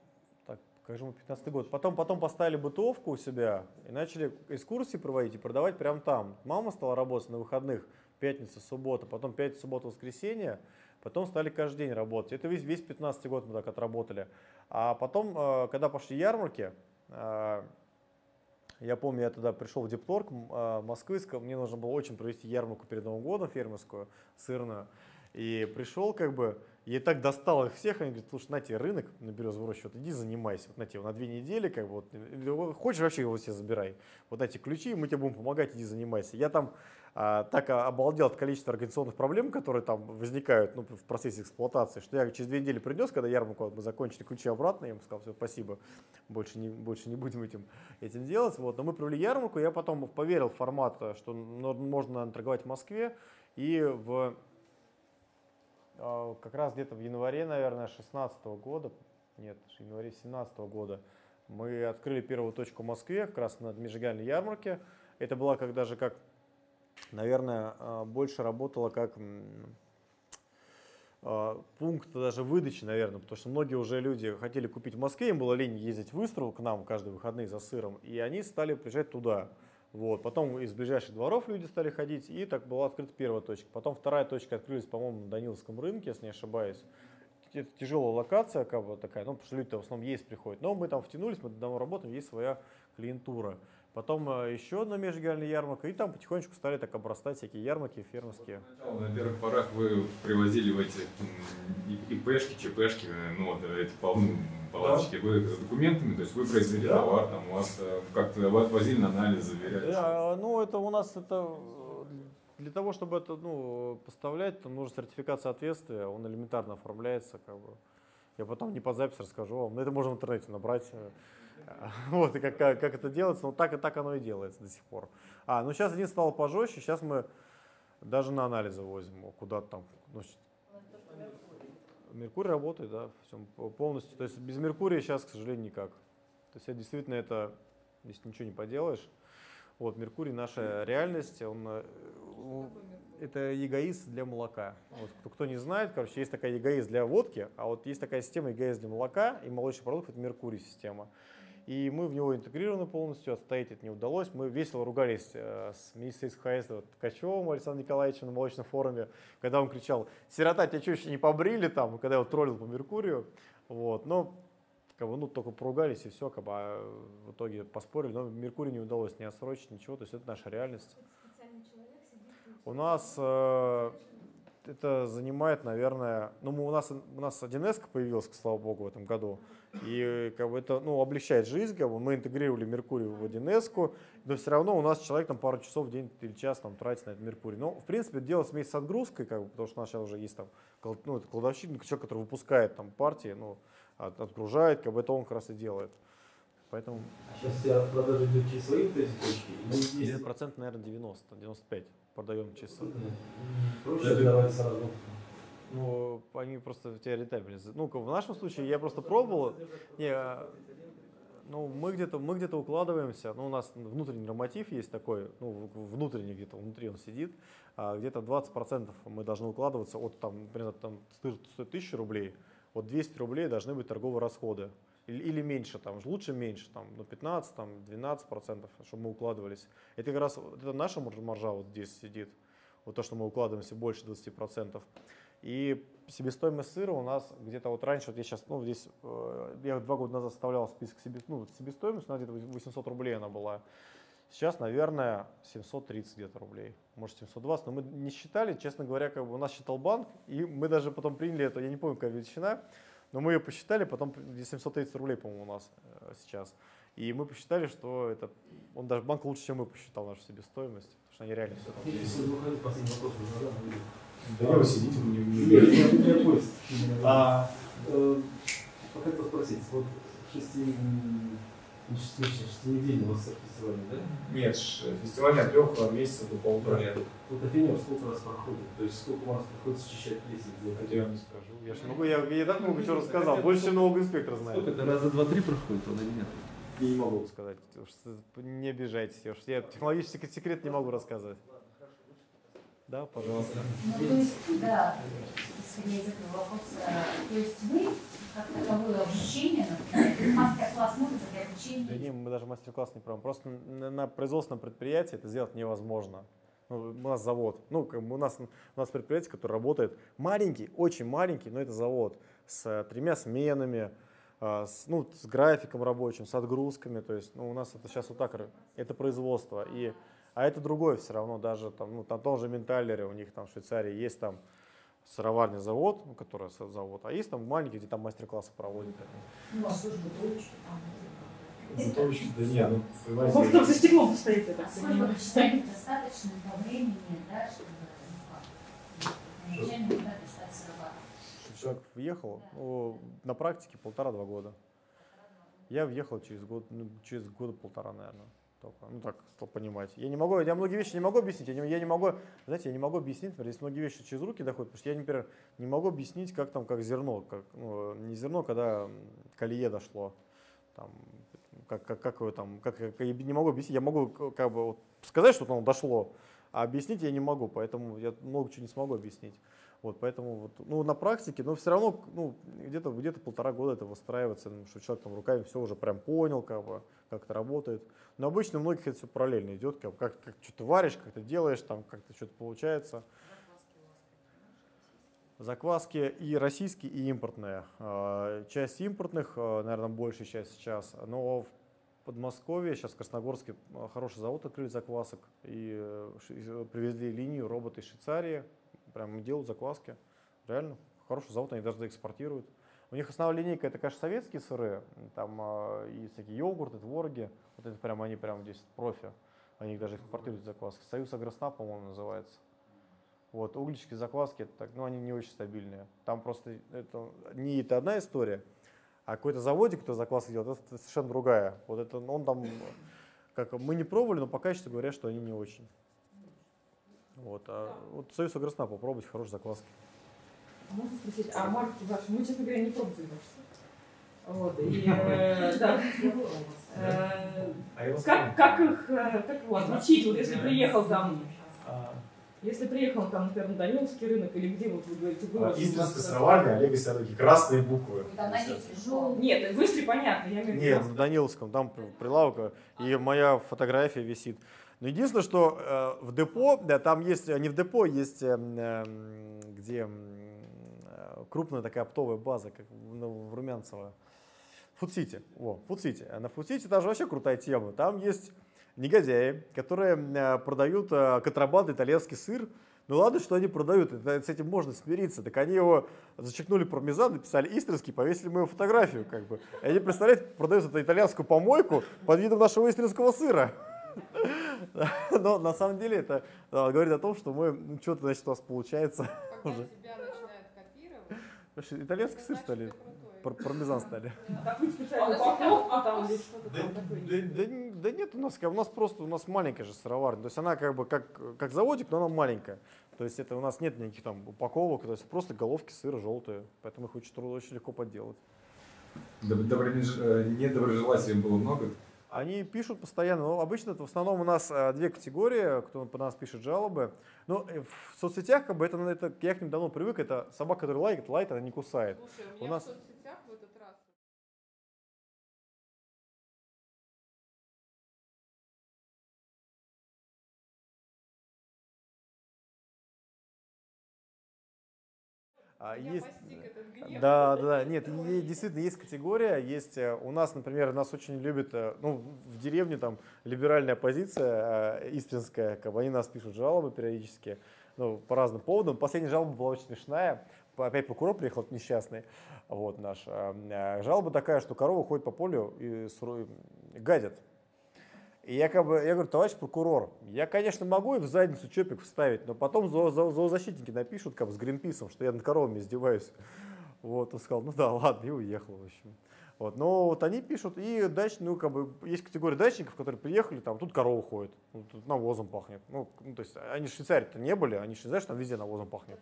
S2: так, как же мы, 15 год, потом, потом поставили бытовку у себя и начали экскурсии проводить и продавать прямо там. Мама стала работать на выходных, пятница, суббота, потом пятница, суббота, воскресенье. Потом стали каждый день работать. Это весь, весь 15 год мы так отработали. А потом, когда пошли ярмарки, я помню, я тогда пришел в Дипторг э, Москвы, мне нужно было очень провести ярмарку перед Новым годом фермерскую, сырную. И пришел как бы, и так достал их всех, они говорят, слушай, на тебе рынок на березовую рощу, вот иди занимайся, вот на тебе на две недели, как бы, вот, хочешь вообще его себе забирай, вот эти ключи, мы тебе будем помогать, иди занимайся. Я там а, так обалдел от количества организационных проблем, которые там возникают ну, в процессе эксплуатации, что я через две недели принес, когда ярмарку мы закончили, ключи обратно, я ему сказал, все, спасибо, больше не, больше не будем этим, этим делать. Вот. Но мы провели ярмарку, я потом поверил в формат, что можно торговать в Москве, и в а, как раз где-то в январе, наверное, 16 года, нет, в январе 17 года, мы открыли первую точку в Москве, как раз на Межрегиональной ярмарке. Это была как даже как, наверное, а, больше работала как а, пункт даже выдачи, наверное, потому что многие уже люди хотели купить в Москве, им было лень ездить в Выстрел к нам каждые выходные за сыром, и они стали приезжать туда. Вот. Потом из ближайших дворов люди стали ходить, и так была открыта первая точка. Потом вторая точка открылась, по-моему, на Даниловском рынке, если не ошибаюсь. Это тяжелая локация, как бы такая, ну, потому что люди в основном есть приходят. Но мы там втянулись, мы давно работаем, есть своя клиентура. Потом э, еще одна межрегиональная ярмарка, и там потихонечку стали так обрастать всякие ярмарки фермерские.
S4: Вот, на первых порах вы привозили в эти ИПшки, ЧПшки, ну вот эти полны палаточки, да. вы с документами, то есть вы произвели да. товар, там у вас э, как-то вы отвозили на анализ, заверяли?
S2: Да, ну это у нас это для того, чтобы это ну, поставлять, там нужна сертификат соответствия, он элементарно оформляется, как бы. Я потом не под запись расскажу вам, но это можно в интернете набрать. <laughs> Вот, и как, как, это делается, но так и так оно и делается до сих пор. А, ну сейчас один стало пожестче, сейчас мы даже на анализы возим куда-то там. Ну, Меркурий работает, да, всем полностью. То есть без Меркурия сейчас, к сожалению, никак. То есть это действительно это, здесь ничего не поделаешь. Вот, Меркурий наша реальность, он, э, это эгоист для молока. Вот, кто, кто не знает, короче, есть такая эгоист для водки, а вот есть такая система эгоист для молока, и молочный продукт это Меркурий система. И мы в него интегрированы полностью, отстоять это не удалось. Мы весело ругались э, с министром хозяйства Ткачевым Александром Николаевичем на молочном форуме, когда он кричал, сирота, тебя что, еще не побрили там, когда я его троллил по Меркурию. Вот. Но как бы, ну, только поругались и все, как бы, а в итоге поспорили, но Меркурий не удалось не отсрочить, ничего, то есть это наша реальность. У нас э, это занимает, наверное, ну мы, у нас у нас 1С появилась, слава богу, в этом году, и как бы это ну, облегчает жизнь, как бы мы интегрировали Меркурий в 1С, но все равно у нас человек там пару часов в день или час там тратит на этот Меркурий. Но в принципе делать вместе с отгрузкой, как бы, потому что у нас сейчас уже есть там ну, это кладовщик, человек, который выпускает там партии, ну, от, отгружает, как бы это он как раз и делает. Поэтому...
S7: А сейчас вся продажа идет через свои вот эти точки?
S2: Или процент, наверное, 90, 95 продаем через...
S7: Проще давать сразу?
S2: Ну, они просто в тебя рентабельность. Ну, в нашем случае я просто пробовал. Не, а, ну, мы где-то мы где-то укладываемся. Ну, у нас внутренний норматив есть такой, ну, внутренний где-то, внутри он сидит. А где-то 20% мы должны укладываться от, там, например, там, стоит 1000 рублей, вот 200 рублей должны быть торговые расходы. Или, или меньше, там, лучше меньше, там, ну, 15, там, 12 процентов, чтобы мы укладывались. Это как раз это наша маржа вот здесь сидит, вот то, что мы укладываемся больше 20 процентов. И себестоимость сыра у нас где-то вот раньше, вот я сейчас, ну, здесь, э, я два года назад составлял список себе, ну, себестоимость, у нас где-то 800 рублей она была. Сейчас, наверное, 730 где-то рублей, может 720, но мы не считали, честно говоря, как бы у нас считал банк, и мы даже потом приняли это, я не помню, какая величина, но мы ее посчитали, потом 730 рублей, по-моему, у нас э, сейчас. И мы посчитали, что это, он даже банк лучше, чем мы посчитал нашу себестоимость, потому что они реально все там.
S4: Да вы сидите, не
S7: Нет, у меня поезд. А, э, хотел спросить, вот шести вас фестиваль, да?
S4: Нет, фестиваль от трех месяцев до полутора лет.
S7: Вот афинер сколько раз проходит? То есть сколько у вас приходится счищать плесень?
S2: Это я вам не скажу. Я же могу, я, я так много чего рассказал. Больше, чем нового инспектора знает.
S10: Сколько это раза два-три проходит, он или нет?
S2: Я не могу сказать. Не обижайтесь. Я технологический секрет не могу рассказывать. Да, пожалуйста.
S3: Ну, то есть, да, исходя из этого вопроса, то есть вы как таковое обучение, мастер-класс может быть обучение?
S2: Да не, мы даже мастер-класс не проводим. Просто на, производственном предприятии это сделать невозможно. Ну, у нас завод, ну, как бы у нас, у нас предприятие, которое работает маленький, очень маленький, но это завод с э, тремя сменами, э, с, ну, с графиком рабочим, с отгрузками, то есть, ну, у нас это сейчас вот так, это производство, и, а это другое все равно, даже там, ну, там тоже Менталере, у них там в Швейцарии есть там сыроварный завод, ну, который завод, а есть там маленький, где там мастер-классы проводят.
S3: Ну, а служба там.
S4: Бутылочки, да нет, ну,
S5: Может, там за стеклом стоит это.
S3: Сколько вы считаете достаточно по времени, да, чтобы ну?
S2: Чтобы человек въехал, ну, на практике полтора-два года. Я въехал через год, ну, через года полтора, наверное. Только, ну так, чтобы понимать. Я не могу, я многие вещи не могу объяснить. Я не, я не могу, знаете, я не могу объяснить, например, есть многие вещи через руки доходят, потому что я, например, не могу объяснить, как там, как зерно, как, ну, не зерно, когда колее дошло, там, как, как, как его там, как, как, я не могу объяснить, я могу как бы вот сказать, что оно дошло, а объяснить я не могу, поэтому я много чего не смогу объяснить. Вот, поэтому вот, ну, на практике, но все равно ну, где-то где полтора года это выстраивается, ну, что человек там руками все уже прям понял, как, бы, как это работает. Но обычно у многих это все параллельно идет, как, как, как что-то варишь, как то делаешь, там как-то что-то получается. Закваски и российские, и импортные. А, часть импортных, а, наверное, большая часть сейчас, но в Подмосковье, сейчас в Красногорске а, хороший завод открыли заквасок и э, привезли линию роботы из Швейцарии, прям делают закваски. Реально, хороший завод, они даже экспортируют. У них основная линейка это, конечно, советские сыры, там и всякие йогурты, твороги. Вот это прям они прям здесь профи. Они даже экспортируют закваски. Союз Агросна, по-моему, называется. Вот, углички, закваски, так, ну, они не очень стабильные. Там просто это не это одна история, а какой-то заводик, кто закваски делает, это совершенно другая. Вот это он там, как мы не пробовали, но по качеству говорят, что они не очень. Вот, а вот Союз Агросна попробовать хорошие закваски.
S5: А можно спросить, а марки ваши, мы, честно говоря, не пробовали ваши. Вот, и, э, да. Э, как, как их, э, как его отличить, вот если приехал там Если приехал там, например, на Даниловский рынок или где вот вы говорите, вырос...
S2: А, Истинское сыроварня, Олега такие красные буквы.
S3: Там
S5: Нет, в Истре понятно, я имею в виду.
S2: Нет, на Даниловском, там прилавка, и моя фотография висит. Но единственное, что э, в депо, да, там есть, не в депо, есть э, э, где э, крупная такая оптовая база, как в, ну, Румянцево. Фудсити. О, Фудсити. На Фудсити даже вообще крутая тема. Там есть негодяи, которые э, продают контрабандный итальянский сыр. Ну ладно, что они продают, с этим можно смириться. Так они его зачеркнули пармезан, написали истринский, повесили мою фотографию. Как бы. И они, представляете, продают эту итальянскую помойку под видом нашего истринского сыра. <laughs> Но на самом деле это говорит о том, что мы ну, что-то значит у нас получается.
S1: Когда тебя начинают копировать,
S2: итальянский сыр стали пармезан стали.
S5: Что-то там такое?
S2: Да, нет, у нас, у нас просто у нас маленькая же сыроварня. То есть она как бы как, как заводик, но она маленькая. То есть это у нас нет никаких там упаковок, то есть просто головки сыра желтые. Поэтому их очень трудно, очень легко подделать.
S4: Э, недоброжелателей было много?
S2: Они пишут постоянно, но обычно это в основном у нас э, две категории, кто по нас пишет жалобы. Но э, в соцсетях, как бы это, это я к ним давно привык, это собака, которая лайкает, лайт, она не кусает.
S1: Слушай, у меня у нас... в соцсетях в этот раз
S2: А, есть, да, да, да, нет, действительно есть категория, есть э, у нас, например, нас очень любят, э, ну, в деревне там либеральная оппозиция э, истинская, как бы они нас пишут жалобы периодически, ну, по разным поводам. Последняя жалоба была очень смешная, опять прокурор приехал несчастный, вот наш. Жалоба такая, что корова ходит по полю и гадят, и я, как бы, я говорю, товарищ прокурор, я, конечно, могу и в задницу чопик вставить, но потом зоо зоо зоозащитники напишут, как с Гринписом, что я над коровами издеваюсь. Вот, он сказал, ну да, ладно, и уехал, в общем. Вот, но вот они пишут, и дач, ну, как бы, есть категория дачников, которые приехали, там, тут корова ходит, ну, тут навозом пахнет. Ну, ну то есть, они в Швейцарии-то не были, они же знаешь, что там везде навозом пахнет.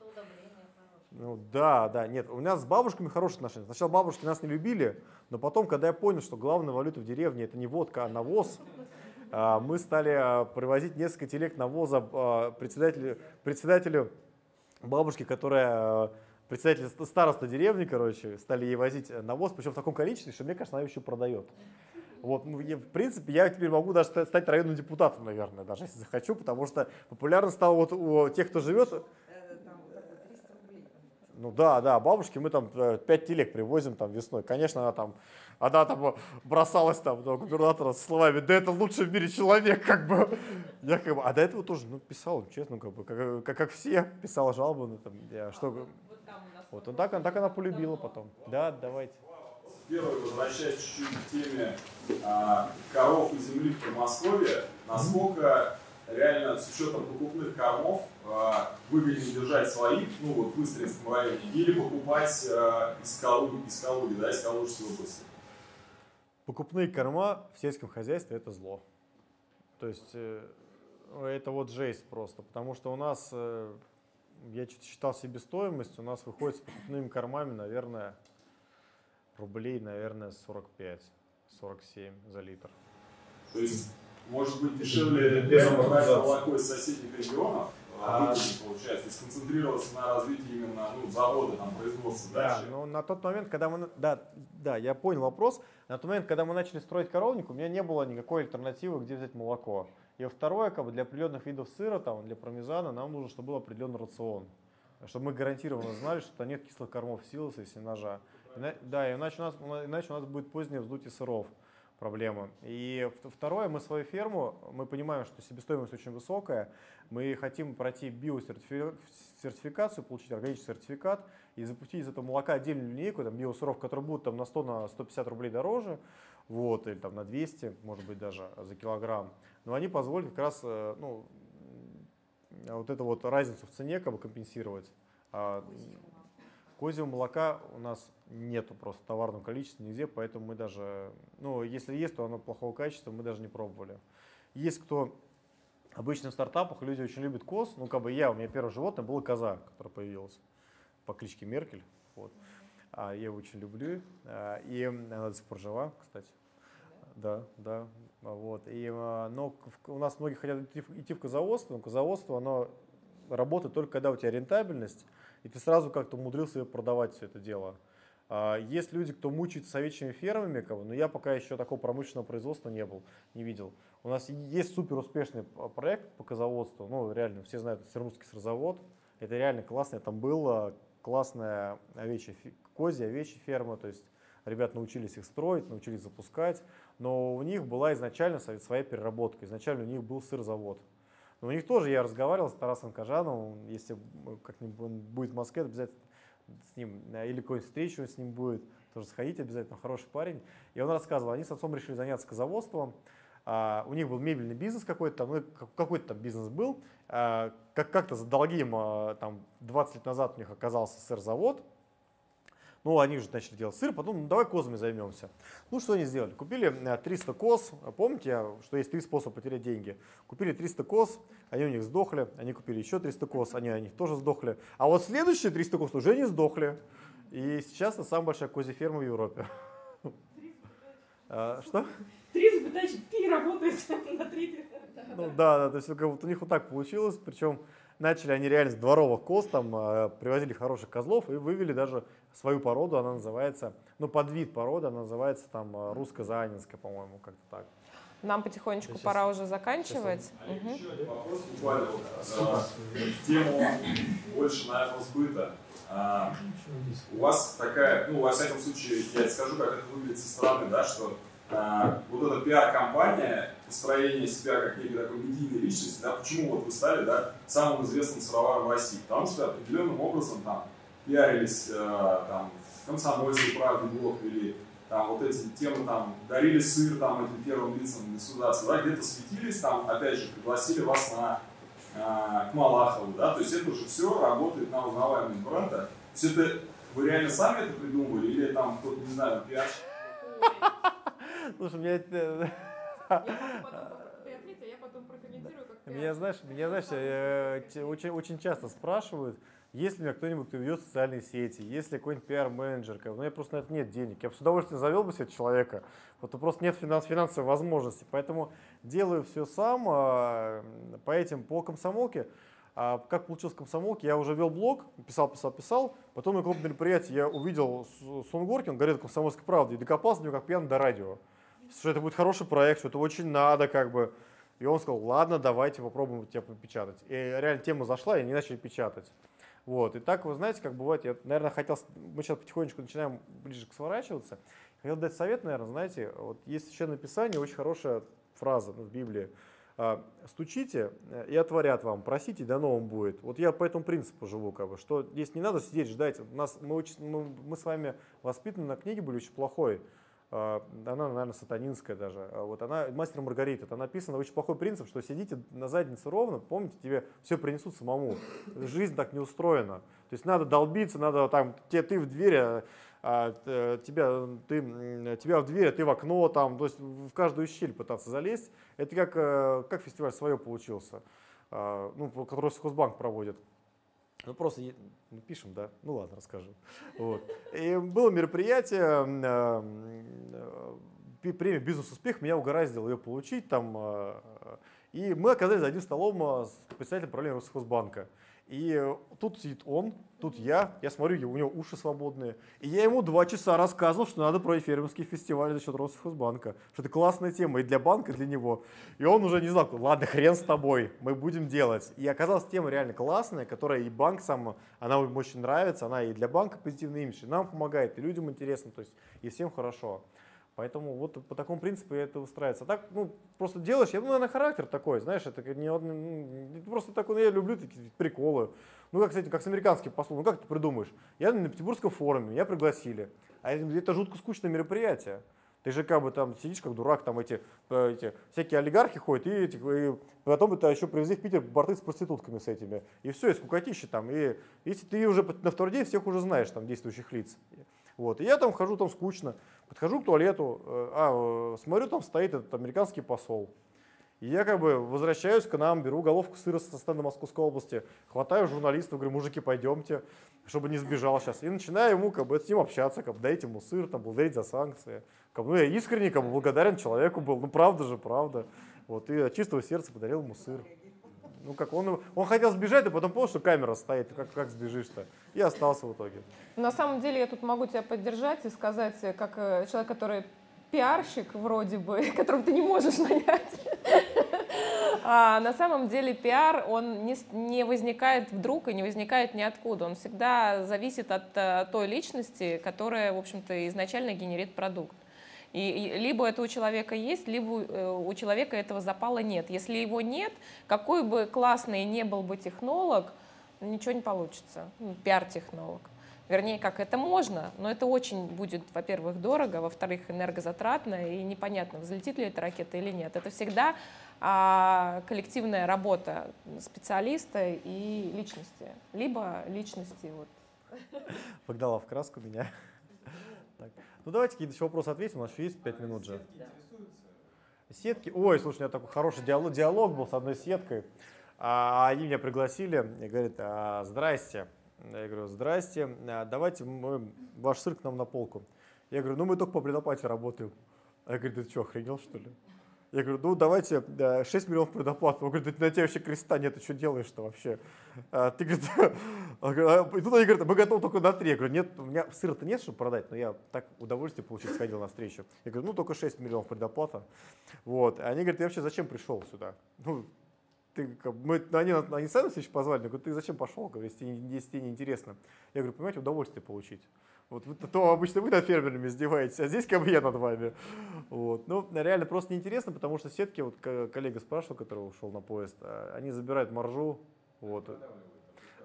S2: Ну да, да, нет, у нас с бабушками хорошие отношения. Сначала бабушки нас не любили, но потом, когда я понял, что главная валюта в деревне это не водка, а навоз, мы стали а, привозить несколько телег навоза а, председателю, председателю бабушки, которая председатель староста деревни, короче, стали ей возить навоз, причем в таком количестве, что мне кажется, она еще продает. Вот, ну, в принципе, я теперь могу даже стать районным депутатом, наверное, даже если захочу, потому что популярно стало вот у тех, кто живет, ну да, да, бабушки мы там 5 э, телег привозим там весной. Конечно, она там, она там бросалась там до губернатора с словами, да это лучший в мире человек, как бы. Я как бы, а до этого тоже, ну, писал, честно, как бы, как, как, как все, писал жалобы, ну, там, я, что, вот, вот, вот так, так она полюбила потом. Да, давайте.
S11: Первый, возвращаясь чуть-чуть к теме а, коров и земли в Подмосковье, насколько реально с учетом покупных кормов а, выгоднее держать свои, ну вот в Истринском районе, или покупать э, из Калуги, из Калуги, да, из Калужской области?
S2: Покупные корма в сельском хозяйстве это зло. То есть э, это вот жесть просто, потому что у нас, э, я что-то считал себестоимость, у нас выходит с покупными кормами, наверное, рублей, наверное, 45-47 за литр.
S11: То есть может быть дешевле брать молоко из соседних регионов, а, получается, и сконцентрироваться на развитии именно ну, завода, там, производства
S2: да, дальше. Ну, на тот момент, когда мы, да, да, я понял вопрос, на тот момент, когда мы начали строить коровник, у меня не было никакой альтернативы, где взять молоко. И второе, как бы для определенных видов сыра, там, для пармезана, нам нужно, чтобы был определенный рацион. Чтобы мы гарантированно знали, что нет кислых кормов силоса и сенажа. Да, иначе у, нас, иначе у нас будет позднее вздутие сыров проблема. И второе, мы свою ферму, мы понимаем, что себестоимость очень высокая, мы хотим пройти биосертификацию, получить органический сертификат и запустить из этого молока отдельную линейку, там, биосыров, которые будут там, на 100 на 150 рублей дороже, вот, или там, на 200, может быть, даже за килограмм. Но они позволят как раз э, ну, вот эту вот разницу в цене как бы компенсировать. Козьего молока у нас нету просто в товарном количестве нигде, поэтому мы даже, ну, если есть, то оно плохого качества, мы даже не пробовали. Есть кто, обычно в стартапах люди очень любят коз, ну, как бы я, у меня первое животное было коза, которая появилась по кличке Меркель, вот. А я его очень люблю, а, и она до сих пор жива, кстати. Да, да, вот. И, а, но у нас многие хотят идти в козоводство, но козоводство, оно работает только когда у тебя рентабельность, и ты сразу как-то умудрился продавать все это дело. А, есть люди, кто мучается с овечьими фермами, но я пока еще такого промышленного производства не был, не видел. У нас есть супер успешный проект по козоводству, ну реально, все знают, Сермутский сырзавод, это реально классно, там была классная овечья, козья, овечья ферма, то есть ребят научились их строить, научились запускать, но у них была изначально своя переработка, изначально у них был сырзавод. Но у них тоже я разговаривал с Тарасом Кажановым, если как-нибудь он будет в Москве, обязательно с ним, или какую-нибудь встречу с ним будет, тоже сходите обязательно, хороший парень. И он рассказывал, они с отцом решили заняться козоводством, а, у них был мебельный бизнес какой-то ну, какой-то там бизнес был, а, как- как-то за долги им, а, там, 20 лет назад у них оказался сырзавод, ну, они уже начали делать сыр, потом, ну, давай козами займемся. Ну, что они сделали? Купили 300 э, коз, помните, что есть три способа потерять деньги. Купили 300 коз, они у них сдохли, они купили еще 300 коз, они у них тоже сдохли. А вот следующие 300 коз уже не сдохли. И сейчас это самая большая козья ферма в Европе. <laughs> А, что?
S5: 3,4 работает <laughs> на третьих.
S2: Ну да, да, то есть вот у них вот так получилось, причем начали они реально с дворовых коз, там э, привозили хороших козлов и вывели даже свою породу, она называется, ну под вид породы, она называется там э, русско-заанинская, по-моему, как-то так.
S1: Нам потихонечку сейчас, пора уже заканчивать.
S11: Сейчас, угу. Еще один вопрос буквально вот, тему больше, наверное, сбыта. А, у вас такая, ну, во всяком случае, я скажу, как это выглядит со стороны, да, что а, вот эта пиар-компания, построение себя как некой такой медийной личности, да, почему вот вы стали да, самым известным сыроваром в России? Потому что определенным образом там пиарились э, там, в комсомольской правде блок или там вот эти темы там дарили сыр там этим первым лицам государства, да, где-то светились, там опять же пригласили вас на э, к Малахову, да, то есть это уже все работает на узнаваемость бренда. То есть это вы реально сами это придумали или там кто-то, не знаю, пиарщик? <laughs>
S2: Слушай, меня это... Меня, знаешь, меня, знаешь, э, очень, очень часто спрашивают, если меня кто-нибудь, кто ведет социальные сети, если какой-нибудь пиар-менеджер, ну я просто на это нет денег, я бы с удовольствием завел бы себе человека, вот просто нет финанс, финансовой возможности, поэтому делаю все сам а, по этим, по комсомолке, а как получилось комсомолки, я уже вел блог, писал, писал, писал. Потом на каком-то мероприятии я увидел Сунгоркин, говорит «Комсомольской правде», и докопался до него как пьяный до радио что это будет хороший проект, что это очень надо, как бы. И он сказал, ладно, давайте попробуем тебя попечатать. И реально тема зашла, и они начали печатать. Вот. И так, вы знаете, как бывает, я, наверное, хотел, мы сейчас потихонечку начинаем ближе к сворачиваться. Хотел дать совет, наверное, знаете, вот есть в Священном Писании очень хорошая фраза в Библии. А, стучите и отворят вам, просите, да новым будет. Вот я по этому принципу живу, как бы, что здесь не надо сидеть, ждать. У нас, мы, мы, мы с вами воспитаны на книге были очень плохой. А, она, наверное, сатанинская даже. А вот она, мастер Маргарита, это написано очень плохой принцип, что сидите на заднице ровно, помните, тебе все принесут самому. Жизнь так не устроена. То есть надо долбиться, надо там, те, ты в двери, а, тебя, ты, тебя в дверь, ты в окно, там, то есть в каждую щель пытаться залезть. Это как, э, как фестиваль свое получился, ну, который Хозбанк проводит. Ну, просто ну, пишем, да? Ну ладно, расскажу. Вот. И было мероприятие, э, э, премия «Бизнес-успех», меня угораздило ее получить там. И мы оказались за одним столом с представителем правления Росхозбанка. И тут сидит он, тут я, я смотрю, у него уши свободные. И я ему два часа рассказывал, что надо про фермерский фестиваль за счет Россельхозбанка. Что это классная тема и для банка, и для него. И он уже не знал, ладно, хрен с тобой, мы будем делать. И оказалась тема реально классная, которая и банк сам, она ему очень нравится, она и для банка позитивный имидж, и нам помогает, и людям интересно, то есть и всем хорошо. Поэтому вот по такому принципу это устраивается. А так, ну, просто делаешь, я, ну, наверное, характер такой, знаешь, это не, ну, просто такой, ну, я люблю такие приколы. Ну, как, кстати, как с американским послом, ну, как ты придумаешь? Я на Петербургском форуме, меня пригласили, а это, это жутко скучное мероприятие. Ты же как бы там сидишь как дурак, там эти, э, эти всякие олигархи ходят, и, эти, и потом это еще привезли в Питер борты с проститутками с этими. И все, и скукотище там. И если ты уже на второй день всех уже знаешь, там, действующих лиц. Вот. И я там хожу, там скучно. Подхожу к туалету, э, а, э, смотрю, там стоит этот американский посол. И я как бы возвращаюсь к нам, беру головку сыра со стенда Московской области, хватаю журналистов, говорю, мужики, пойдемте, чтобы не сбежал сейчас. И начинаю ему как бы с ним общаться, как бы дайте ему сыр, там, благодарить за санкции. Как бы, ну, я искренне как бы, благодарен человеку был, ну правда же, правда. Вот, и от чистого сердца подарил ему сыр. Ну как, он, он хотел сбежать, и потом понял, что камера стоит, как, как сбежишь-то. И остался в итоге.
S1: На самом деле я тут могу тебя поддержать и сказать, как э, человек, который пиарщик вроде бы, <laughs> которого ты не можешь <laughs> нанять. А на самом деле пиар, он не, не возникает вдруг и не возникает ниоткуда. Он всегда зависит от, от э, той личности, которая, в общем-то, изначально генерит продукт. И, либо это у человека есть, либо э, у человека этого запала нет. Если его нет, какой бы классный не был бы технолог, ничего не получится. Ну, пиар-технолог. Вернее, как это можно, но это очень будет, во-первых, дорого, во-вторых, энергозатратно и непонятно, взлетит ли эта ракета или нет. Это всегда а, коллективная работа специалиста и личности, либо личности. Вот.
S2: Погнала в краску меня. Так. Ну давайте какие-то еще вопросы ответим, у нас еще есть 5 минут же. Сетки. Ой, слушай, у меня такой хороший диалог, диалог был с одной сеткой. А, они меня пригласили и говорят, а, здрасте. Я говорю, здрасте, а, давайте мы, ваш сыр к нам на полку. Я говорю, ну мы только по предоплате работаем. А я говорю, ты что, охренел что ли? Я говорю, ну давайте да, 6 миллионов предоплату. Он говорит, на тебя вообще креста нет, ты что делаешь-то вообще? А, ты, говорит, <laughs> а, и тут они говорят, мы готовы только на 3. Я говорю, нет, у меня сыра-то нет, чтобы продать, но я так удовольствие получить, сходил на встречу. Я говорю, ну только 6 миллионов предоплата. Вот. Они говорят, ты вообще зачем пришел сюда? Ну, ты, мы, они, они сами встречу позвали, я говорю, ты зачем пошел, если, если тебе неинтересно. Я говорю, понимаете, удовольствие получить. Вот то обычно вы над фермерами издеваетесь, а здесь как бы я над вами. Вот. Ну, реально просто неинтересно, потому что сетки, вот коллега спрашивал, который ушел на поезд, а, они забирают маржу. Вот.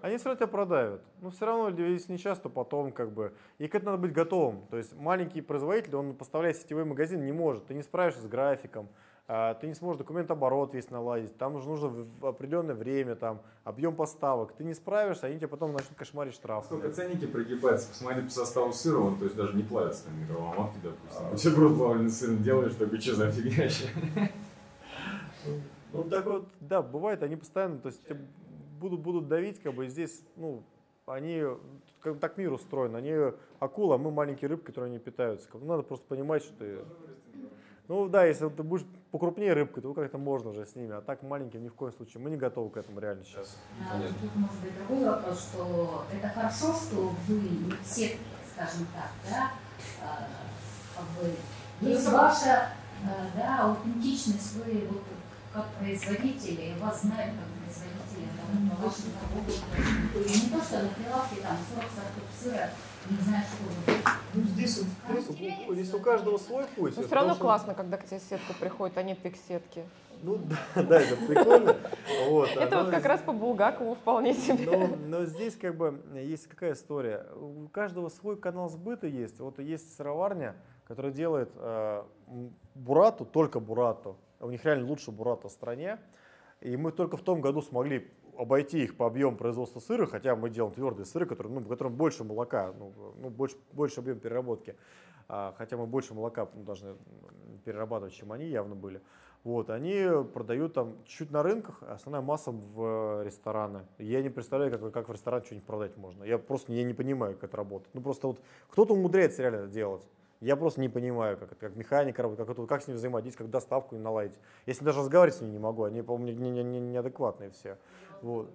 S2: Они все равно тебя продавят. Но все равно, если не часто, потом как бы. И к этому надо быть готовым. То есть маленький производитель, он поставляет сетевой магазин, не может. Ты не справишься с графиком, ты не сможешь документ оборот весь наладить, там уже нужно в определенное время, там, объем поставок, ты не справишься, они тебе потом начнут кошмарить штраф.
S4: Сколько ценники прогибаются, посмотри по составу сыра, он то есть даже не плавится на микроволновке, допустим. А, Бутерброд плавленый сыром делаешь, только что за фигня
S2: Ну так вот, да, бывает, они постоянно, то есть будут, будут давить, как бы здесь, ну, они как так мир устроен, они акула, а мы маленькие рыбки, которые не питаются. Надо просто понимать, что ты ну да, если ты будешь покрупнее рыбкой, то как-то можно уже с ними, а так маленьким ни в коем случае. Мы не готовы к этому реально сейчас.
S3: А, тут может быть другой вопрос, что это хорошо, что вы все, скажем так, да, а, как бы есть ваша а, да, аутентичность, вы вот как производители, вас знают как производители, да, вашим торговым Не то, что на прилавке там 40 сортов сыра, не знаю, что
S2: ну, здесь, здесь, здесь у каждого свой путь.
S1: Но все равно классно, когда к тебе сетка приходит, а нет пик-сетки.
S2: Ну <laughs> да, да, это прикольно. Вот,
S1: это вот как раз по Булгакову вполне себе.
S2: Но, но здесь как бы есть какая история. У каждого свой канал сбыта есть. Вот есть сыроварня, которая делает э, бурату, только бурату. У них реально лучше бурата в стране. И мы только в том году смогли обойти их по объему производства сыра, хотя мы делаем твердые сыры, которые, ну, в котором больше молока, ну, ну, больше, больше объем переработки, а, хотя мы больше молока ну, должны перерабатывать, чем они явно были. Вот, они продают там чуть-чуть на рынках, основная масса в рестораны. Я не представляю, как, как в ресторан что-нибудь продать можно. Я просто я не понимаю, как это работает. Ну просто вот кто-то умудряется реально это делать. Я просто не понимаю, как как механика работает, как, это, как с ним взаимодействовать, как доставку наладить. Если даже разговаривать с ними не могу, они, по-моему, неадекватные не, не, не все. Вот.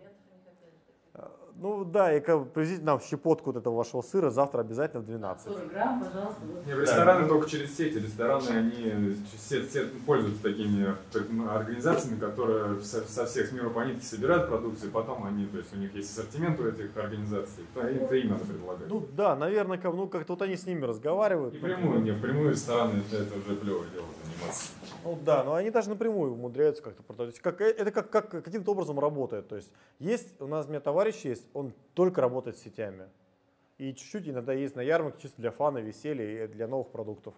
S2: Ну да, и как привезите нам щепотку вот этого вашего сыра завтра обязательно в 12.
S9: 40 грамм, пожалуйста.
S4: Не, в рестораны да. только через сеть. Рестораны, они сеть, сеть, пользуются такими организациями, которые со, со всех с мира по нитке собирают продукцию, и потом они, то есть у них есть ассортимент у этих организаций, то им, то им надо предлагать.
S2: Ну да, наверное, как, ну как-то вот они с ними разговаривают.
S4: И прямую, не, впрямую рестораны это, это уже плевое дело заниматься.
S2: Ну да, но они даже напрямую умудряются как-то продавать. Как, это как, как каким-то образом работает. То есть есть, у нас у меня товарищ есть, он только работает с сетями. И чуть-чуть иногда есть на ярмарке чисто для фана, веселья и для новых продуктов.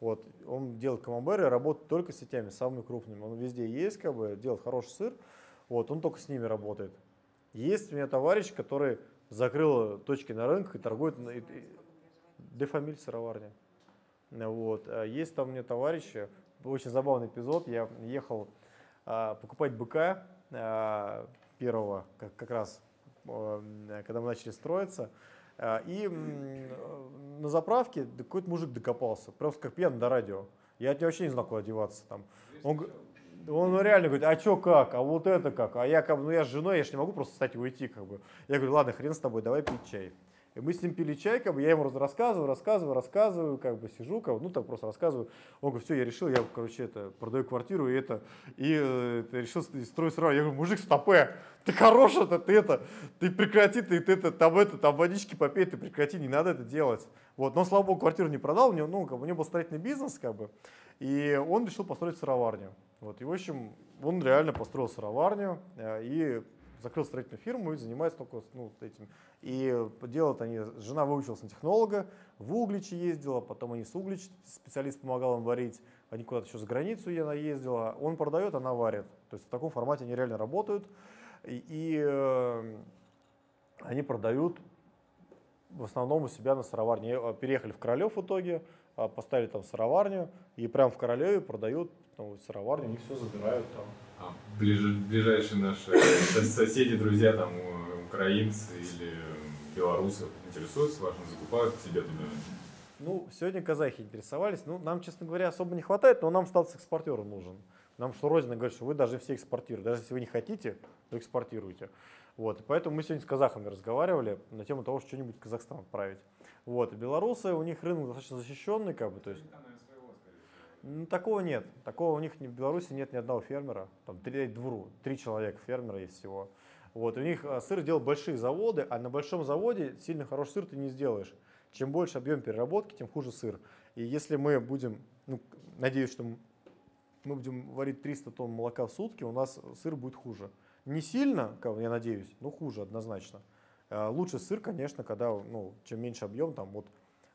S2: Вот. Он делает камамберы, работает только с сетями, самыми крупными. Он везде есть, как бы, делает хороший сыр. Вот, он только с ними работает. Есть у меня товарищ, который закрыл точки на рынках и торгует для фамилии сыроварня. Вот. А есть там у меня товарищи, очень забавный эпизод. Я ехал а, покупать быка а, первого, как, как раз Э, когда мы начали строиться. Э, и на заправке какой-то мужик докопался, просто как пьяный до радио. Я от него вообще не знал, куда одеваться. Там. Он, Он реально говорит, а что как, а вот это как, а я как, ну я с женой, я же не могу просто встать и уйти, как бы. Я говорю, ладно, хрен с тобой, давай пить чай. И мы с ним пили чай, как бы, я ему рассказываю, рассказываю, рассказываю, как бы сижу, как бы, ну так просто рассказываю. Он говорит, все, я решил, я, короче, это, продаю квартиру и это, и э, это, решил строить сразу. Я говорю, мужик, стопе, ты хороший это, ты это, ты прекрати, ты, ты это, там это, там водички попей, ты прекрати, не надо это делать. Вот, но, слава богу, квартиру не продал, у него, ну, как бы, у него был строительный бизнес, как бы, и он решил построить сыроварню. Вот, и, в общем, он реально построил сыроварню, э, и закрыл строительную фирму и занимается только ну, этим. И делают они, жена выучилась на технолога, в Угличе ездила, потом они с Углич, специалист помогал им варить, они куда-то еще за границу она ездила, он продает, она варит. То есть в таком формате они реально работают. И, и э, они продают в основном у себя на сыроварне. Э, переехали в Королев в итоге, а, поставили там сыроварню, и прямо в Королеве продают ну, сыроварню, они все забирают там.
S4: Ближ, ближайшие наши соседи, друзья, там, украинцы или белорусы интересуются вашим, закупают себе туда?
S2: Ну, сегодня казахи интересовались. Ну, нам, честно говоря, особо не хватает, но нам статус-экспортер нужен. Нам что Родина говорит, что вы должны все экспортировать. Даже если вы не хотите, то экспортируйте. Вот. Поэтому мы сегодня с казахами разговаривали на тему того, что что-нибудь в Казахстан отправить. Вот. Белорусы, у них рынок достаточно защищенный, как бы, то есть ну, такого нет. Такого у них в Беларуси нет ни одного фермера. Там три, двору, три человека фермера есть всего. Вот, у них а, сыр делают большие заводы, а на большом заводе сильно хороший сыр ты не сделаешь. Чем больше объем переработки, тем хуже сыр. И если мы будем, ну, надеюсь, что мы будем варить 300 тонн молока в сутки, у нас сыр будет хуже. Не сильно, я надеюсь, но хуже однозначно. А, лучше сыр, конечно, когда, ну, чем меньше объем, там вот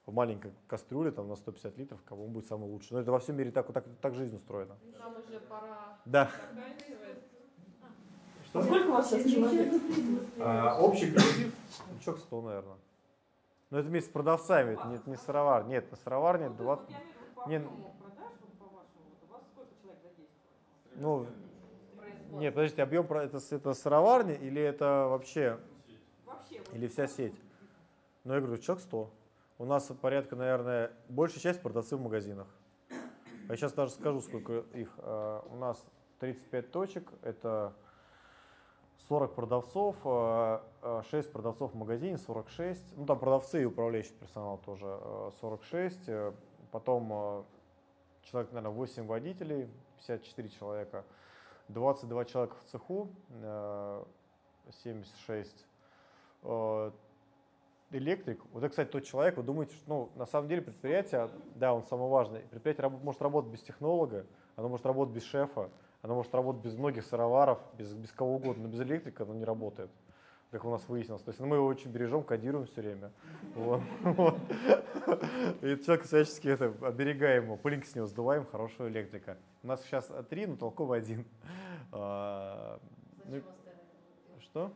S2: в маленькой кастрюле там, на 150 литров, кого он будет самый лучший. Но это во всем мире так, так, так жизнь устроена.
S1: Нам уже пора
S2: да.
S5: Что? А сколько у вас сейчас человек?
S2: А, общий коллектив, ну, человек 100, наверное. Но это вместе с продавцами, это не, не сыровар. Нет, на сыроварне 20... Не, ну, нет, подождите, объем это, это сыроварня или это вообще, вообще или вся сеть? Ну, я говорю, человек 100. У нас порядка, наверное, большая часть продавцы в магазинах. Я сейчас даже скажу, сколько их. А, у нас 35 точек, это 40 продавцов, 6 а, а, продавцов в магазине, 46. Ну, там продавцы и управляющий персонал тоже 46. Э, потом человек, наверное, 8 водителей, 54 человека. 22 человека в цеху, 76 электрик, вот это, кстати, тот человек, вы думаете, что, ну, на самом деле предприятие, да, он самый важный, предприятие может работать без технолога, оно может работать без шефа, оно может работать без многих сыроваров, без, без кого угодно, но без электрика оно не работает, как у нас выяснилось. То есть ну, мы его очень бережем, кодируем все время. Вот. И человек всячески это, оберегаем его, пылинки с него сдуваем, хорошего электрика. У нас сейчас три, но толковый один. А, ну, что?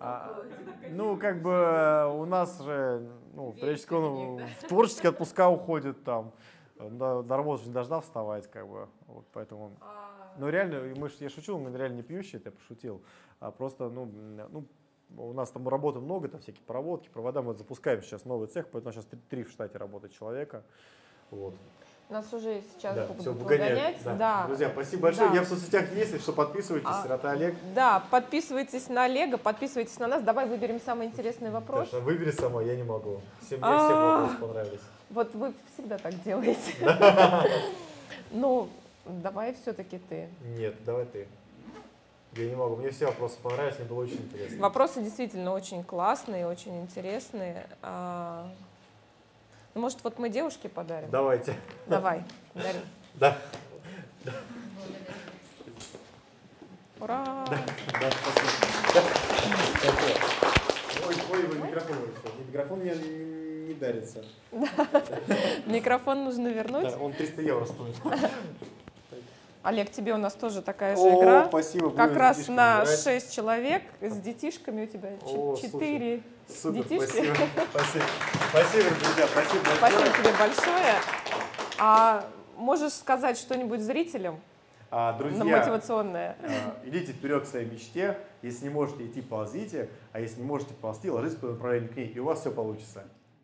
S2: А, ну, как бы у нас же, ну, периодически он в творческие отпуска уходит там. Работу же не должна вставать, как бы. Вот, поэтому. А. Ну, реально, мы, я шучу, он реально не пьющий, это я пошутил. А просто, ну, ну, у нас там работы много, там всякие проводки, провода. Мы запускаем сейчас новый цех, поэтому сейчас три в штате работает человека. Вот.
S1: Нас уже сейчас
S2: да,
S1: будут
S2: все, выгонять.
S1: выгонять.
S2: Да.
S1: Да.
S2: Друзья, спасибо большое. Да. Я в соцсетях есть, что подписывайтесь, а, Сирота Олег.
S1: Да, подписывайтесь на Олега, подписывайтесь на нас. Давай выберем самый интересный вопрос.
S2: Даша, выбери сама, я не могу. Всем, мне все а. вопросы понравились.
S1: Вот вы всегда так делаете. <laughs> Ну, давай все-таки ты.
S2: Нет, давай ты. Я не могу. Мне все вопросы понравились, мне было очень интересно.
S1: Вопросы действительно очень классные, очень интересные. Ну, может, вот мы девушке подарим?
S2: Давайте.
S1: Давай, дари.
S2: Да.
S1: Ура!
S2: Да, да спасибо. Ой, ой, ой, микрофон вышел. Микрофон мне не дарится.
S1: Микрофон нужно вернуть.
S2: Да, он 300 евро стоит.
S1: Олег, тебе у нас тоже такая же О, игра.
S2: Спасибо.
S1: Как раз на играть. 6 человек. С детишками у тебя 4
S2: Супер,
S1: детишки.
S2: Спасибо. спасибо. Спасибо, друзья. Спасибо большое.
S1: Спасибо тебе большое. А можешь сказать что-нибудь зрителям?
S2: А, друзья,
S1: мотивационное.
S2: А, идите вперед к своей мечте. Если не можете идти, ползите. А если не можете ползти, ложитесь по направлению к ней, и у вас все получится.